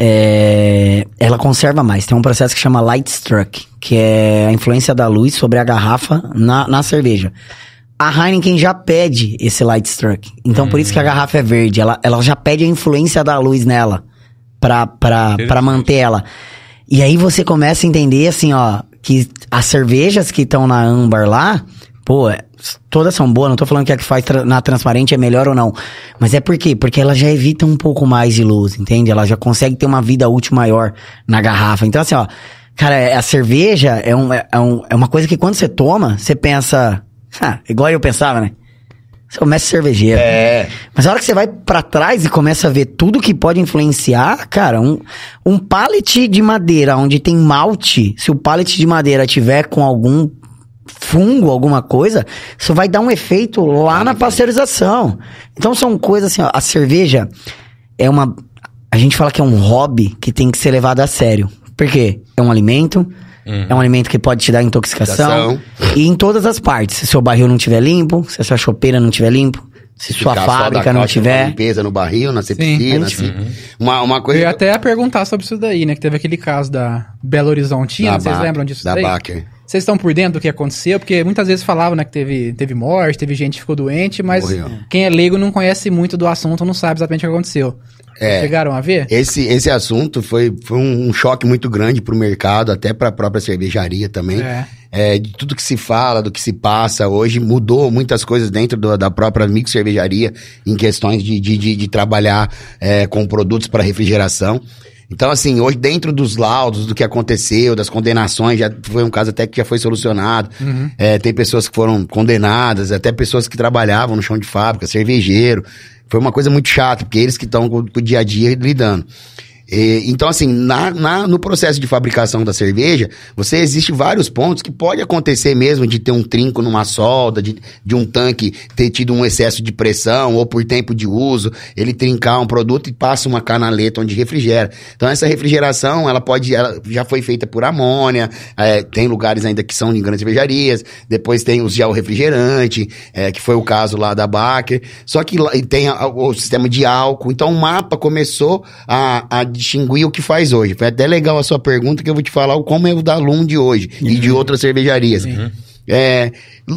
É, ela conserva mais. Tem um processo que chama light struck, que é a influência da luz sobre a garrafa na, na cerveja. A Heineken já pede esse light struck. Então, por isso que a garrafa é verde. Ela, ela já pede a influência da luz nela pra, pra, pra manter ela. E aí você começa a entender, assim, ó, que as cervejas que estão na âmbar lá, pô, é- todas são boas, não tô falando que a que faz tra- na transparente é melhor ou não. Mas é por quê? Porque ela já evita um pouco mais de luz, entende? Ela já consegue ter uma vida útil maior na garrafa. Então, assim, ó, cara, é- a cerveja é, um, é, é um- é uma coisa que quando você toma, você pensa, ah, igual eu pensava, né? Você começa cervejeiro.
É.
Mas a hora que você vai pra trás e começa a ver tudo que pode influenciar, cara, um, um pallet de madeira onde tem malte, se o pallet de madeira tiver com algum fungo, alguma coisa, isso vai dar um efeito lá na pasteurização. Então são coisas assim, ó, a cerveja é uma a gente fala que é um hobby que tem que ser levado a sério. Por quê? É um alimento, é um alimento que pode te dar intoxicação.
Intoxicação.
E em todas as partes. Se seu barril não estiver limpo, se a sua chopeira não estiver limpo, se sua
da
fábrica não tiver.
limpeza no barril, na septicina, assim. Uma, uma
Eu
coisa.
ia até perguntar sobre isso daí, né? Que teve aquele caso da Belo Horizontina,
da
vocês
Baker,
lembram disso
Da
daí?
Baker.
Vocês estão por dentro do que aconteceu? Porque muitas vezes falavam, né, que teve, teve morte, teve gente que ficou doente, mas
Morreu.
quem é leigo não conhece muito do assunto, não sabe exatamente o que aconteceu.
É.
Chegaram a ver?
Esse, esse assunto foi, foi um choque muito grande pro mercado, até pra própria cervejaria também.
É.
É, de tudo que se fala, do que se passa hoje, mudou muitas coisas dentro do- da própria micro cervejaria em questões de, de, de, de trabalhar é, com produtos para refrigeração. Então, assim, hoje, dentro dos laudos, do que aconteceu, das condenações, já foi um caso até que já foi solucionado. É, tem pessoas que foram condenadas, até pessoas que trabalhavam no chão de fábrica, cervejeiro. Foi uma coisa muito chata, porque eles que estão com, com o dia a dia lidando. E, então, assim, na, na- no processo de fabricação da cerveja, você existe vários pontos que pode acontecer mesmo de ter um trinco numa solda, de, de um tanque ter tido um excesso de pressão, ou por tempo de uso, ele trincar um produto e passa uma canaleta onde refrigera. Então, essa refrigeração, ela pode, ela já foi feita por amônia, é, tem lugares ainda que são em grandes cervejarias, depois tem os gel refrigerante, é, que foi o caso lá da Baker, só que tem a- o sistema de álcool, então o mapa começou a, a distinguir o que faz hoje. Foi até legal a sua pergunta, que eu vou te falar o como é o da Lum de hoje e de outras cervejarias. É,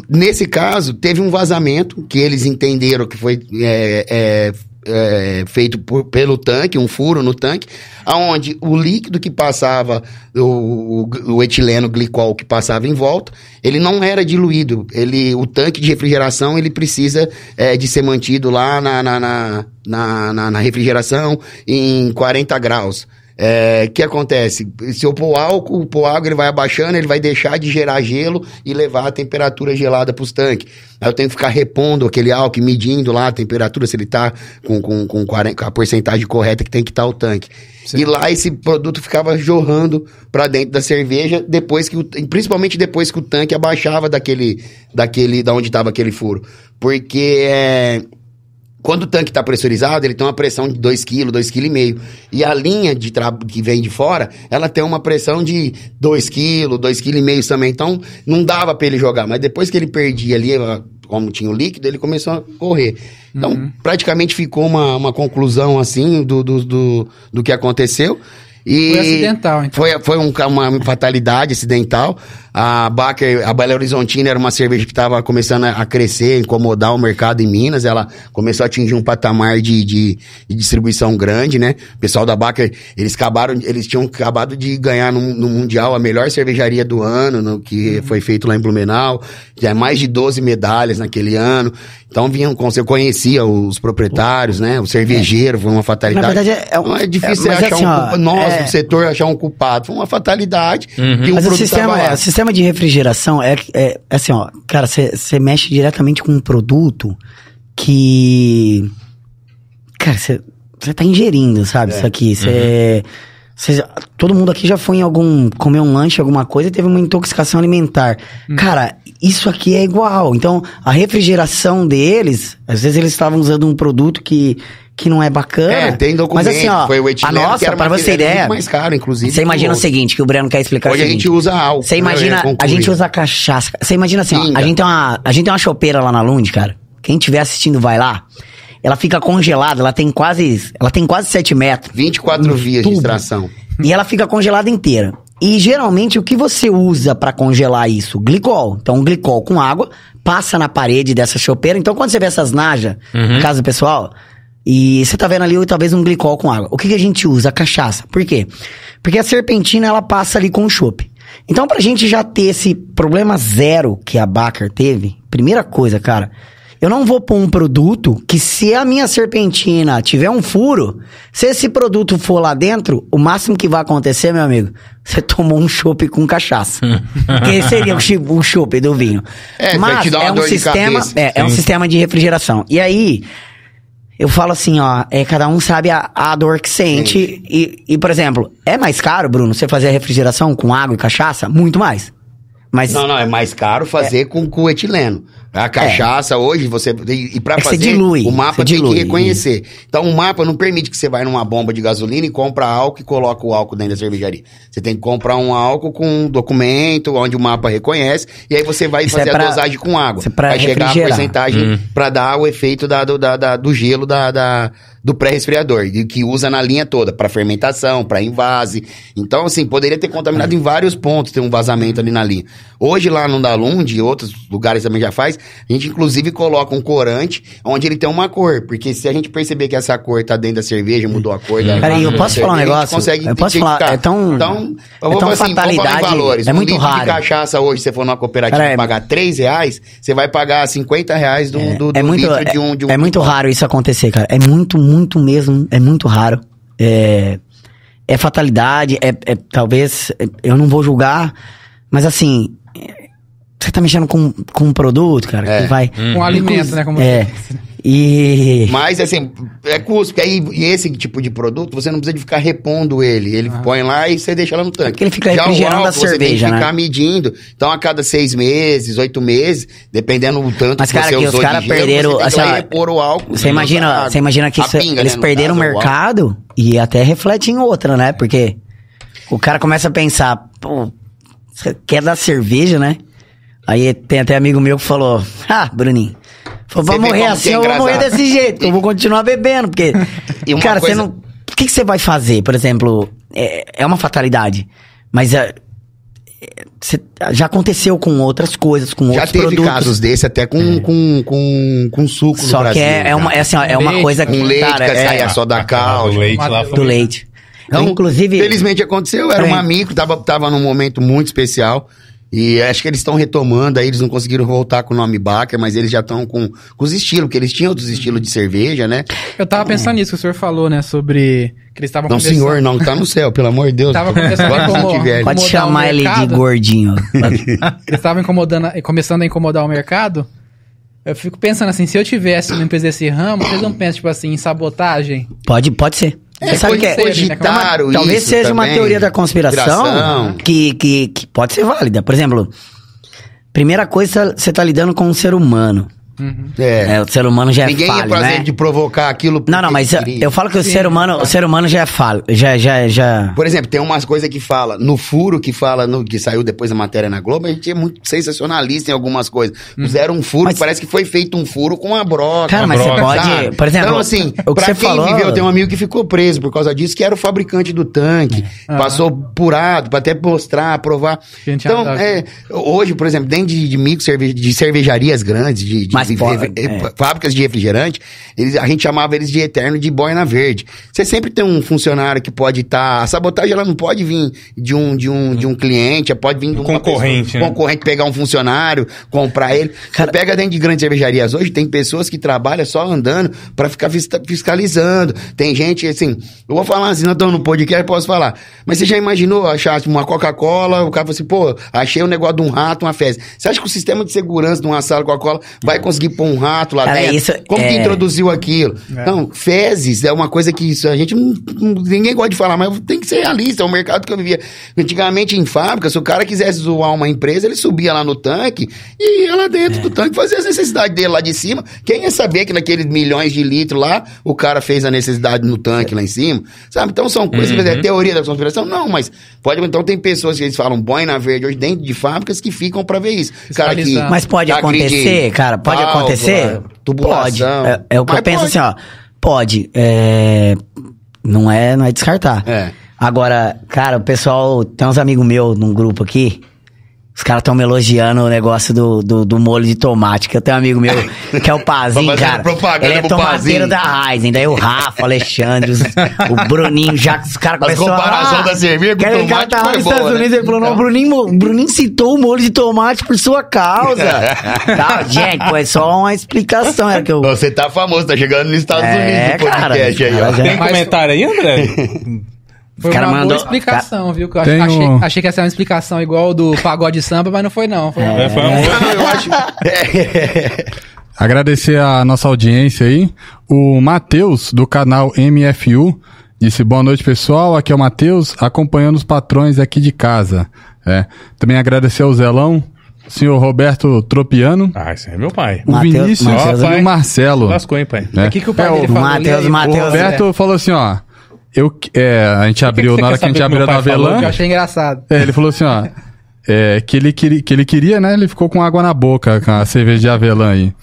nesse caso, teve um vazamento que eles entenderam que foi é, é, é, feito por- pelo tanque, um furo no tanque, aonde o líquido que passava, o, o- o etileno glicol que passava em volta, ele não era diluído. Ele, o tanque de refrigeração ele precisa é, de ser mantido lá na, na, na, na, na- na refrigeração em 40 graus. É, que acontece? Se eu pôr álcool, pôr água, ele vai abaixando, ele vai deixar de gerar gelo e levar a temperatura gelada para os tanques. Aí eu tenho que ficar repondo aquele álcool, medindo lá a temperatura, se ele tá com, com, com, 40, com a porcentagem correta que tem que estar tá o tanque. Sim. E lá esse produto ficava jorrando para dentro da cerveja, depois que o, principalmente depois que o tanque abaixava daquele, daquele, da onde estava aquele furo. Porque é quando o tanque está pressurizado, ele tem uma pressão de 2 kg, 2,5 kg. E a linha de que vem de fora, ela tem uma pressão de 2 kg, 2,5 kg também. Então, não dava para ele jogar. Mas depois que ele perdia ali, como tinha o líquido, ele começou a correr. Então, uhum. praticamente ficou uma, uma conclusão, assim, do, do, do, do que aconteceu. E
foi acidental, então.
Foi, foi um, uma fatalidade acidental. A Baker, a Belo Horizontina era uma cerveja que estava começando a crescer, incomodar o mercado em Minas. Ela começou a atingir um patamar de, de, de distribuição grande, né? O pessoal da Baker, eles acabaram, eles tinham acabado de ganhar no, no Mundial a melhor cervejaria do ano, no, que uhum. foi feito lá em Blumenau. Já mais de 12 medalhas naquele ano. Então vinham, você conhecia os proprietários, né? O cervejeiro, foi uma fatalidade. Na verdade, é, não é difícil é, achar assim, um culpado. Nós, é... do setor, achar um culpado. Foi uma fatalidade.
Uhum.
um
mas o sistema, é, o sistema de refrigeração é, é assim, ó, cara, você mexe diretamente com um produto que. Cara, você tá ingerindo, sabe? É. Isso aqui. Você. Uhum todo mundo aqui já foi em algum. comer um lanche, alguma coisa e teve uma intoxicação alimentar. Hum. Cara, isso aqui é igual. Então, a refrigeração deles, às vezes eles estavam usando um produto que, que não é bacana. É,
tem documento.
Mas assim, ó,
foi o
etileno, a nossa, para você ideia.
mais caro, inclusive.
Você imagina o seguinte, que o Breno quer explicar
Hoje
a
gente usa álcool.
Você imagina, a gente usa cachaça. Você imagina assim, ó, a gente tem uma, a gente tem uma chopeira lá na Lund, cara. Quem estiver assistindo vai lá. Ela fica congelada, ela tem quase, ela tem quase 7 metros.
24 um vias tubo. de extração.
E ela fica congelada inteira. E geralmente o que você usa para congelar isso? Glicol. Então, glicol com água passa na parede dessa chopeira. Então, quando você vê essas najas, uhum. casa do pessoal, e você tá vendo ali talvez um glicol com água. O que, que a gente usa? A cachaça. Por quê? Porque a serpentina ela passa ali com o chope. Então, pra gente já ter esse problema zero que a Baker teve, primeira coisa, cara, eu não vou pôr um produto que se a minha serpentina tiver um furo, se esse produto for lá dentro, o máximo que vai acontecer, meu amigo, você tomou um chopp com cachaça. que seria o chopp do vinho. É, Mas é um sistema, é, é, um sistema de refrigeração. E aí, eu falo assim, ó, é, cada um sabe a, a dor que sente. E, e, por exemplo, é mais caro, Bruno, você fazer a refrigeração com água e cachaça? Muito mais. Mas,
não, não, é mais caro fazer é, com, com etileno. A cachaça é. hoje, você. E, pra é fazer.
Dilui,
o mapa
tem
dilui, que reconhecer. Então o mapa não permite que você vá numa bomba de gasolina e compra álcool e coloca o álcool dentro da cervejaria. Você tem que comprar um álcool com um documento onde o mapa reconhece, e aí você vai Isso é fazer é pra, a dosagem com água. vai chegar a porcentagem hum. para dar o efeito da, do, da, da, do gelo da, da do pré-resfriador, que usa na linha toda, para fermentação, para invase. Então, assim, poderia ter contaminado em vários pontos, ter um vazamento ali na linha. Hoje, lá no Dalund, e outros lugares também já faz, a gente inclusive coloca um corante onde ele tem uma cor, porque se a gente perceber que essa cor tá dentro da cerveja, mudou a cor da.
Peraí, eu posso falar um negócio? Consegue eu posso falar, é tão. Então, eu vou é tão assim, fatalidade. valores. É muito um raro. de
cachaça hoje, se você for numa cooperativa pagar 3 reais, você vai pagar 50 reais do,
é,
do, do
é muito, litro de um, de um. É muito raro isso acontecer, cara. É muito, muito mesmo. É muito raro. É, é fatalidade, é, é talvez. É, eu não vou julgar, mas assim. Você tá mexendo com, com um produto, cara, é. que vai.
Hum. Com alimento, né? Como
é. E.
Mas, assim, é custo, porque aí esse tipo de produto você não precisa de ficar repondo ele. Ele ah. põe lá e você deixa lá no tanque. Porque
ele fica Já refrigerando a cerveja. Você tem que
né? ficar medindo. Então, a cada seis meses, oito meses, dependendo do tanto
Mas, cara, que, que os caras perderam. Você tem que repor o álcool. Você imagina, você imagina que isso, pinga, eles né, perderam o mercado e até reflete em outra, né? Porque o cara começa a pensar, pô, você quer dar cerveja, né? Aí tem até amigo meu que falou: Ah, Bruninho, vou morrer assim, eu vou morrer desse jeito, eu vou continuar bebendo, porque. cara, coisa... você não. O que, que você vai fazer? Por exemplo, é, é uma fatalidade, mas é, é já aconteceu com outras coisas, com já outros produtos. Já teve
casos desse até com, é. com, com, com suco
Só
no Brasil,
que é, é, uma, é, assim, ó, é uma leite, coisa
que... Com leite, cara, que é, só da cal.
Do leite lá
Do leite.
Então, inclusive... Felizmente aconteceu, era um amigo, tava, tava num momento muito especial E acho que eles estão retomando aí, eles não conseguiram voltar com o nome Baker, mas eles já estão com, com os estilos, porque eles tinham outros estilos de cerveja, né?
Eu tava pensando nisso que o senhor falou, né? Sobre que eles estavam
Não,
começando-
senhor, não, tá no céu, pelo amor de Deus.
Tava
Agora não
incomodar.
tiver.
Pode chamar ele de gordinho.
Eles estavam incomodando, começando a incomodar o mercado. Eu fico pensando assim, se eu tivesse uma empresa desse ramo, vocês não pensam, tipo assim, em sabotagem?
pode, pode ser.
É,
sabe que é,
cogitaram
Talvez
isso
seja uma
também.
teoria da conspiração
Conspiração.
que, que, que pode ser válida. Por exemplo, primeira coisa, você tá lidando com um ser humano.
É.
É, o ser humano já é
Ninguém
falho,
ia prazer
né?
de provocar aquilo.
Não, não, mas eu, eu falo que o
Sim,
ser humano, o ser humano já é falho, já, já, já...
Por exemplo, tem umas coisas que fala, no furo que fala, no, que saiu depois da matéria na Globo, a gente é muito sensacionalista em algumas coisas. Fizeram um furo,
Mas-
parece que foi feito um furo com uma broca.
Cara, mas
você
sabe?
pode- por exemplo,
Então, assim,
o que
pra
você
quem
falou-
viveu, tem um amigo que ficou preso por causa disso, que era o fabricante do tanque. Passou purado, pra até mostrar, provar. Então,
ah,
é, hoje, por exemplo, dentro de, de micro cerve- de cervejarias grandes, de, de-
Mas
de-
é.
fábricas de refrigerante, eles, a gente chamava eles de eterno de boina verde. Você sempre tem um funcionário que pode estar. a sabotagem ela não pode vir de um, de um, de um cliente, pode vir de uma
Concorrente,
pessoa,
né?
concorrente pegar um funcionário, comprar ele.
Cara-
Você pega dentro de grandes cervejarias hoje, tem pessoas que trabalham só andando pra ficar fiscalizando. Tem gente, assim, eu vou falar assim, não estamos no podcast, posso falar. Mas você já imaginou achar uma Coca-Cola, o cara fala assim, pô, achei um negócio de um rato, uma fezes. Você acha que o sistema de segurança de uma sala Coca-Cola vai conseguir pôr um rato lá
Cara,
dentro?
isso
Como que
é-
introduziu aquilo?
É.
Não, fezes é uma coisa que isso, a gente não, ninguém gosta de falar, mas tem que ser realista, é um mercado que eu vivia. Antigamente em fábrica, se o cara quisesse zoar uma empresa, ele subia lá no tanque e ia lá dentro
É.
do tanque fazer as necessidades dele lá de cima. Quem ia saber que naqueles milhões de litros lá, o cara fez a necessidade no tanque lá em cima? Sabe? Então são coisas,
Uhum.
é teoria da conspiração? Não, mas pode, então tem pessoas que eles falam boina verde hoje dentro de fábricas que ficam pra ver isso. Cara que.
Mas pode
agride
acontecer, cara, pode
válvula,
acontecer?
Tubulação.
Pode. É, é o que
Mas
eu penso
pode.
assim, ó. Pode. É, não é, não é descartar.
É.
Agora, cara, o pessoal, tem uns amigos meus num grupo aqui. Os caras estão me elogiando o negócio do, do, do molho de tomate. Que eu tenho um amigo meu que é o Pazinho, cara. Ele é tomateiro
Pazinho.
da Raizen. Daí o Rafa, o Alexandre, os- o Bruninho, já que os caras
Mas
começaram
comparação
ah,
da cerveja com
cara
tomate
tá lá
foi
nos
boa,
Estados
né?
Unidos, ele falou, não, o
Então.
Bruninho, Bruninho citou o molho de tomate por sua causa. tá, gente, é só uma explicação, era que eu...
Você tá famoso, tá chegando nos Estados
É,
Unidos
cara,
podcast aí, ó.
cara,
Tem
Mas-
comentário aí, André?
Foi
cara
uma
mandou-
boa explicação, viu? Que eu achei,
um-
achei que ia ser uma explicação igual do pagode samba, mas não foi não. Foi
É, foi uma boa.
Eu acho. É.
Agradecer a nossa audiência aí. O Matheus, do canal MFU, disse boa noite, pessoal. Aqui é o Matheus, acompanhando os patrões aqui de casa. É. Também agradecer ao Zelão, o senhor Roberto Tropiano,
Ah, esse é meu pai.
o
Mateus-
Vinícius
Mateus
e
é-
o Marcelo.
Lascou, hein, pai?
né?
O que, que o pai
É,
dele
o,
falou?
Mateus-
aí,
Mateus-
o Roberto falou assim, ó. Eu, é, a gente abriu,
você
na hora que a gente
que
abriu a.
Que eu achei engraçado.
É, ele falou assim, ó. é, que, ele queria, que ele queria, né? Ele ficou com água na boca com a cerveja de avelã aí.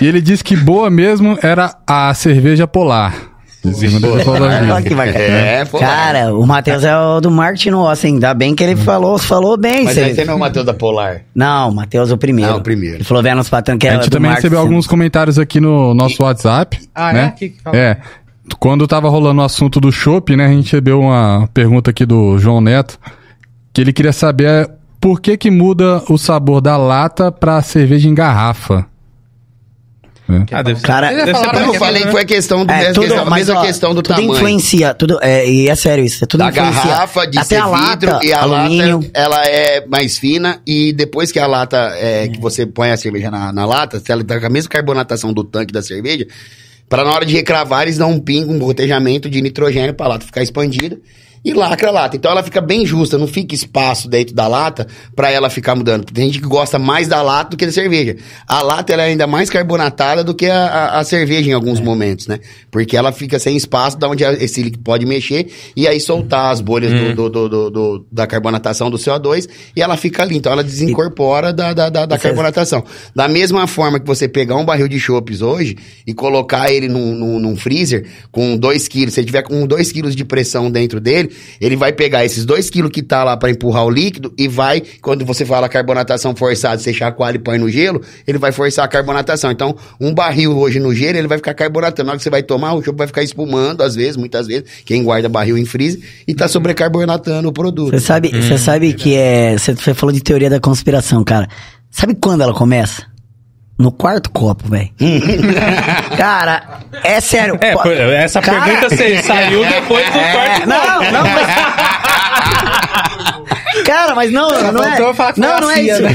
E ele disse que boa mesmo era a cerveja polar.
Que.
É, pô.
Cara, o Matheus é o do marketing nosso, hein? Ainda bem que ele falou, falou bem.
Mas
cê-
esse não é o Matheus da Polar.
Não, o Matheus é o primeiro.
Ah, o primeiro.
Ele falou, vendo os patrões que
A
era
gente
do
também
marketing.
recebeu alguns comentários aqui no nosso WhatsApp.
Ah, é?
né?
Aqui que fala.
É. Quando tava rolando o assunto do chopp, né? A gente recebeu uma pergunta aqui do João Neto, que ele queria saber é, por que que muda o sabor da lata pra cerveja em garrafa.
Ah, deve ser.
Cara,
Deve ser
eu falei que foi a questão do
É,
mesmo,
tudo, mas, ó,
questão do
tudo
tamanho.
influencia, tudo, é, e é sério isso, é tudo
Da
influencia.
garrafa de
Até
ser
a
vidro
lata,
e a
alumínio.
lata ela é mais fina e depois que a lata é, que você põe a cerveja na, na lata, se ela tá com a mesma carbonatação do tanque da cerveja, para na hora de recravar eles dão um pingo, um gotejamento de nitrogênio para a lata ficar expandida e lacra a lata. Então ela fica bem justa, não fica espaço dentro da lata para ela ficar mudando. Tem gente que gosta mais da lata do que da cerveja. A lata ela é ainda mais carbonatada do que a, a- a cerveja em alguns momentos, né? Porque ela fica sem espaço da onde esse líquido pode mexer e aí soltar as bolhas do- do, do- do- do- da carbonatação do CO2 e ela fica ali. Então ela desincorpora da, da, da, da
é-
carbonatação. Da mesma forma que você pegar um barril de chopes hoje e colocar ele num, num, num freezer com 2 quilos, se tiver com 2 quilos de pressão dentro dele, ele vai pegar esses 2 quilos que tá lá pra empurrar o líquido e vai, quando você fala carbonatação forçada, você chacoalha e põe no gelo, ele vai forçar a carbonatação. Então, um barril hoje no gelo, ele vai ficar carbonatando. Na hora que você vai tomar, o chopp vai ficar espumando, às vezes, muitas vezes, quem guarda barril em freezer, e tá sobrecarbonatando o produto.
Você sabe, você sabe que é. Você falou de teoria da conspiração, cara. Sabe quando ela começa? No quarto copo, velho. cara, é sério.
É,
pô-
essa
Cara-
pergunta você saiu depois do
É,
quarto
não, não, mas... Cara, mas não, não é. Não, não é isso.
né?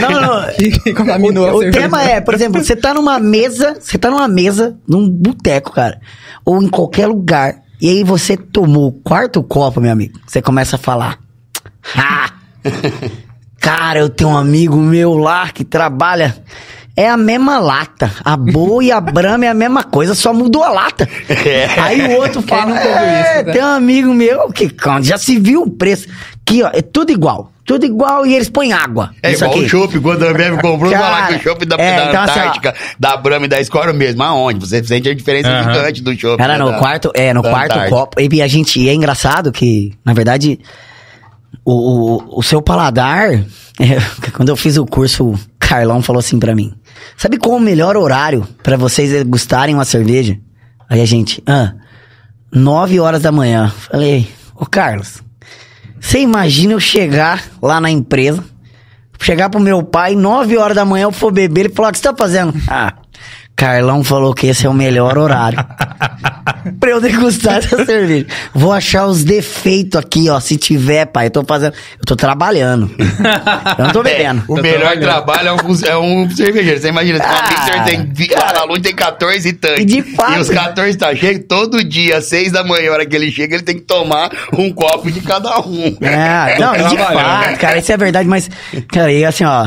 Não, não.
Que contaminou a
O, o tema é, por exemplo, você tá numa mesa, você tá numa mesa, num boteco, cara, ou em qualquer lugar, e aí você tomou o quarto copo, meu amigo, você começa a falar. Ah! Cara, eu tenho um amigo meu lá que trabalha. É a mesma lata. A boa e a brama é a mesma coisa, só mudou a lata. Aí o outro fala: é,
isso, né?"
tem um amigo meu que já se viu o preço. Aqui, ó, é tudo igual. Tudo igual e eles põem água.
É
Isso
igual
aqui.
o chopp, quando a Ambev comprou,
Cara,
falar que o chopp da,
é,
da
então, assim.
Antártica, da Brahma e da era o mesmo. Aonde? Você sente a diferença
Aham.
gigante do chopp.
Cara,
né,
no
da-
quarto, é, no
da
quarto
Antártica.
copo. E a gente, e é engraçado que, na verdade, o, o, o seu paladar, é, quando eu fiz o curso, o Carlão falou assim pra mim: Sabe qual o melhor horário pra vocês degustarem uma cerveja? Aí a gente, ah, nove horas da manhã. Falei, ô Carlos, você imagina eu chegar lá na empresa, chegar pro meu pai, nove horas da manhã eu for beber, ele falar, o que você tá fazendo? Ah, Carlão falou que esse é o melhor horário. pra eu degustar essa cerveja. Vou achar os defeitos aqui, ó. Se tiver, pai, eu tô fazendo. Eu tô trabalhando. Eu não tô bebendo.
O
Tá
melhor trabalho é um, é um cervejeiro. Você imagina,
Ah,
uma tem, lá na luz tem 14 tanques.
E de fato-
E os 14 tá cheio, todo dia, às 6 da manhã, a hora que ele chega, ele tem que tomar um copo de cada um.
É, não, e de
trabalhando.
fato, cara, isso é verdade, mas, cara, e assim, ó.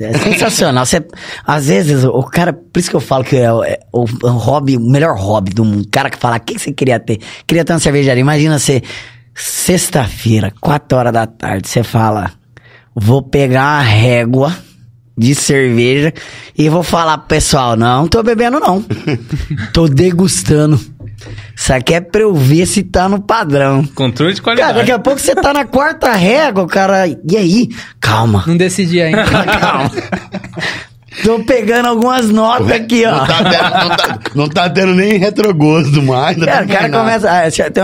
É sensacional. Você, às vezes, o cara, por isso que eu falo que é, o- é o, o hobby, o melhor hobby do mundo. O cara que fala, o que que você queria ter? Queria ter uma cervejaria. Imagina você, sexta-feira, quatro horas da tarde, você fala, vou pegar uma régua de cerveja e vou falar pro pessoal, não tô bebendo não. tô degustando. Isso aqui é pra eu ver se tá no padrão.
Controle de
Cara,
qualidade.
daqui a pouco você tá na quarta régua, cara. E aí? Calma.
Não decidi ainda.
Calma. Tô pegando algumas notas aqui, ó.
Não tá, tendo, não, tá, não tá tendo nem retrogosto mais. não
Cara,
tá
o cara começa. ah, tem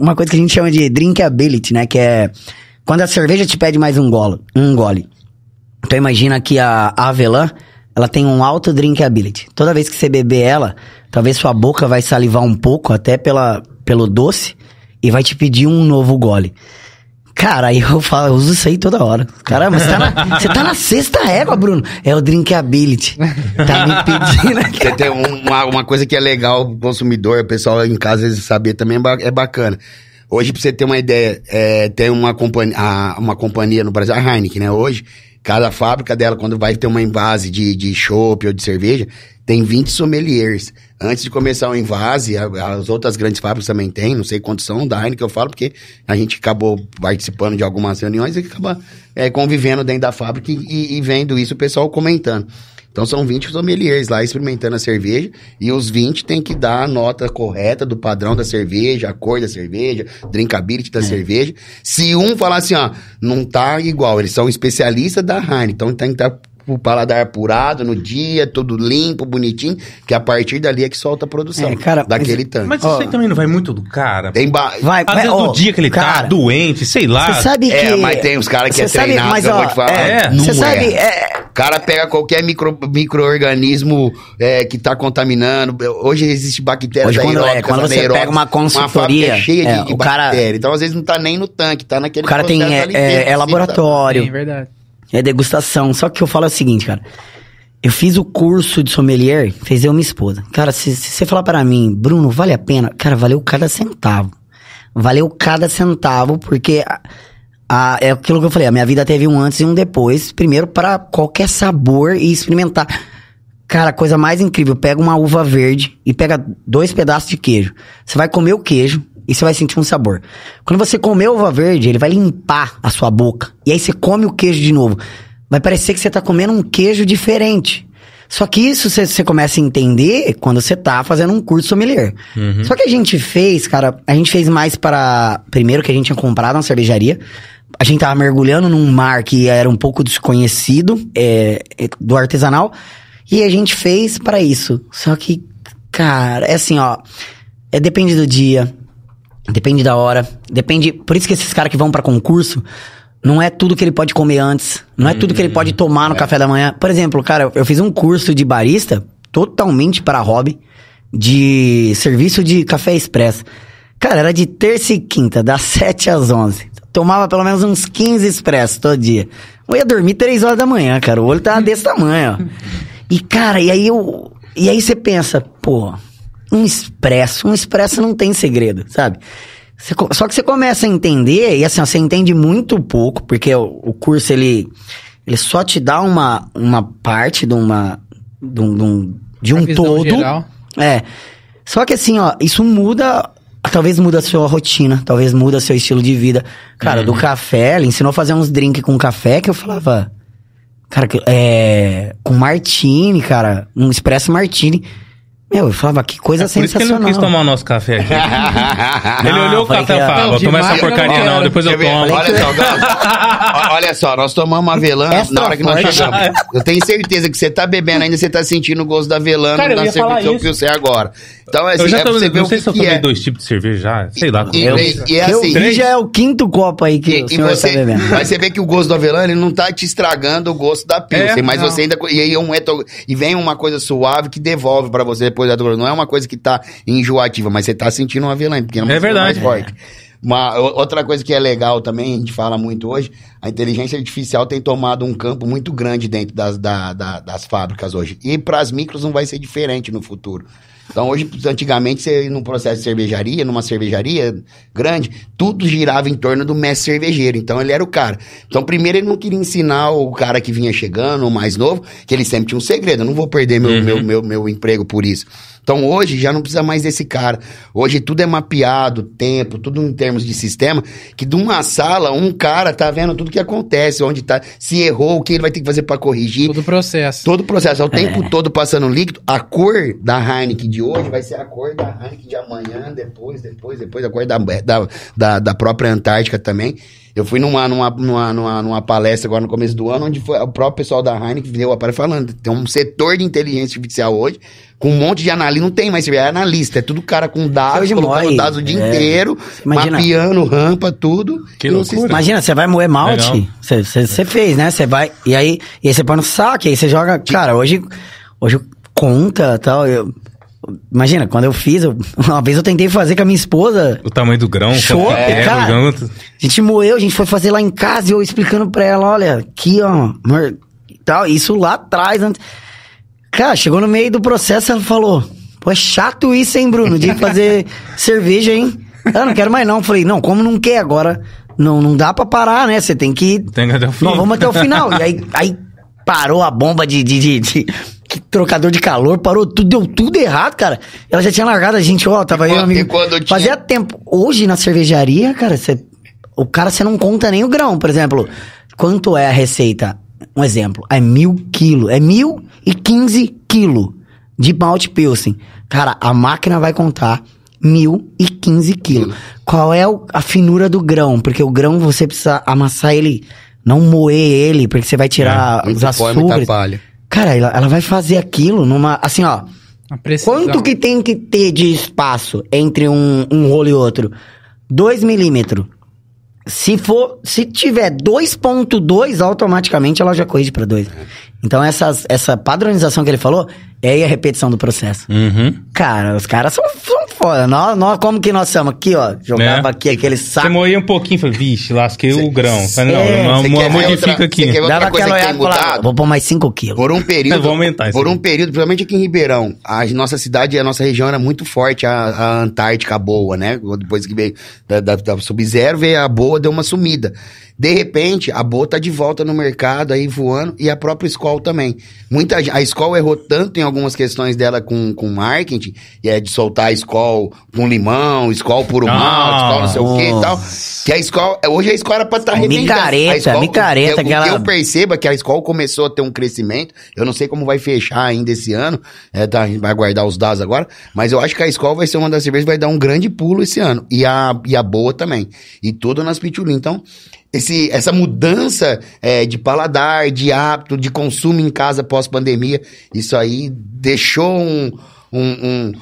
uma, coisa que a gente chama de drinkability, né? Que é quando a cerveja te pede mais um gole. Um gole. Então imagina que a avelã, ela tem um alto drinkability. Toda vez que você beber ela, talvez sua boca vai salivar um pouco, até pela, pelo doce, e vai te pedir um novo gole. Cara, aí eu falo, eu uso isso aí toda hora. Caramba, você tá na, você tá na sexta régua, Bruno. É o drinkability. Tá me pedindo aqui.
Tem um- uma, uma coisa que é legal pro consumidor, o pessoal em casa às vezes saber também é é bacana. Hoje, pra você ter uma ideia, é, tem uma companhia, uma companhia no Brasil, a Heineken, né? Hoje, cada fábrica dela, quando vai ter uma invase de, de chopp ou de cerveja, tem 20 sommeliers. Antes de começar o invase, as outras grandes fábricas também tem, não sei quantos são, da Heineken eu falo, porque a gente acabou participando de algumas reuniões e acaba é, convivendo dentro da fábrica e- e vendo isso, o pessoal comentando. Então são 20 sommeliers lá experimentando a cerveja e os 20 tem que dar a nota correta do padrão da cerveja, a cor da cerveja, drinkability da cerveja. Se um falar assim, ó, não tá igual, eles são especialistas da Heineken, então tem que estar o paladar apurado no dia, tudo limpo, bonitinho, que a partir dali é que solta a produção
É, cara,
daquele
mas-
tanque.
Mas isso aí também não vai muito do cara.
Tem ba...
Vai,
Às
vai,
vezes
ó,
no dia que ele tá
cara,
doente, sei lá.
Você sabe que.
É, mas tem uns caras que é
sabe,
treinado,
mas,
que eu
ó,
vou te falar.
é,
não
Você sabe, é,
O cara pega qualquer micro, micro-organismo é, que tá contaminando. Hoje existe bactérias
Hoje, quando- é,
aeróbicas,
quando você
anaeróbicas.
pega uma consultoria,
fábrica cheia
é,
de, de
o cara-
bactéria. Então, às vezes, não tá nem no tanque, tá naquele
o cara tem. É, é- é laboratório.
Sim, verdade.
É degustação. Só que eu falo o seguinte, cara. Eu fiz o curso de sommelier, fez eu minha esposa. Cara, se, se você falar para mim, Bruno, vale a pena? Cara, valeu cada centavo. Valeu cada centavo, porque a- a- é aquilo que eu falei, a minha vida teve um antes e um depois. Primeiro, para qualquer sabor e experimentar. Cara, a coisa mais incrível, pega uma uva verde e pega dois pedaços de queijo. Você vai comer o queijo e você vai sentir um sabor. Quando você comer uva verde, ele vai limpar a sua boca. E aí você come o queijo de novo. Vai parecer que você tá comendo um queijo diferente. Só que isso você- você começa a entender quando você tá fazendo um curso sommelier.
Uhum.
Só que a gente fez, cara, a gente fez mais para. Primeiro que a gente tinha comprado uma cervejaria. A gente tava mergulhando num mar que era um pouco desconhecido é, é, do artesanal. E a gente fez para isso. Só que, cara, é assim, ó. É, depende do dia, depende da hora, depende. Por isso que esses caras que vão pra concurso, não é tudo que ele pode comer antes, não é tudo que ele pode tomar no café da manhã. Por exemplo, cara, eu fiz um curso de barista totalmente para hobby de serviço de café expresso. Cara, era de terça e quinta, das 7 às 11. Tomava pelo menos uns 15 expressos todo dia. Eu ia dormir 3 horas da manhã, cara. O olho tava desse tamanho, ó. E, cara, e aí eu. E aí você pensa, pô, um expresso, um expresso não tem segredo, sabe? Você só que você começa a entender, e assim, ó, você entende muito pouco, porque o, o curso, ele, ele só te dá uma, uma parte de uma, de um, de um, todo.
geral.
É. Só que assim, ó, isso muda. Talvez muda a sua rotina, talvez muda seu estilo de vida. Cara, do café, ele ensinou a fazer uns drinks com café que eu falava. Cara, é. Com martini, cara. Um expresso martini. Meu, eu falava, que coisa
É por isso que ele
sensacional.
não quis tomar o nosso café aqui. ele
Não,
olhou o café e falou,
Não,
toma essa
eu não
porcaria não,
quero.
depois eu tomo.
Olha só, Gal. Olha só, nós tomamos avelã
Extra
na hora que nós chegamos. Eu tenho certeza que você tá bebendo ainda, você tá sentindo o gosto da avelã
Cara, eu
na cerveja que você agora. Então, assim,
Eu já
é
tomei, não
o
sei
que,
se eu tomei
é.
dois tipos de cerveja já, sei lá.
E,
Eu-
e- e é
eu
assim,
já é o quinto copo aí que
E, e
tá
você,
bebendo.
mas você vê que o gosto do avelã, ele não tá te estragando o gosto da Pilsen,
É,
mas
não.
você ainda... E aí um eto- e vem uma coisa suave que devolve pra você depois Não é uma coisa que tá enjoativa, mas você tá sentindo um avelã, porque é, uma
É
coisa mais
verdade.
forte. Uma, outra coisa que é legal também, a gente fala muito hoje, a inteligência artificial tem tomado um campo muito grande dentro das, da- da- das fábricas hoje. E para as micros não vai ser diferente no futuro. Então hoje, antigamente, você num processo de cervejaria, numa cervejaria grande, tudo girava em torno do mestre cervejeiro. Então ele era o cara. Então primeiro ele não queria ensinar o cara que vinha chegando, o mais novo, que ele sempre tinha um segredo. Eu não vou perder meu, meu, meu, meu emprego por isso. Então hoje já não precisa mais desse cara. Hoje tudo é mapeado, tempo, tudo em termos de sistema, que de uma sala, um cara tá vendo tudo que acontece, onde tá, se errou, o que ele vai ter que fazer para corrigir.
Todo o processo.
Todo o processo, é o tempo todo passando líquido. A cor da Heineken de hoje vai ser a cor da Heineken de amanhã, depois, depois, depois, a cor da, da, da, da própria Antártica também. Eu fui numa, numa, numa, numa, numa palestra agora no começo do ano, onde foi o próprio pessoal da Heineken deu a aparelho falando. Tem um setor de inteligência artificial hoje, com um monte de analista. Não tem mais, é analista, é tudo cara com dados, colocando
morre,
dados o dia
é.
inteiro,
Imagina.
mapeando rampa, tudo.
Que loucura.
Imagina, você vai moer malte, você- fez, né? Você vai, e aí, e aí você põe no saco, e aí você joga, cara, hoje, hoje conta tal, eu, imagina, quando eu fiz, eu- uma vez eu tentei fazer com a minha esposa,
O tamanho do grão.
Show,
é,
cara.
grão-
a gente moeu, a gente foi fazer lá em casa, e eu explicando pra ela, olha, aqui, ó, amor, tal, isso lá atrás, antes. Cara, chegou no meio do processo, ela falou, pô, é chato isso, hein, Bruno, de fazer cerveja, hein? Eu não quero mais não. Falei, não, como não quer agora, não, não dá pra parar, né? Você tem que
Tem que até o fim.
nós vamos até o final. e aí, aí parou a bomba de, de, de, de- trocador de calor, parou tudo, deu tudo errado, cara. Ela já tinha largado a gente, ó, tava
quando-
amigo.
e quando tinha-
Fazia tempo. Hoje na cervejaria, cara, você, o cara você não conta nem o grão, por exemplo. Quanto é a receita? Um exemplo, é mil quilos, é mil e quinze quilos de malte pilsen. Cara, a máquina vai contar mil e quinze quilos. Qual é o- a finura do grão? Porque o grão você precisa amassar ele, não moer ele, porque você vai tirar
Muito
os
pó e muita
açúcares.
palha.
Cara, ela, ela vai fazer aquilo numa. Assim, ó. Quanto que tem que ter de espaço entre um, um rolo e outro? 2 milímetros. Se for, se tiver 2.2, automaticamente ela já corrige para 2. Então essas, essa padronização que ele falou é aí a repetição do processo.
Uhum.
Cara, os caras são, são foda. Nós, nós, como que nós somos? Aqui, ó. Jogava
É.
aqui aquele
Você
saco.
moía um pouquinho e falei, vixe, lasquei o grão. Falei, não,
é,
não,
Você ver
modifica
outra-
aqui.
você
Dava
coisa
aquela olhada e
mudado?
vou pôr mais 5 quilos.
Por um período.
Eu vou aumentar isso
Por um período, principalmente aqui em Ribeirão, a nossa cidade, a nossa região era muito forte, a, a Antártica boa, né? Depois que veio da, da, da Sub-Zero, veio a boa, deu uma sumida. De repente, a boa tá de volta no mercado aí voando e a própria escola também. Muita gente- a escola errou tanto em algumas questões dela com, com marketing, e é de soltar a escol com limão, escol puro
Ah,
malte, escol não sei o que e tal. Que a escola, hoje a escola era pra estar tá
Micareta,
A escola-
micareta,
o, que- que eu percebo é que a escola começou a ter um crescimento, eu não sei como vai fechar ainda esse ano, é, tá, a gente vai aguardar os dados agora, mas eu acho que a escola vai ser uma das cervejas que vai dar um grande pulo esse ano, e a, e a boa também, e tudo nas pitulin. Então, esse, essa mudança é, de paladar, de hábito, de consumo em casa pós-pandemia, isso aí deixou um, um- um-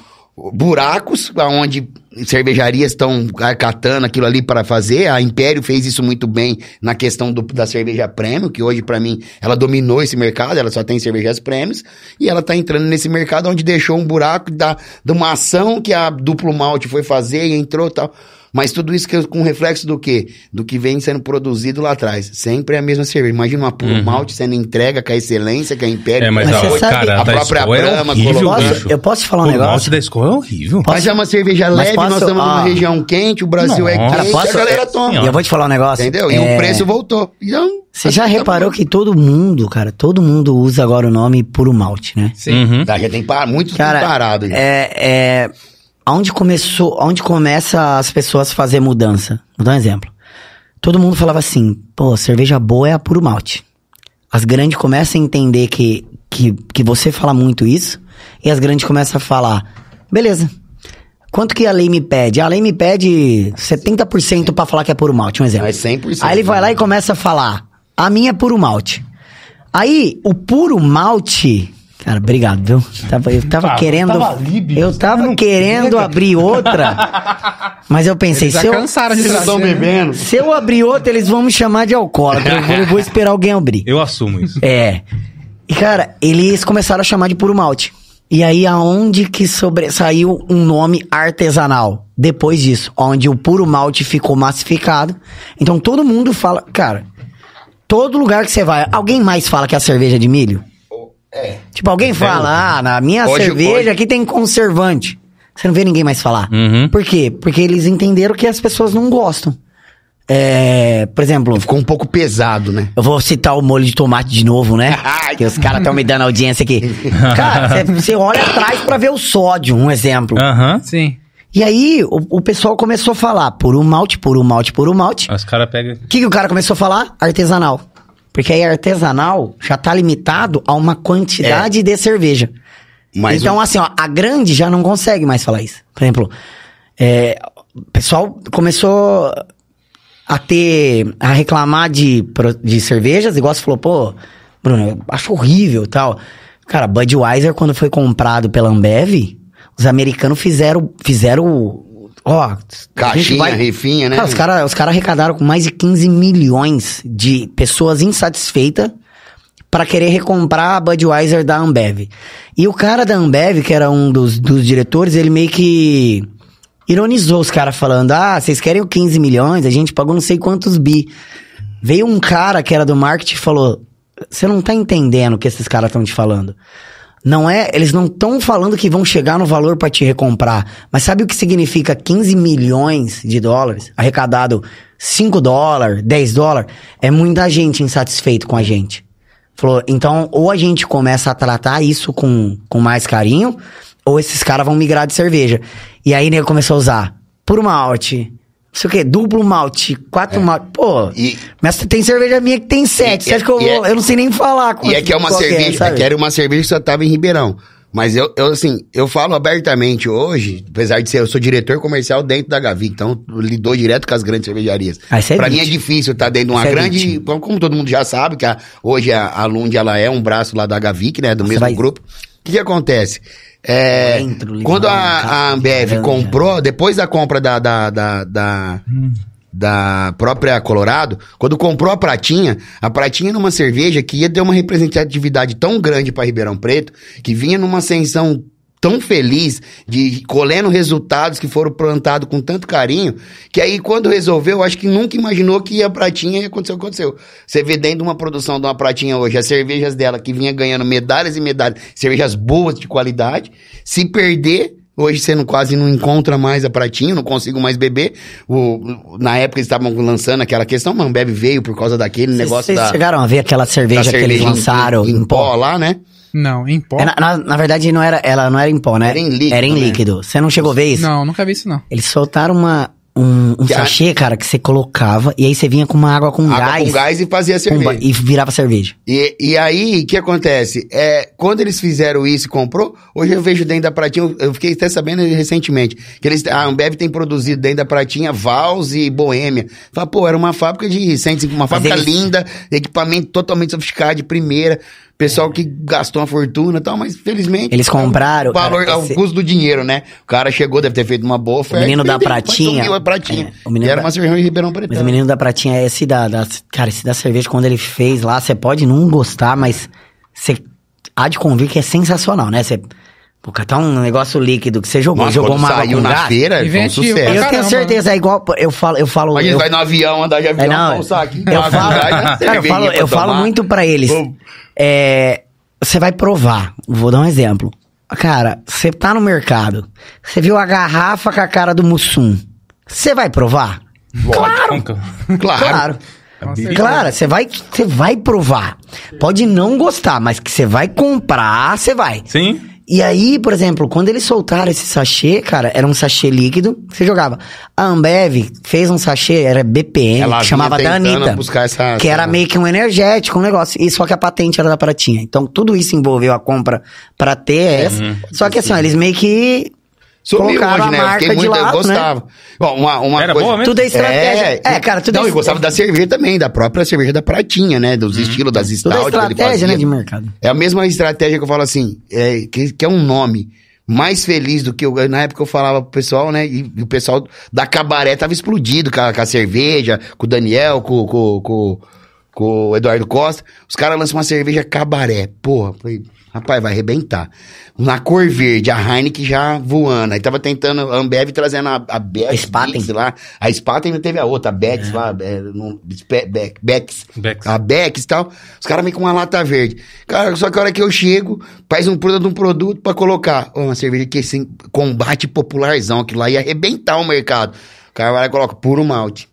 buracos onde cervejarias estão catando aquilo ali para fazer. A Império fez isso muito bem na questão do- da cerveja premium, que hoje, para mim, ela dominou esse mercado, ela só tem cervejas prêmios, e ela tá entrando nesse mercado onde deixou um buraco da, de uma ação que a Duplo Malte foi fazer e entrou tal. Mas tudo isso que, com reflexo do quê? Do que vem sendo produzido lá atrás. Sempre é a mesma cerveja. Imagina uma puro malte sendo entrega com a excelência que a Império
É, mas,
Mas
a,
você sabe-
cara,
a
da
própria
é
colocou-
Posso-
bicho.
eu posso te falar um
O
negócio?
malte da escola é horrível.
Mas é uma cerveja
Mas
leve, nós estamos numa
ah.
região quente, o Brasil é
Nossa.
quente,
Cara, posso-
a galera toma.
E eu vou te falar um negócio.
Entendeu? E
É,
o preço voltou. Então,
Você já
tá
reparou
bom.
que todo mundo, cara, todo mundo usa agora o nome puro malte, né?
Sim.
Uhum.
Tá, já tem par... muito
Cara,
parado. já.
é, é, onde começou, onde começa as pessoas a fazer mudança? Vou dar um exemplo. Todo mundo falava assim, pô, cerveja boa é a puro malte. As grandes começam a entender que, que, que você fala muito isso, e as grandes começam a falar, beleza. Quanto que a lei me pede? A lei me pede 70% pra falar que é puro malte, um exemplo.
Mas 100%.
Aí ele vai lá e começa a falar: a minha é puro malte. Aí, o puro malte. Cara, obrigado, viu? Tava, eu tava
Ah,
querendo.
tava ali, bicho.
eu tava querendo abrir outra. Mas eu pensei,
Eles já
se eu,
cansaram de
Vocês
trazer,
estão
né?
bebendo.
se eu abrir outra, eles vão me chamar de alcoólatra. Eu vou, eu vou esperar alguém abrir.
Eu assumo isso.
É. E, cara, eles começaram a chamar de puro malte. E aí, aonde que sobressaiu um nome artesanal? Depois disso, onde o puro malte ficou massificado. Então, todo mundo fala... Cara, todo lugar que você vai... Alguém mais fala que é a cerveja de milho?
É.
Tipo, alguém fala, ah, na minha
Hoje-
cerveja
hoje-
aqui tem conservante. Você não vê ninguém mais falar.
Uhum.
Por quê? Porque eles entenderam que as pessoas não gostam. É, por exemplo,
Ficou um pouco pesado, né?
eu vou citar o molho de tomate de novo, né? que os caras estão me dando audiência aqui. Cara, você olha atrás pra ver o sódio, um exemplo.
Aham.
Sim.
E aí, o, o pessoal começou a falar puro malte, puro malte, puro malte.
Os caras pegam.
O que, que o cara começou a falar? Artesanal. Porque aí artesanal já tá limitado a uma quantidade de cerveja.
Mas
então,
o-
assim, ó, a grande já não consegue mais falar isso. Por exemplo, é, o pessoal começou a ter, a reclamar de, de cervejas, igual você falou, pô, Bruno, eu acho horrível e tal. Cara, Budweiser, quando foi comprado pela Ambev, os americanos fizeram, fizeram, ó...
Caixinha, refinha, né?
Cara, os caras os cara arrecadaram com mais de 15 milhões de pessoas insatisfeitas para querer recomprar a Budweiser da Ambev. E o cara da Ambev, que era um dos, dos diretores, ele meio que ironizou os caras falando: Ah, vocês querem o 15 milhões? A gente pagou não sei quantos bi. Veio um cara que era do marketing e falou: Você não tá entendendo o que esses caras estão te falando. Não é, eles não estão falando que vão chegar no valor para te recomprar. Mas sabe o que significa 15 milhões de dólares arrecadado 5 dólares, 10 dólares? É muita gente insatisfeito com a gente. Falou, então, ou a gente começa a tratar isso com, com mais carinho, ou esses caras vão migrar de cerveja. E aí, nego começou a usar puro malte, sei o quê, duplo malte, quatro malte. Pô,
E-
mas tem cerveja minha que tem sete.
E-
Você acha que eu
é-
vou. Eu não sei nem falar.
E é que é uma cerveja, é que era uma cerveja que só tava em Ribeirão. Mas eu, eu, assim, eu falo abertamente hoje, apesar de ser, eu sou diretor comercial dentro da Gavi, então eu lido direto com as grandes cervejarias.
Ah, é
pra mim é difícil estar dentro de uma
Isso é
grande,
vítima.
como, todo mundo já sabe, que a- hoje a, a Lund, ela é um braço lá da Gavic, né, do
Você
mesmo
vai-
grupo. O que que acontece? É, quando a, a Ambev
grande,
comprou, depois da compra da, da, da, da, da própria Colorado, quando comprou a Pratinha, a Pratinha era uma cerveja que ia ter uma representatividade tão grande para Ribeirão Preto, que vinha numa ascensão tão feliz de colhendo resultados que foram plantados com tanto carinho, que aí quando resolveu, acho que nunca imaginou que a Pratinha ia acontecer o que aconteceu. Você vê dentro de uma produção de uma Pratinha hoje, as cervejas dela que vinha ganhando medalhas e medalhas, cervejas boas de qualidade, se perder Hoje você não, quase não encontra mais a pratinha, não consigo mais beber. O, na época eles estavam lançando aquela questão, mas Ambev veio por causa daquele negócio
Vocês
da,
chegaram a ver aquela
da
cerveja que eles
cerveja em-
lançaram
em, em pó lá, né?
Não, em pó.
É, na, na- na verdade, não era, ela não era em pó, né?
Era em líquido,
Era em
né?
líquido. Você não chegou a ver isso?
Não, nunca vi isso não.
Eles soltaram uma, um, um
Que a-
sachê, cara, que você colocava e aí você vinha com uma água com
Água
gás.
com gás e fazia cerveja.
e virava cerveja.
E, e aí, o que acontece? É, quando eles fizeram isso e comprou, hoje eu vejo dentro da pratinha, eu- fiquei até sabendo recentemente, que eles, a Ambev tem produzido dentro da pratinha Vals e Boêmia. Fala, pô, era uma fábrica de 150, uma fábrica
eles-
linda, equipamento totalmente sofisticado, de primeira, pessoal que gastou uma fortuna e tal, mas felizmente...
Eles compraram,
O valor,
cara,
é o
esse-
custo do dinheiro, né? O cara chegou, deve ter feito uma boa oferta.
menino da pratinha-
a pratinha.
é, o menino
e era
da-
uma cerveja em Ribeirão
Mas
Pretano.
o menino da pratinha é esse da, da- Cara, esse da cerveja, quando ele fez lá, você pode não gostar, mas você há de convir que é sensacional, né? Você. Pô, catar um negócio líquido que você jogou,
Nossa,
jogou uma água
saiu na
gás.
feira, foi um sucesso.
Eu
Caramba.
tenho certeza, é igual. Eu falo, eu falo.
A gente
eu,
vai no avião, andar de avião,
é, não,
saquinho,
eu falo, cara, eu falo, eu falo muito pra eles.
Pô,
É, você vai provar. Vou dar um exemplo. Cara, você tá no mercado, você viu a garrafa com a cara do Mussum. Você vai provar?
Claro.
Claro.
Claro. Claro, você vai, você vai provar. Pode não gostar, mas que você vai comprar, você vai.
Sim.
E aí, por exemplo, quando eles soltaram esse sachê, cara, era um sachê líquido, você jogava. A Ambev fez um sachê, era BPM,
Ela
que chamava da Anitta.
buscar essa-
que era meio que um energético, um negócio. E só que a patente era da Pratinha. Então, tudo isso envolveu a compra pra ter essa. Só que assim, ó, eles meio que
Sumiu
colocaram
hoje, né?
a
Eu
marca
fiquei
de
muito, eu
lado, né?
gostava. Bom, uma, uma
Era
coisa...
boa mesmo?
Tudo é estratégia. É, cara, tudo
Não,
é
eu gostava da cerveja também, da própria cerveja da Pratinha, né? Dos estilos, das
Tudo é
stout que ele
estratégia,
fazia.
né, de mercado.
É a mesma estratégia que eu falo assim, é, que, que é um nome mais feliz do que eu. Na época eu falava pro pessoal, né? E, e o pessoal da cabaré tava explodido com a, com a cerveja, com o Daniel, com, com, com, com o Eduardo Costa. Os caras lançam uma cerveja cabaré. Porra, falei, rapaz, vai arrebentar. Na cor verde, a Heineken já voando. Aí tava tentando a Ambev trazendo a, a Bex,
Spaten.
Bex lá. A Spaten não teve a outra, a Bex lá, é, no, Be- Be- Bex.
Bex.
A Bex e tal. Os caras vêm com uma lata verde. Cara, só que a hora que eu chego, faz um produto, um produto pra colocar. Ó, uma cerveja que assim, combate popularzão, que lá ia arrebentar o mercado. O cara vai lá e coloca puro malte.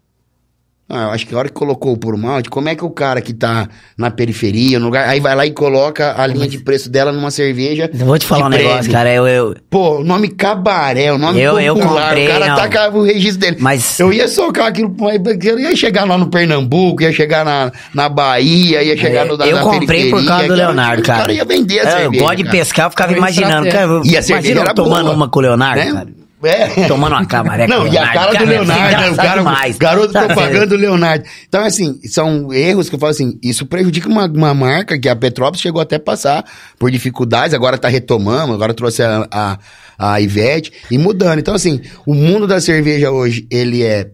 Ah, eu acho que a hora que colocou o puro malte, como é que o cara que tá na periferia, no lugar, aí vai lá e coloca a linha de preço dela numa cerveja.
Eu vou te falar um negócio,
prêmio?
cara. Eu, eu,
Pô, o nome cabaré, o nome
Eu- eu
popular,
comprei,
o cara
não.
tacava o registro dele.
Mas-
Eu ia socar aquilo, eu ia chegar lá no Pernambuco, ia chegar na, na Bahia, ia chegar no, na,
É, eu
na
comprei por causa do
cara.
Leonardo,
O
cara.
cara ia vender a
eu
cerveja,
gosto de pescar, eu ficava imaginando. Cara,
E a cerveja
imagina eu
era
tomando
boa.
uma com o Leonardo,
Né?
cara.
É.
Tomando uma camaré com
Não, e a cara do
cara,
Leonardo, né? O cara,
demais.
garoto
Sabe,
propaganda do Leonardo. Então, assim, são erros que eu falo assim, isso prejudica uma, uma marca que a Petrópolis chegou até a passar por dificuldades, agora tá retomando, agora trouxe a, a, a Ivete e mudando. Então, assim, o mundo da cerveja hoje, ele é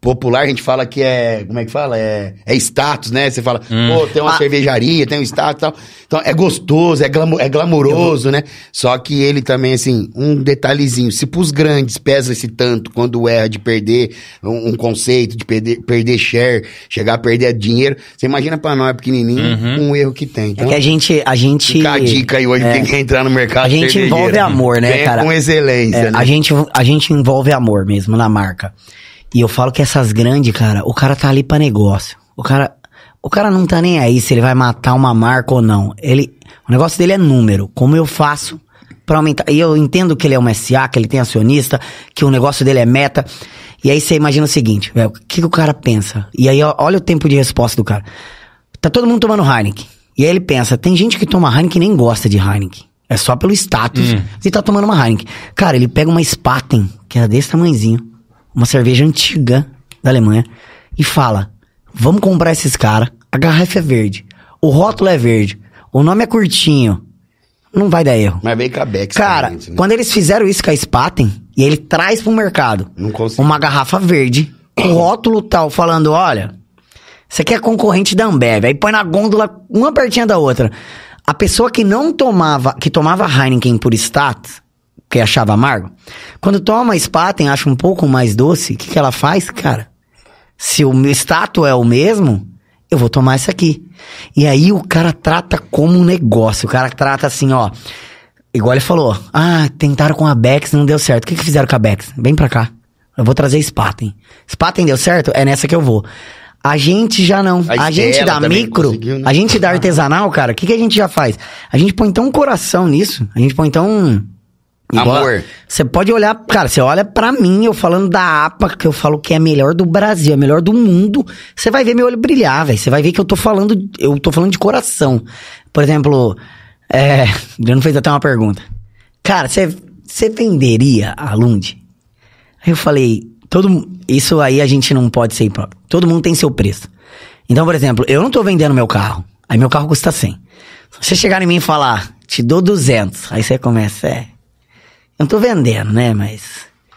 popular, a gente fala que é, como é que fala? É, é status, né? Você fala, pô, tem uma
Ah.
cervejaria, tem um status e tal. Então, é gostoso, é, glamu é glamouroso, né? Só que ele também, assim, um detalhezinho, se pros grandes pesa esse tanto quando erra de perder um, um conceito, de perder, perder share, chegar a perder dinheiro, você imagina pra nós, pequenininho, um erro que tem.
É
Então,
que a gente. A gente
fica a dica aí hoje,
é,
quem quer entrar no mercado
A gente envolve amor, né,
Venha
cara?
com excelência,
É,
né?
a, gente, a gente envolve amor mesmo na marca. E eu falo que essas grandes, cara, o cara tá ali pra negócio. O cara, o cara não tá nem aí se ele vai matar uma marca ou não. Ele, o negócio dele é número. Como eu faço pra aumentar? E eu entendo que ele é uma SA, que ele tem acionista, que o negócio dele é meta. E aí você imagina o seguinte, velho, o que, que o cara pensa? E aí olha o tempo de resposta do cara. Tá todo mundo tomando Heineken. E aí ele pensa, tem gente que toma Heineken e nem gosta de Heineken. É só pelo status e tá tomando uma Heineken. Cara, ele pega uma Spaten, que era desse tamanhozinho, uma cerveja antiga da Alemanha, e fala: vamos comprar esses caras, a garrafa é verde, o rótulo é verde, o nome é curtinho. Não vai dar erro.
Mas veio com a Bex
Cara,
né?
quando eles fizeram isso com a Spaten, e ele traz pro mercado uma garrafa verde, com rótulo tal, falando: olha, você quer concorrente da Ambev, aí põe na gôndola uma pertinha da outra. A pessoa que não tomava, que tomava Heineken por status, que achava amargo, quando toma Spaten, acha um pouco mais doce, o que, que ela faz? Cara, se o meu status é o mesmo, eu vou tomar isso aqui. E aí o cara trata como um negócio. O cara trata assim, ó. Igual ele falou. Ah, tentaram com a Bex, não deu certo. O que, que fizeram com a Bex? Vem pra cá. Eu vou trazer Spaten. Spaten deu certo? É nessa que eu vou. A gente já não.
A
A, gente da micro,
né?
a gente da artesanal, cara, o que, que a gente já faz? A gente põe tão coração nisso, a gente põe tão...
Amor.
Você pode olhar, cara, você olha pra mim, eu falando da APA, que eu falo que é a melhor do Brasil, é a melhor do mundo, você vai ver meu olho brilhar, velho. Você vai ver que eu tô falando, eu tô falando de coração. Por exemplo, é, ele não fez até uma pergunta. Cara, você, você venderia a Lund? Aí eu falei, todo isso aí a gente não pode ser impróprio. Todo mundo tem seu preço. Então, por exemplo, eu não tô vendendo meu carro. Aí meu carro custa 100. Se você chegar em mim e falar, te dou 200, aí você começa, é, não tô vendendo, né, mas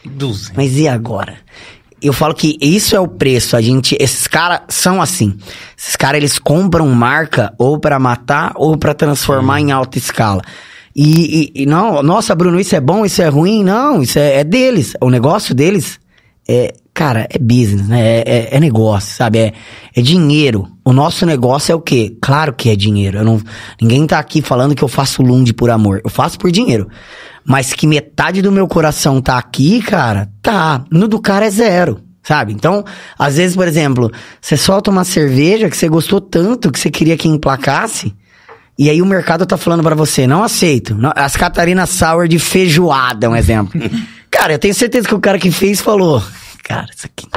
Duzentos.
mas e agora? Eu falo que isso é o preço. A gente, esses caras são assim. Esses caras eles compram marca ou pra matar ou pra transformar em alta escala. E, e- e não, nossa, Bruno, isso é bom, isso é ruim? Não, isso é, é deles. O negócio deles é, cara, é business, né? É, é- é negócio, sabe? É, é dinheiro. O nosso negócio é o quê? Claro que é dinheiro. Eu não, ninguém tá aqui falando que eu faço Lund por amor. Eu faço por dinheiro. Mas que metade do meu coração tá aqui, cara, tá. No do cara é zero. Sabe? Então, às vezes, por exemplo, você solta uma cerveja que você gostou tanto que você queria que emplacasse. E aí o mercado tá falando pra você, não aceito. As Catarina Sour de feijoada, um exemplo. cara, eu tenho certeza que o cara que fez falou, cara, isso aqui,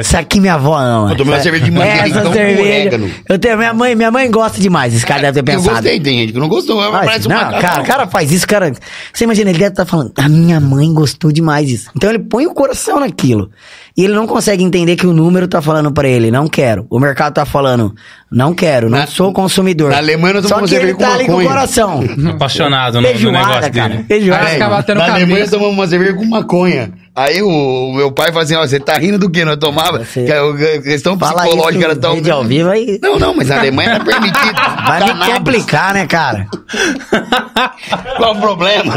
isso aqui minha avó ama.
Eu tomei uma cerveja de manjericão
Essa
com
cerveja.
orégano.
Eu tenho, minha mãe, minha mãe gosta demais, esse cara deve ter
Eu
pensado.
gostei, tem gente que não gostou.
Mas,
parece
não,
uma
cara, o cara faz isso, cara. Você imagina, ele deve estar falando, a minha mãe gostou demais disso. Então ele põe o coração naquilo. E ele não consegue entender que o número tá falando pra ele, não quero. O mercado tá falando, não quero, não
Na-
sou consumidor.
na Alemanha nós
Só que ele
cerveja
tá
com
ali com o
maconha.
coração.
Apaixonado no, no
Feijoada,
negócio
cara.
dele.
Feijoada.
Fica batendo
Na Alemanha tomamos uma cerveja com maconha. Aí o, o meu pai fala assim, ó, você tá rindo do quê? Nós tomava,
Você-
que é a questão
Fala
psicológica era
isso
tão...
no vídeo ao vivo aí.
Não, não, mas na Alemanha era permitido.
Vai me complicar, né, cara?
Qual o problema?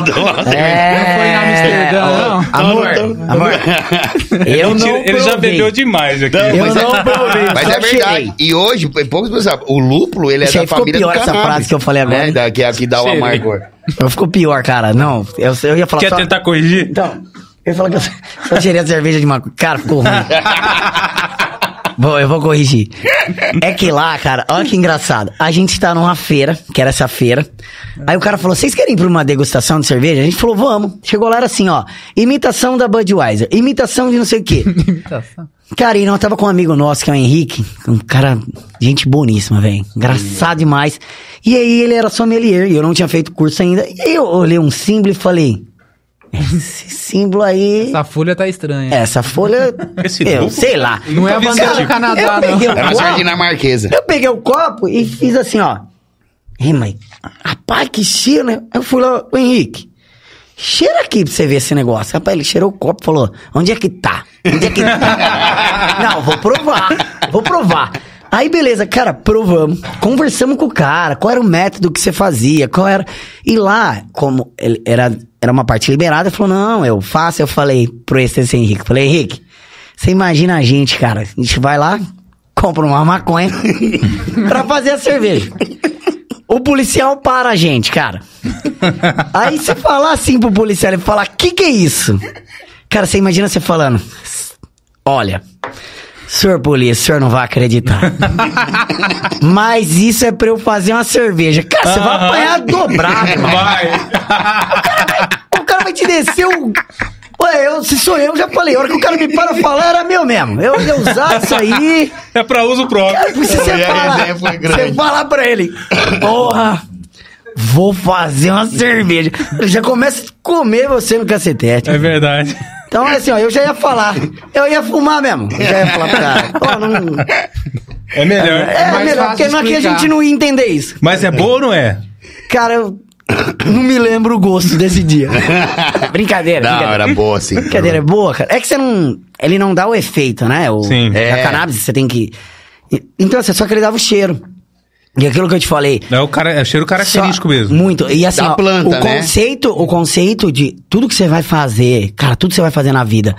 É.
Não foi em Amsterdã, não?
Amor, amor. Eu não
ele já bebeu demais aqui.
Eu
mas
não
é-
provei,
Mas é verdade.
cheirei.
E hoje, poucos pessoas sabem, o lúpulo, ele é
Ixi,
da família
pior
do
essa
cannabis.
frase que eu falei agora.
Né? Da, que é a que dá o amargor.
Eu ficou pior, cara. Não, eu, eu ia falar
Quer
só...
tentar corrigir?
Então, eu falar que eu só cheirei a cerveja de maconha. Cara, ficou ruim. Bom, eu vou corrigir. É que lá, cara, olha que engraçado. A gente tá numa feira, que era essa feira. Aí o cara falou: vocês querem ir pra uma degustação de cerveja? A gente falou: vamos. Chegou lá, era assim, ó. Imitação da Budweiser. Imitação de não sei o quê. Cara, e nós tava com um amigo nosso, que é o Henrique, um cara, gente boníssima, velho. Engraçado demais. E aí ele era sommelier, e eu não tinha feito curso ainda. E aí eu olhei um símbolo e falei, esse símbolo aí...
Essa folha tá estranha.
Essa folha,
Esse
eu sei lá.
Não é a bandeira do Canadá,
eu
não.
Era uma dinamarquesa.
eu peguei o copo e fiz assim, ó. Ei, mãe, rapaz, que cheiro, né? Eu fui lá, o Henrique, cheira aqui pra você ver esse negócio. Rapaz, ele cheirou o copo e falou, onde é que tá? Onde é que tá? Não, vou provar, vou provar. Aí, beleza, cara, provamos. Conversamos com o cara, qual era o método que você fazia, qual era... E lá, como ele era, era uma parte liberada, ele falou, não, eu faço. Eu falei pro esse, Henrique, falei, Henrique, você imagina a gente, cara, a gente vai lá, compra uma maconha pra fazer a cerveja. O policial para a gente, cara. Aí você falar assim pro policial, ele falar, que que é isso? Cara, você imagina você falando, olha, senhor polícia, o senhor não vai acreditar. Mas isso é pra eu fazer uma cerveja. Cara, você vai apanhar dobrado, irmão.
Vai.
O cara vai te descer o... Ué, eu, se sou eu, já falei. A hora que o cara me para falar, era meu mesmo. Eu ia usar isso aí...
É pra uso próprio.
Se você
a
falar,
resenha foi grande.
você falar pra ele, porra, vou fazer uma cerveja. Ele já começa a comer você no cacetete.
É verdade.
Então, é assim, ó, eu já ia falar. Eu ia fumar mesmo. Eu já ia falar pro cara. Pô, não-
É melhor.
É,
mais
melhor,
fácil
porque não aqui a
explicar.
gente não ia entender isso.
Mas é boa ou não é?
Cara, eu não me lembro o gosto desse dia. brincadeira,
Não,
brincadeira.
era boa, assim.
Brincadeira é boa, cara. É que você não. Ele não dá o efeito, né? O,
Sim.
A
É.
cannabis, você tem que. Então, assim, só que ele dava o cheiro. E aquilo que eu te falei.
É o cara, é cheiro característico
Só-
mesmo.
Muito. E assim,
Da
ó,
planta,
o
né?
conceito, o conceito de tudo que você vai fazer, cara, tudo que você vai fazer na vida.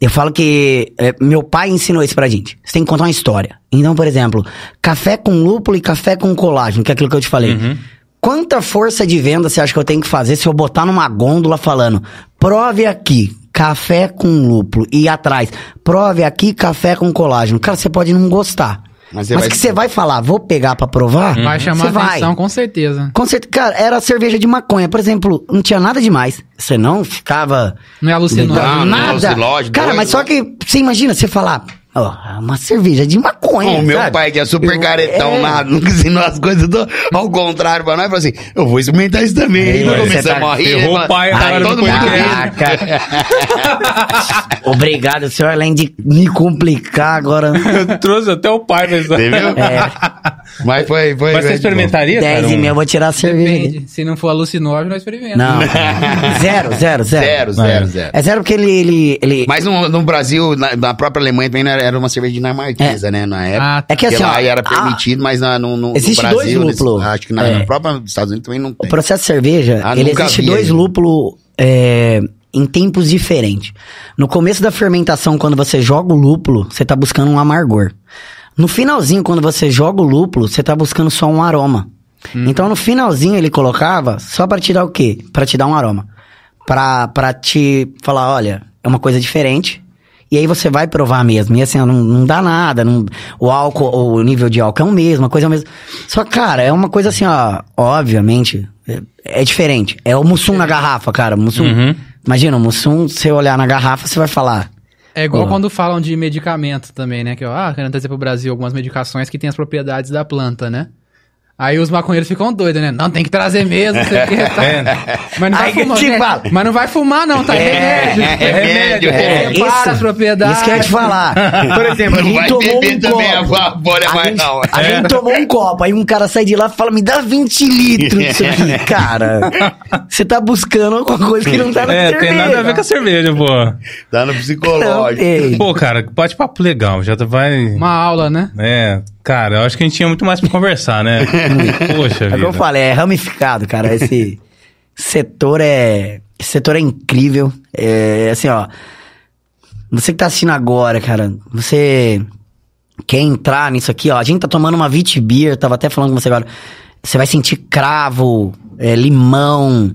Eu falo que é, meu pai ensinou isso pra gente. Você tem que contar uma história. Então, por exemplo, café com lúpulo e café com colágeno, que é aquilo que eu te falei.
Uhum.
Quanta força de venda você acha que eu tenho que fazer se eu botar numa gôndola falando, prove aqui. café com lúpulo e atrás, prove aqui café com colágeno. Cara, você pode não gostar.
Mas
Mas,
vai-
que você vai falar, vou pegar pra provar,
Vai chamar
você vai.
atenção, com certeza.
Com certeza, cara, era cerveja de maconha, por exemplo, não tinha nada demais. Você não ficava
Não é alucinógeno.
Não, não é
nada.
alucinógeno,
cara,
doido,
mas só que você imagina você falar, ó, uma cerveja de maconha.
o meu
sabe?
pai, que é super
Eu-
caretão,
é.
nada, nunca ensinou as coisas do, ao contrário pra nós, falou assim, eu vou experimentar isso também. Aí nós
Você
começamos
tá-
a rir.
o pai
"Ai, todo mundo
podcast."
Caraca. Obrigado, senhor, além de me complicar agora.
Eu trouxe até o pai, mas...
Entendeu?
É,
Mas foi, foi.
Mas você experimentaria,
10
cara?
e meia eu vou tirar a cerveja.
Depende. Se não for alucinógeno, nós experimentamos.
Não. zero, zero, zero.
Zero, zero, zero.
É zero porque ele. ele, ele
Mas no, no Brasil, na, na própria Alemanha também era era uma cerveja dinamarquesa, né? Na época.
Ah,
é que assim,
Porque lá
ó,
era
a-
permitido, mas na, no, no,
Existe
no
dois
Brasil, nesse-
lúpulos.
acho que na,
É.
própria Estados Unidos também não
O
tem.
processo de cerveja,
Ah,
ele existe dois
ainda.
lúpulos é, em tempos diferentes. No começo da fermentação, quando você joga o lúpulo, você tá buscando um amargor. No finalzinho, quando você joga o lúpulo, você tá buscando só um aroma. Então, no finalzinho, ele colocava só pra te dar o quê? Pra te dar um aroma. Pra te falar, olha, é uma coisa diferente. E aí você vai provar mesmo. E assim, ó, não, não dá nada. não- o álcool, o nível de álcool é o mesmo, a coisa é o mesmo. Só, cara, é uma coisa assim, ó, obviamente, é, é diferente. É o Mussum na garrafa, cara. Mussum.
Uhum.
Imagina, o Mussum, você olhar na garrafa, você vai falar.
É igual
Pô.
quando falam de medicamento também, né? Que, ó, ah, querendo trazer pro Brasil algumas medicações que têm as propriedades da planta, né? Aí os maconheiros ficam doidos, né? Não, tem que trazer mesmo, não sei o que. Tá.
É.
Mas, não vai
Aí
fumar, né?
fala.
Mas não vai fumar, não, tá? É remédio.
é remédio,
É,
é.
Para as propriedades.
Isso que eu ia te falar. Por exemplo, a
Não
gente
vai
tomou
beber
um
também
copo.
a bolha
A
mais
gente,
não.
a gente tomou um copo, aí um cara sai de lá e fala, me dá 20 litros disso aqui. Cara, você tá buscando alguma coisa que não tá na
É,
cerveja.
tem nada a ver com a cerveja, pô.
Tá no
Não
psicológico.
tem.
Pô, cara, bate-papo legal. Já tá- vai...
Uma aula, né?
É, cara, eu acho que a gente tinha muito mais pra conversar, né? Poxa
É o que eu
vida.
falei, é ramificado, cara. Esse setor é. Esse setor é incrível. É assim, ó. Você que tá assistindo agora, cara, você quer entrar nisso aqui, ó. A gente tá tomando uma Vitibir, tava até falando com você agora. Você vai sentir cravo, é, limão,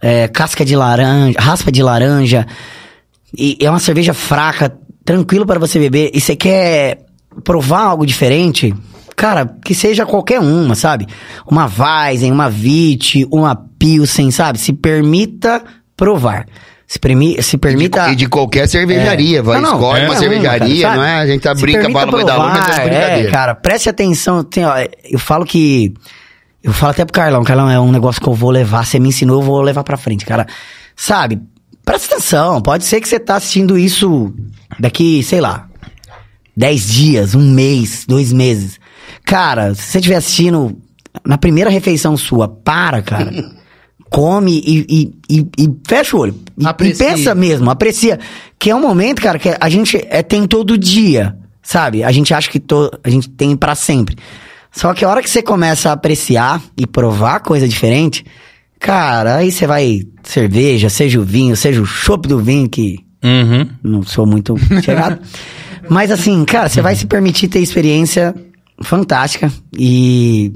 é, casca de laranja, raspa de laranja. E é uma cerveja fraca, tranquilo para você beber. E você quer provar algo diferente? Cara, que seja qualquer uma, sabe? Uma Weizen, uma Vit, uma Pilsen, sabe? Se permita provar. Se, permi se permita...
E de qualquer cervejaria, vai,
Não, não,
escolhe
é
uma cervejaria,
cara,
não é? A gente tá
Se
brinca, fala, vai dar
provar,
lume, mas é brincadeira.
É, cara, preste atenção. Tem, ó, eu falo que. Eu falo até pro Carlão, Carlão, é um negócio que eu vou levar. Você me ensinou, eu vou levar pra frente, cara. Sabe? Presta atenção. Pode ser que você tá assistindo isso daqui, sei lá, 10 dias, um mês, dois meses. Cara, se você estiver assistindo na primeira refeição sua, para, cara. Come e, e, e, e fecha o olho. E, e pensa mesmo, aprecia. Que é um momento, cara, que a gente é, tem todo dia, sabe? A gente acha que to, a gente tem pra sempre. Só que a hora que você começa a apreciar e provar coisa diferente, cara, aí você vai cerveja, seja o vinho, seja o chopp do vinho, que
Uhum.
não sou muito chegado. Mas assim, cara, você vai se permitir ter experiência fantástica e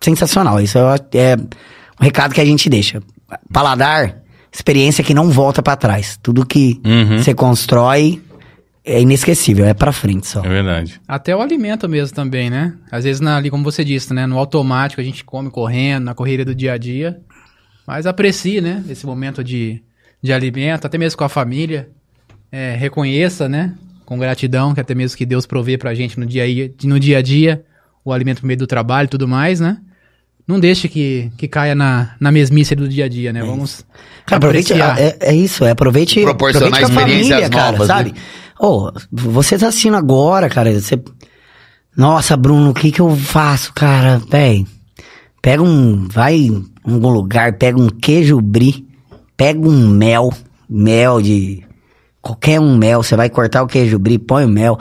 sensacional. Isso é, um recado que a gente deixa. Paladar, experiência que não volta pra trás. Tudo que
Uhum.
você constrói é inesquecível, é pra frente só.
É verdade.
Até o alimento mesmo também, né? Às vezes, na, ali, como você disse, né? No automático a gente come correndo, na correria do dia a dia. Mas aprecie, né? Esse momento de, de alimento, até mesmo com a família. É, reconheça, né? Com gratidão, que até mesmo que Deus provê pra gente no dia, a dia- no dia a dia, o alimento por meio do trabalho e tudo mais, né? Não deixe que, que caia na, na mesmice do dia a dia, né? Vamos
Cara, aproveite, é, é isso, é aproveite,
Proporcionar
aproveite
experiências
família, cara,
novas,
sabe?
né?
Ô, você tá assistindo agora, cara, você... Nossa, Bruno, o que que eu faço, cara? Véi, pega um... Vai em algum lugar, pega um queijo brie, pega um mel, mel de... Qualquer um mel, você vai cortar o queijo brie, põe o mel...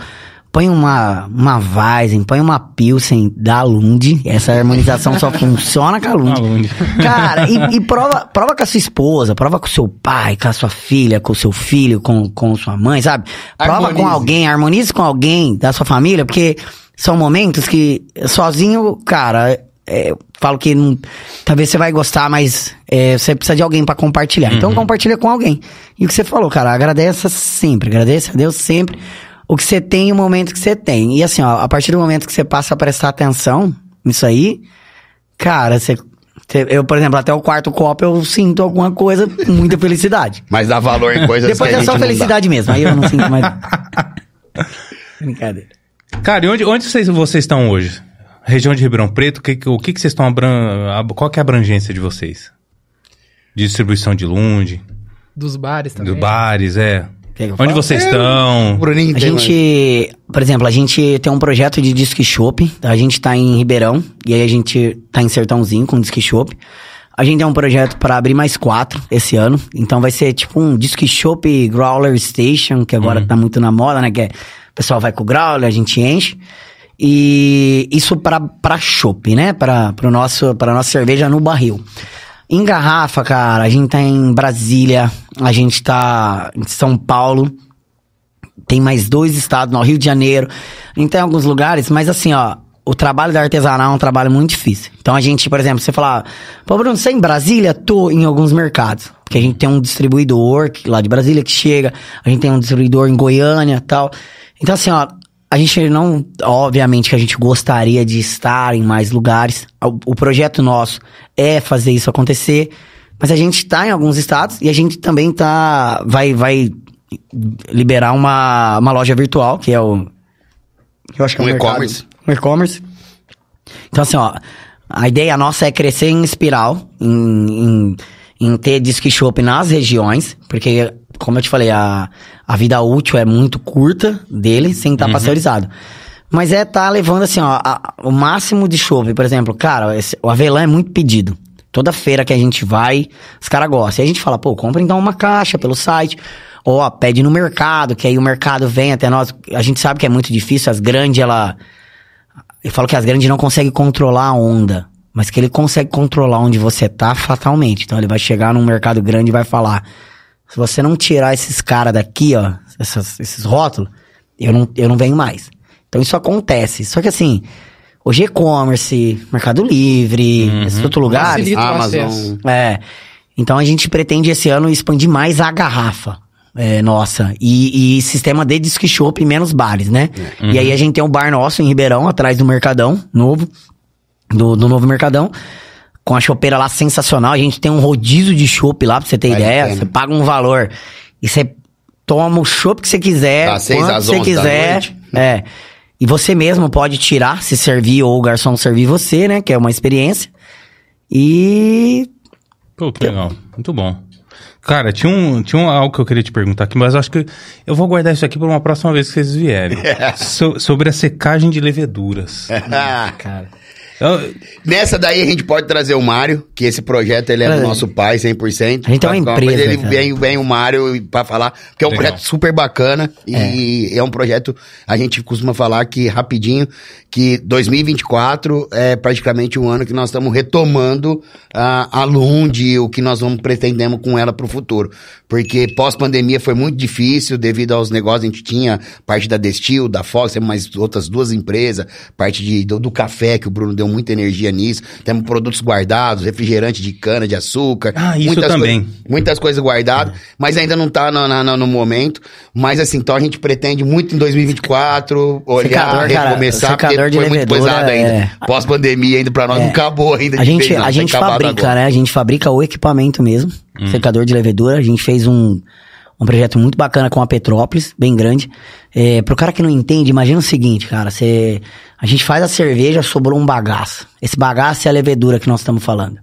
Põe uma, uma Weizen, põe uma Pilsen da Lund. Essa harmonização só funciona com a Lund.
A Lund.
Cara, e, e prova, prova com a sua esposa, prova com o seu pai, com a sua filha, com o seu filho, com, com sua mãe, sabe? Prova com
Harmonize.
alguém, harmonize com alguém da sua família, porque são momentos que sozinho, cara, é, eu falo que não- talvez você vai gostar, mas é, você precisa de alguém pra compartilhar. Então compartilha com alguém. E o que você falou, cara, agradeça sempre, agradeça a Deus sempre o que você tem e o momento que você tem. E assim, ó, a partir do momento que você passa a prestar atenção nisso aí, cara, você. Eu, por exemplo, até o quarto copo eu sinto alguma coisa, muita felicidade.
Mas dá valor em coisas
Depois
que
é só felicidade mesmo, aí eu não sinto mais. Brincadeira.
Cara, e onde, onde vocês, vocês estão hoje? Região de Ribeirão Preto, o que, que- o que, que vocês estão abran... ab- Qual que é a abrangência de vocês? De distribuição de lunde,
Dos bares também.
do bares, é. Onde vocês estão?
Bruninho
A gente, por exemplo, a gente tem um projeto de disc shop. A gente tá em Ribeirão e aí a gente tá em Sertãozinho com disc shop. A gente tem um projeto para abrir mais quatro esse ano. Então vai ser tipo um disc shop growler station, que agora tá muito na moda, né? Que é, o pessoal vai com o growler, a gente enche. E isso para chopp, né? Para nosso para nossa cerveja no barril. Em garrafa, cara, a gente tá em Brasília, a gente tá em São Paulo, tem mais dois estados, no Rio de Janeiro. A gente tem alguns lugares, mas assim, ó, o trabalho da artesanal é um trabalho muito difícil. Então a gente, por exemplo, você falar, pô, Bruno, você é em Brasília? Tô em alguns mercados. Porque a gente tem um distribuidor lá de Brasília que chega, a gente tem um distribuidor em Goiânia tal. Então, assim, ó, a gente não. Obviamente que a gente gostaria de estar em mais lugares. O, o projeto nosso é fazer isso acontecer. Mas a gente tá em alguns estados e a gente também tá. Vai, vai liberar uma, uma loja virtual, que é o. Eu acho que é
Um e-commerce.
Um e-commerce. Então, assim, ó. A ideia nossa é crescer em espiral, em, em, em ter disc shop nas regiões, porque, como eu te falei, a, a vida útil é muito curta dele, sem estar pasteurizado. Mas é tá levando, assim, ó, a- o máximo de chopp. Por exemplo, cara, esse- o avelã é muito pedido. Toda feira que a gente vai, os caras gostam. E a gente fala, pô, compra então uma caixa pelo site. Ou, ó, pede no mercado, que aí o mercado vem até nós. A gente sabe que é muito difícil, as grandes, ela... Eu falo que as grandes não conseguem controlar a onda, mas que ele consegue controlar onde você tá fatalmente. Então ele vai chegar num mercado grande e vai falar: se você não tirar esses caras daqui, ó, essas- esses rótulos, eu não, eu não venho mais. Então isso acontece. Só que assim, hoje e-commerce, Mercado Livre, esses outros lugares.
Amazon.
É. Então a gente pretende esse ano expandir mais a garrafa. É, nossa, e, e sistema de disc shop e menos bares, né? E aí a gente tem um bar nosso em Ribeirão, atrás do Mercadão, novo, do, do novo Mercadão, com a chopeira lá sensacional. A gente tem um rodízio de chopp lá, pra você ter
a
ideia.
pena.
Você paga um valor e você toma o chopp que você quiser,
Das seis
quanto
às
você
11 da
quiser. É. E você mesmo pode tirar, se servir ou o garçom servir você, né? Que é uma experiência. E
Pô, que legal. Muito bom. Cara, tinha, um, tinha um, algo que eu queria te perguntar aqui, mas eu acho que eu vou guardar isso aqui para uma próxima vez que vocês vierem. So- sobre a secagem de leveduras.
Cara.
Eu-
Nessa daí a gente pode trazer o Mário, que esse projeto ele é do nosso pai, 100%.
A gente tem uma
Mas
empresa,
Ele
cara.
vem, vem o Mário pra falar, porque é um
Legal.
projeto super bacana e é. um projeto, a gente costuma falar que rapidinho, que 2024 é praticamente um ano que nós estamos retomando a, a Lund, o que nós vamos pretendemos com ela pro futuro. Porque pós-pandemia foi muito difícil devido aos negócios, a gente tinha parte da Destil, da Fox, mais outras duas empresas, parte de, do, do café, que o Bruno deu muita energia nisso, temos produtos guardados, refrigerante de cana, de açúcar.
Ah, isso
muitas
também.
coi- muitas coisas guardadas, mas ainda não tá no, no, no momento. Mas assim, então a gente pretende muito em 2024 olhar,
Secador, cara,
recomeçar,
secador
porque foi muito pesado ainda.
é-
Pós-pandemia ainda pra nós não acabou ainda.
A
de
gente,
vez,
a
tá
gente fabrica,
agora.
né? A gente fabrica o equipamento mesmo, secador de levedura. A gente fez um, um projeto muito bacana com a Petrópolis, bem grande. É, pro cara que não entende, imagina o seguinte, cara. Você, a gente faz a cerveja, sobrou um bagaço. Esse bagaço é a levedura que nós estamos falando.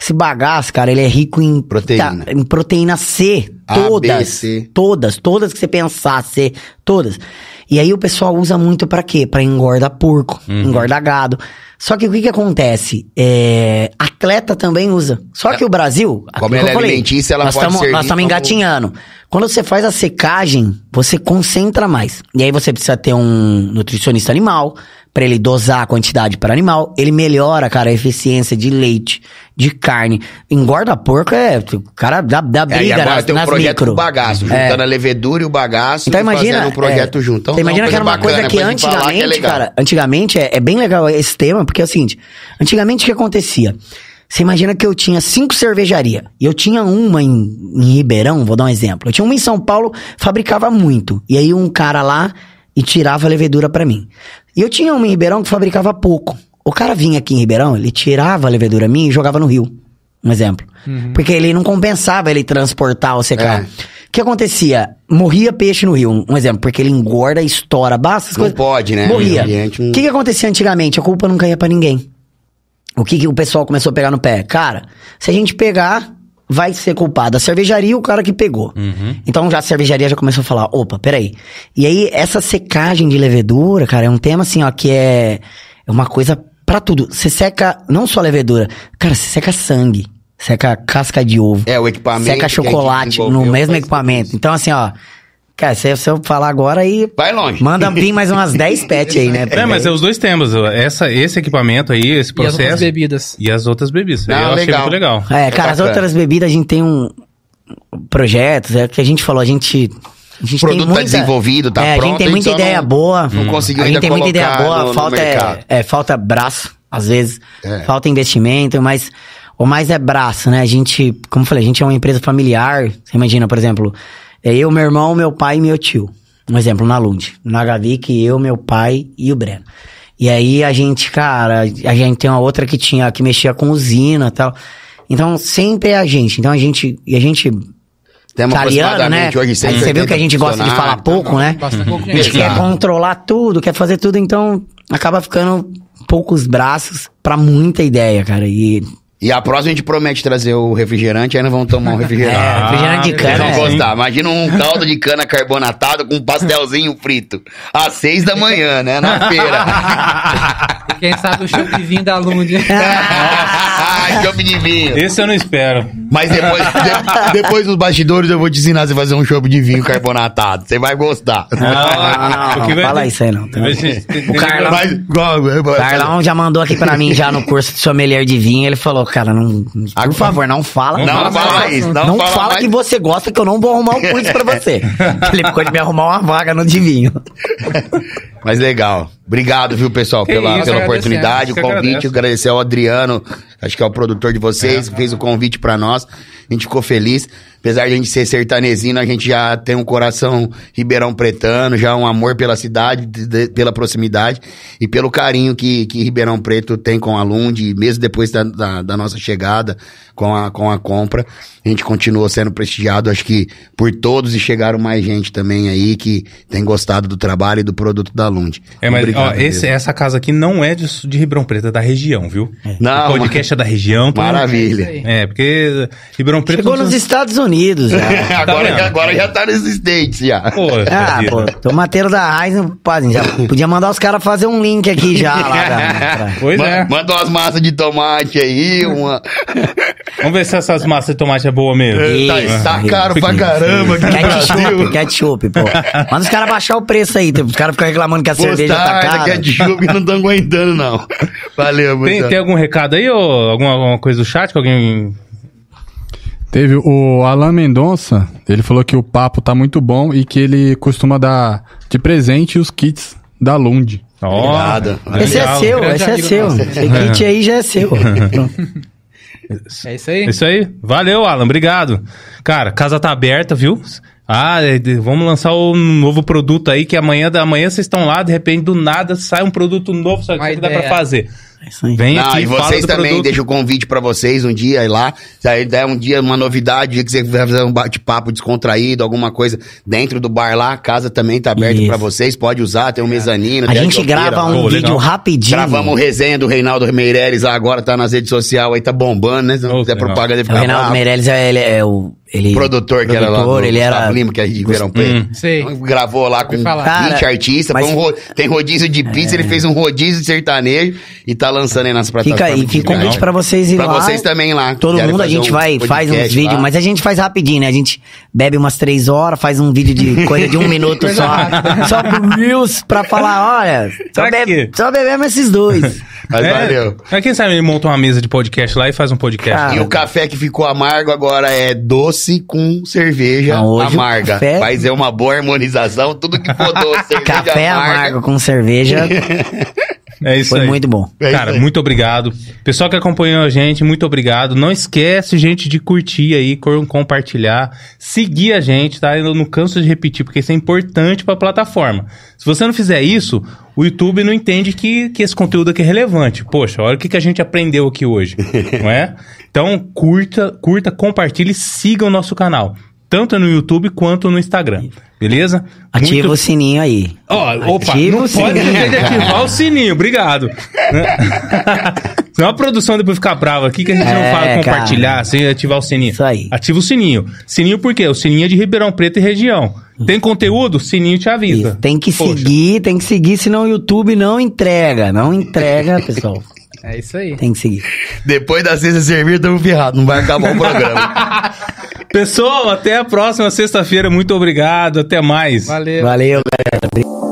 Esse bagaço, cara, ele é rico em
Proteína.
tá, em proteína C.
A,
Todas.
B, C.
Todas, todas que você pensar, C, todas. E aí o pessoal usa muito pra quê? Pra engordar porco, engordar gado. Só que o que que acontece? É, atleta também usa. Só que o Brasil...
Como ela
que
é
eu falei,
alimentícia, ela
nós
pode
tamo-
servir
Nós estamos
como-
engatinhando. Quando você faz a secagem, você concentra mais. E aí você precisa ter um nutricionista animal, pra ele dosar a quantidade para animal. Ele melhora, cara, a eficiência de leite, de carne. Engorda porco é... O cara dá, dá
É,
briga
agora
nas,
tem um
nas
projeto
micro.
do bagaço,
É.
juntando a levedura e o bagaço
Então imagina.
fazendo um projeto
é,
junto. Então,
Você imagina
é
que era uma coisa
bacana
que
gente falar
antigamente,
é legal.
cara, antigamente é, é bem legal esse tema, porque é o seguinte, antigamente o que acontecia? Você imagina que eu tinha cinco cervejarias. E eu tinha uma em, em Ribeirão, vou dar um exemplo. Eu tinha uma em São Paulo, fabricava muito. E aí um cara lá e tirava a levedura pra mim. E eu tinha uma em Ribeirão que fabricava pouco. O cara vinha aqui em Ribeirão, ele tirava a levedura minha e jogava no rio. Um exemplo. Porque ele não compensava ele transportar ou secar.
É.
O que acontecia? Morria peixe no rio, um exemplo, porque ele engorda, estoura, basta as
Não
coisas.
pode, né?
Morria.
O não-
que, que acontecia antigamente? A culpa não caía pra ninguém. O que, que o pessoal começou a pegar no pé? Cara, se a gente pegar, vai ser culpado a cervejaria e o cara que pegou. Então já a cervejaria já começou a falar, opa, peraí. E aí, essa secagem de levedura, cara, é um tema assim, ó, que é, é uma coisa pra tudo. Você seca, não só levedura, cara, você seca sangue. Seca casca de ovo.
É, o equipamento a
Seca chocolate no mesmo equipamento. Então, assim, ó. Cara, se, eu falar agora aí.
Vai longe.
Manda vir mais umas 10 pets aí, né?
É, mas é os dois temas. Essa, esse equipamento aí, esse
E as outras
processo.
bebidas.
E as outras bebidas.
Não,
eu achei
legal.
muito legal.
É, cara, as
bacana.
outras bebidas a gente tem um projetos, é o que a gente falou, a gente a gente
O produto
tem
tá
muita,
desenvolvido, tá
é, a
pronto,
gente tem
a gente
muita
só
ideia
não-
boa.
não conseguiu
a
ainda
gente tem muita ideia
colocar
boa,
no- no
falta é,
mercado.
é, falta braço, às vezes,
É.
falta investimento, mas o mais é braço, né? A gente, como eu falei, a gente é uma empresa familiar. Você imagina, por exemplo, é eu, meu irmão, meu pai e meu tio. Um exemplo, na Lund. Na Gavic, eu, meu pai e o Breno. E aí a gente, cara, a gente tem uma outra que tinha, que mexia com usina e tal. Então, sempre é a gente. Então a gente, e a gente
Temos
italiano, né?
hoje
Aí
180
você viu que a gente gosta de falar
funcionários,
pouco,
tá
né?
Pouco
A gente
gente.
quer controlar tudo, quer fazer tudo, então acaba ficando poucos braços pra muita ideia, cara. E
E a próxima a gente promete trazer o refrigerante, aí nós vamos tomar um refrigerante.
é, refrigerante de
Ah,
cana.
Vocês vão
é.
gostar. Imagina um caldo de cana carbonatado com um pastelzinho frito. Às seis da manhã, né? Na feira.
Quem sabe o chopp de vinho da Lund.
Ah, chopp de vinho.
Esse eu não espero.
Mas depois, de- depois nos bastidores eu vou te ensinar a você fazer um chopp de vinho carbonatado. Você vai gostar.
Não, não, não,
vai-
fala isso aí não. tá? O Carlão,
Mas, igual-
o Carlão já mandou aqui pra mim já no curso de sommelier de vinho, ele falou, cara, não, por
Agora-
favor, não fala.
Não
Não fala isso, não,
Não,
fala,
fala
mais.
que você gosta que eu não vou arrumar um curso pra você. Ele ficou de me arrumar uma vaga no de vinho.
Mas legal. Obrigado, viu, pessoal,
Que
pela,
isso,
pela oportunidade, o convite.
agradece.
Agradecer ao Adriano, acho que é o produtor de vocês, que fez o convite pra nós. A gente ficou feliz. Apesar de a gente ser sertanezino, a gente já tem um coração ribeirão pretano, já um amor pela cidade, de- de- pela proximidade e pelo carinho que, que Ribeirão Preto tem com a Lund, mesmo depois da, da, da nossa chegada com a, com a compra. A gente continuou sendo prestigiado, acho que por todos, e chegaram mais gente também aí que tem gostado do trabalho e do produto da Lund.
É, mas
Obrigado
ó, esse- essa casa aqui não é de, de Ribeirão Preto, é da região, viu?
Não,
o podcast é da região.
Maravilha.
É, porque Ribeirão Preto...
Chegou nos Estados Unidos já.
agora,
vendo?
agora já tá States já.
Pô,
Ah,
Fazia.
pô, tomateiro da Raiz, já podia mandar os caras fazer um link aqui já lá. da-
Pois
Ma-
é.
Manda umas massas de tomate aí, uma.
Vamos ver se essas massas de tomate é boa mesmo.
Isso.
tá, tá caro pra caramba aqui no
Ketchup,
Brasil.
ketchup, pô. Manda os caras baixar o preço aí. Os caras ficam reclamando que a cerveja tá cara.
ketchup, não estão aguentando, não. Valeu,
Tem,
moçada.
tem algum recado aí ou alguma, alguma coisa do chat que alguém...
Teve o Alan Mendonça, ele falou que o papo tá muito bom e que ele costuma dar de presente os kits da Lund.
Ó,
Obrigado.
Esse é
legal.
seu,
Grande
esse é seu.
nosso.
Esse kit aí já é seu.
É isso aí.
Isso aí. Valeu, Alan. Obrigado. Cara, casa tá aberta, viu? Ah, é, vamos lançar o novo produto aí, que amanhã da manhã vocês estão lá, de repente, do nada, sai um produto novo, só que dá pra fazer.
É isso aí.
Vem
Não,
aqui,
e vocês também,
produto.
deixa o convite pra vocês um dia ir lá. Se aí der um dia, uma novidade, dia que você vai fazer um bate-papo descontraído, alguma coisa dentro do bar lá, a casa também tá aberta pra vocês, pode usar, tem um mezanino.
A
tem
gente
chopeira
grava um
Pô,
vídeo
legal.
rapidinho.
Gravamos o resenha do Reinaldo Meireles lá agora, tá nas redes sociais aí, tá bombando, né? Se não quiser
legal.
propaganda,
O
fica
Reinaldo
bravo.
Meirelles é, ele, é o. Ele,
Produtor que era lá
produtor,
do
ele era.
Gustavo Lima, que é de Ribeirão Preto.
Sei.
Então, Gravou lá com
Ouvi falar.
20
Cara,
artistas,
mas-
um tem rodízio de pizza, ele fez um rodízio de sertanejo e tá lançando aí nas plataformas.
Fica aí, fica
digitais.
convite pra vocês irem
Pra
lá.
vocês também lá.
Todo mundo, a gente
um
vai, faz uns vídeos,
lá.
mas a gente faz rapidinho, né? A gente bebe umas três horas, faz um vídeo de coisa de um minuto só. Só pro Reels pra falar, olha, só,
Pra
be
quê?
só bebemos esses dois.
Mas
É,
valeu.
Mas quem sabe ele monta uma mesa de podcast lá e faz um podcast.
Cara,
E o café que ficou amargo agora é doce com cerveja
o
amarga.
café-
Vai ser uma boa harmonização. Tudo que for doce,
Café
amarga.
amargo com cerveja.
É isso
Foi
aí.
muito bom.
É
Cara,
aí.
muito obrigado. Pessoal que acompanhou a gente, muito obrigado. Não esquece, gente, de curtir aí, compartilhar, seguir a gente, tá? Eu não canso de repetir, porque isso é importante pra plataforma. Se você não fizer isso, o YouTube não entende que, que esse conteúdo aqui é relevante. Poxa, olha o que, que a gente aprendeu aqui hoje, não é? Então, curta, curta, compartilhe e siga o nosso canal. Tanto no YouTube quanto no Instagram. Beleza?
Ativa
Muito-
o sininho aí.
Ó, opa,
Ativa
não
o
pode
sininho.
deixar de ativar o sininho, obrigado. Né? Senão a produção depois fica brava aqui que a gente não
É,
fala compartilhar
cara.
sem ativar o sininho.
Isso aí.
Ativa o sininho. Sininho por quê? O sininho é de Ribeirão Preto e região. Tem conteúdo? Sininho te avisa.
Isso, Tem que
Poxa,
seguir, tem que seguir, senão o YouTube não entrega. Não entrega, pessoal.
É isso aí.
Tem que seguir.
Depois da sexta servir, estamos ferrados. Não vai acabar o programa.
Pessoal, até a próxima sexta-feira. Muito obrigado. Até mais.
Valeu.
Valeu, galera.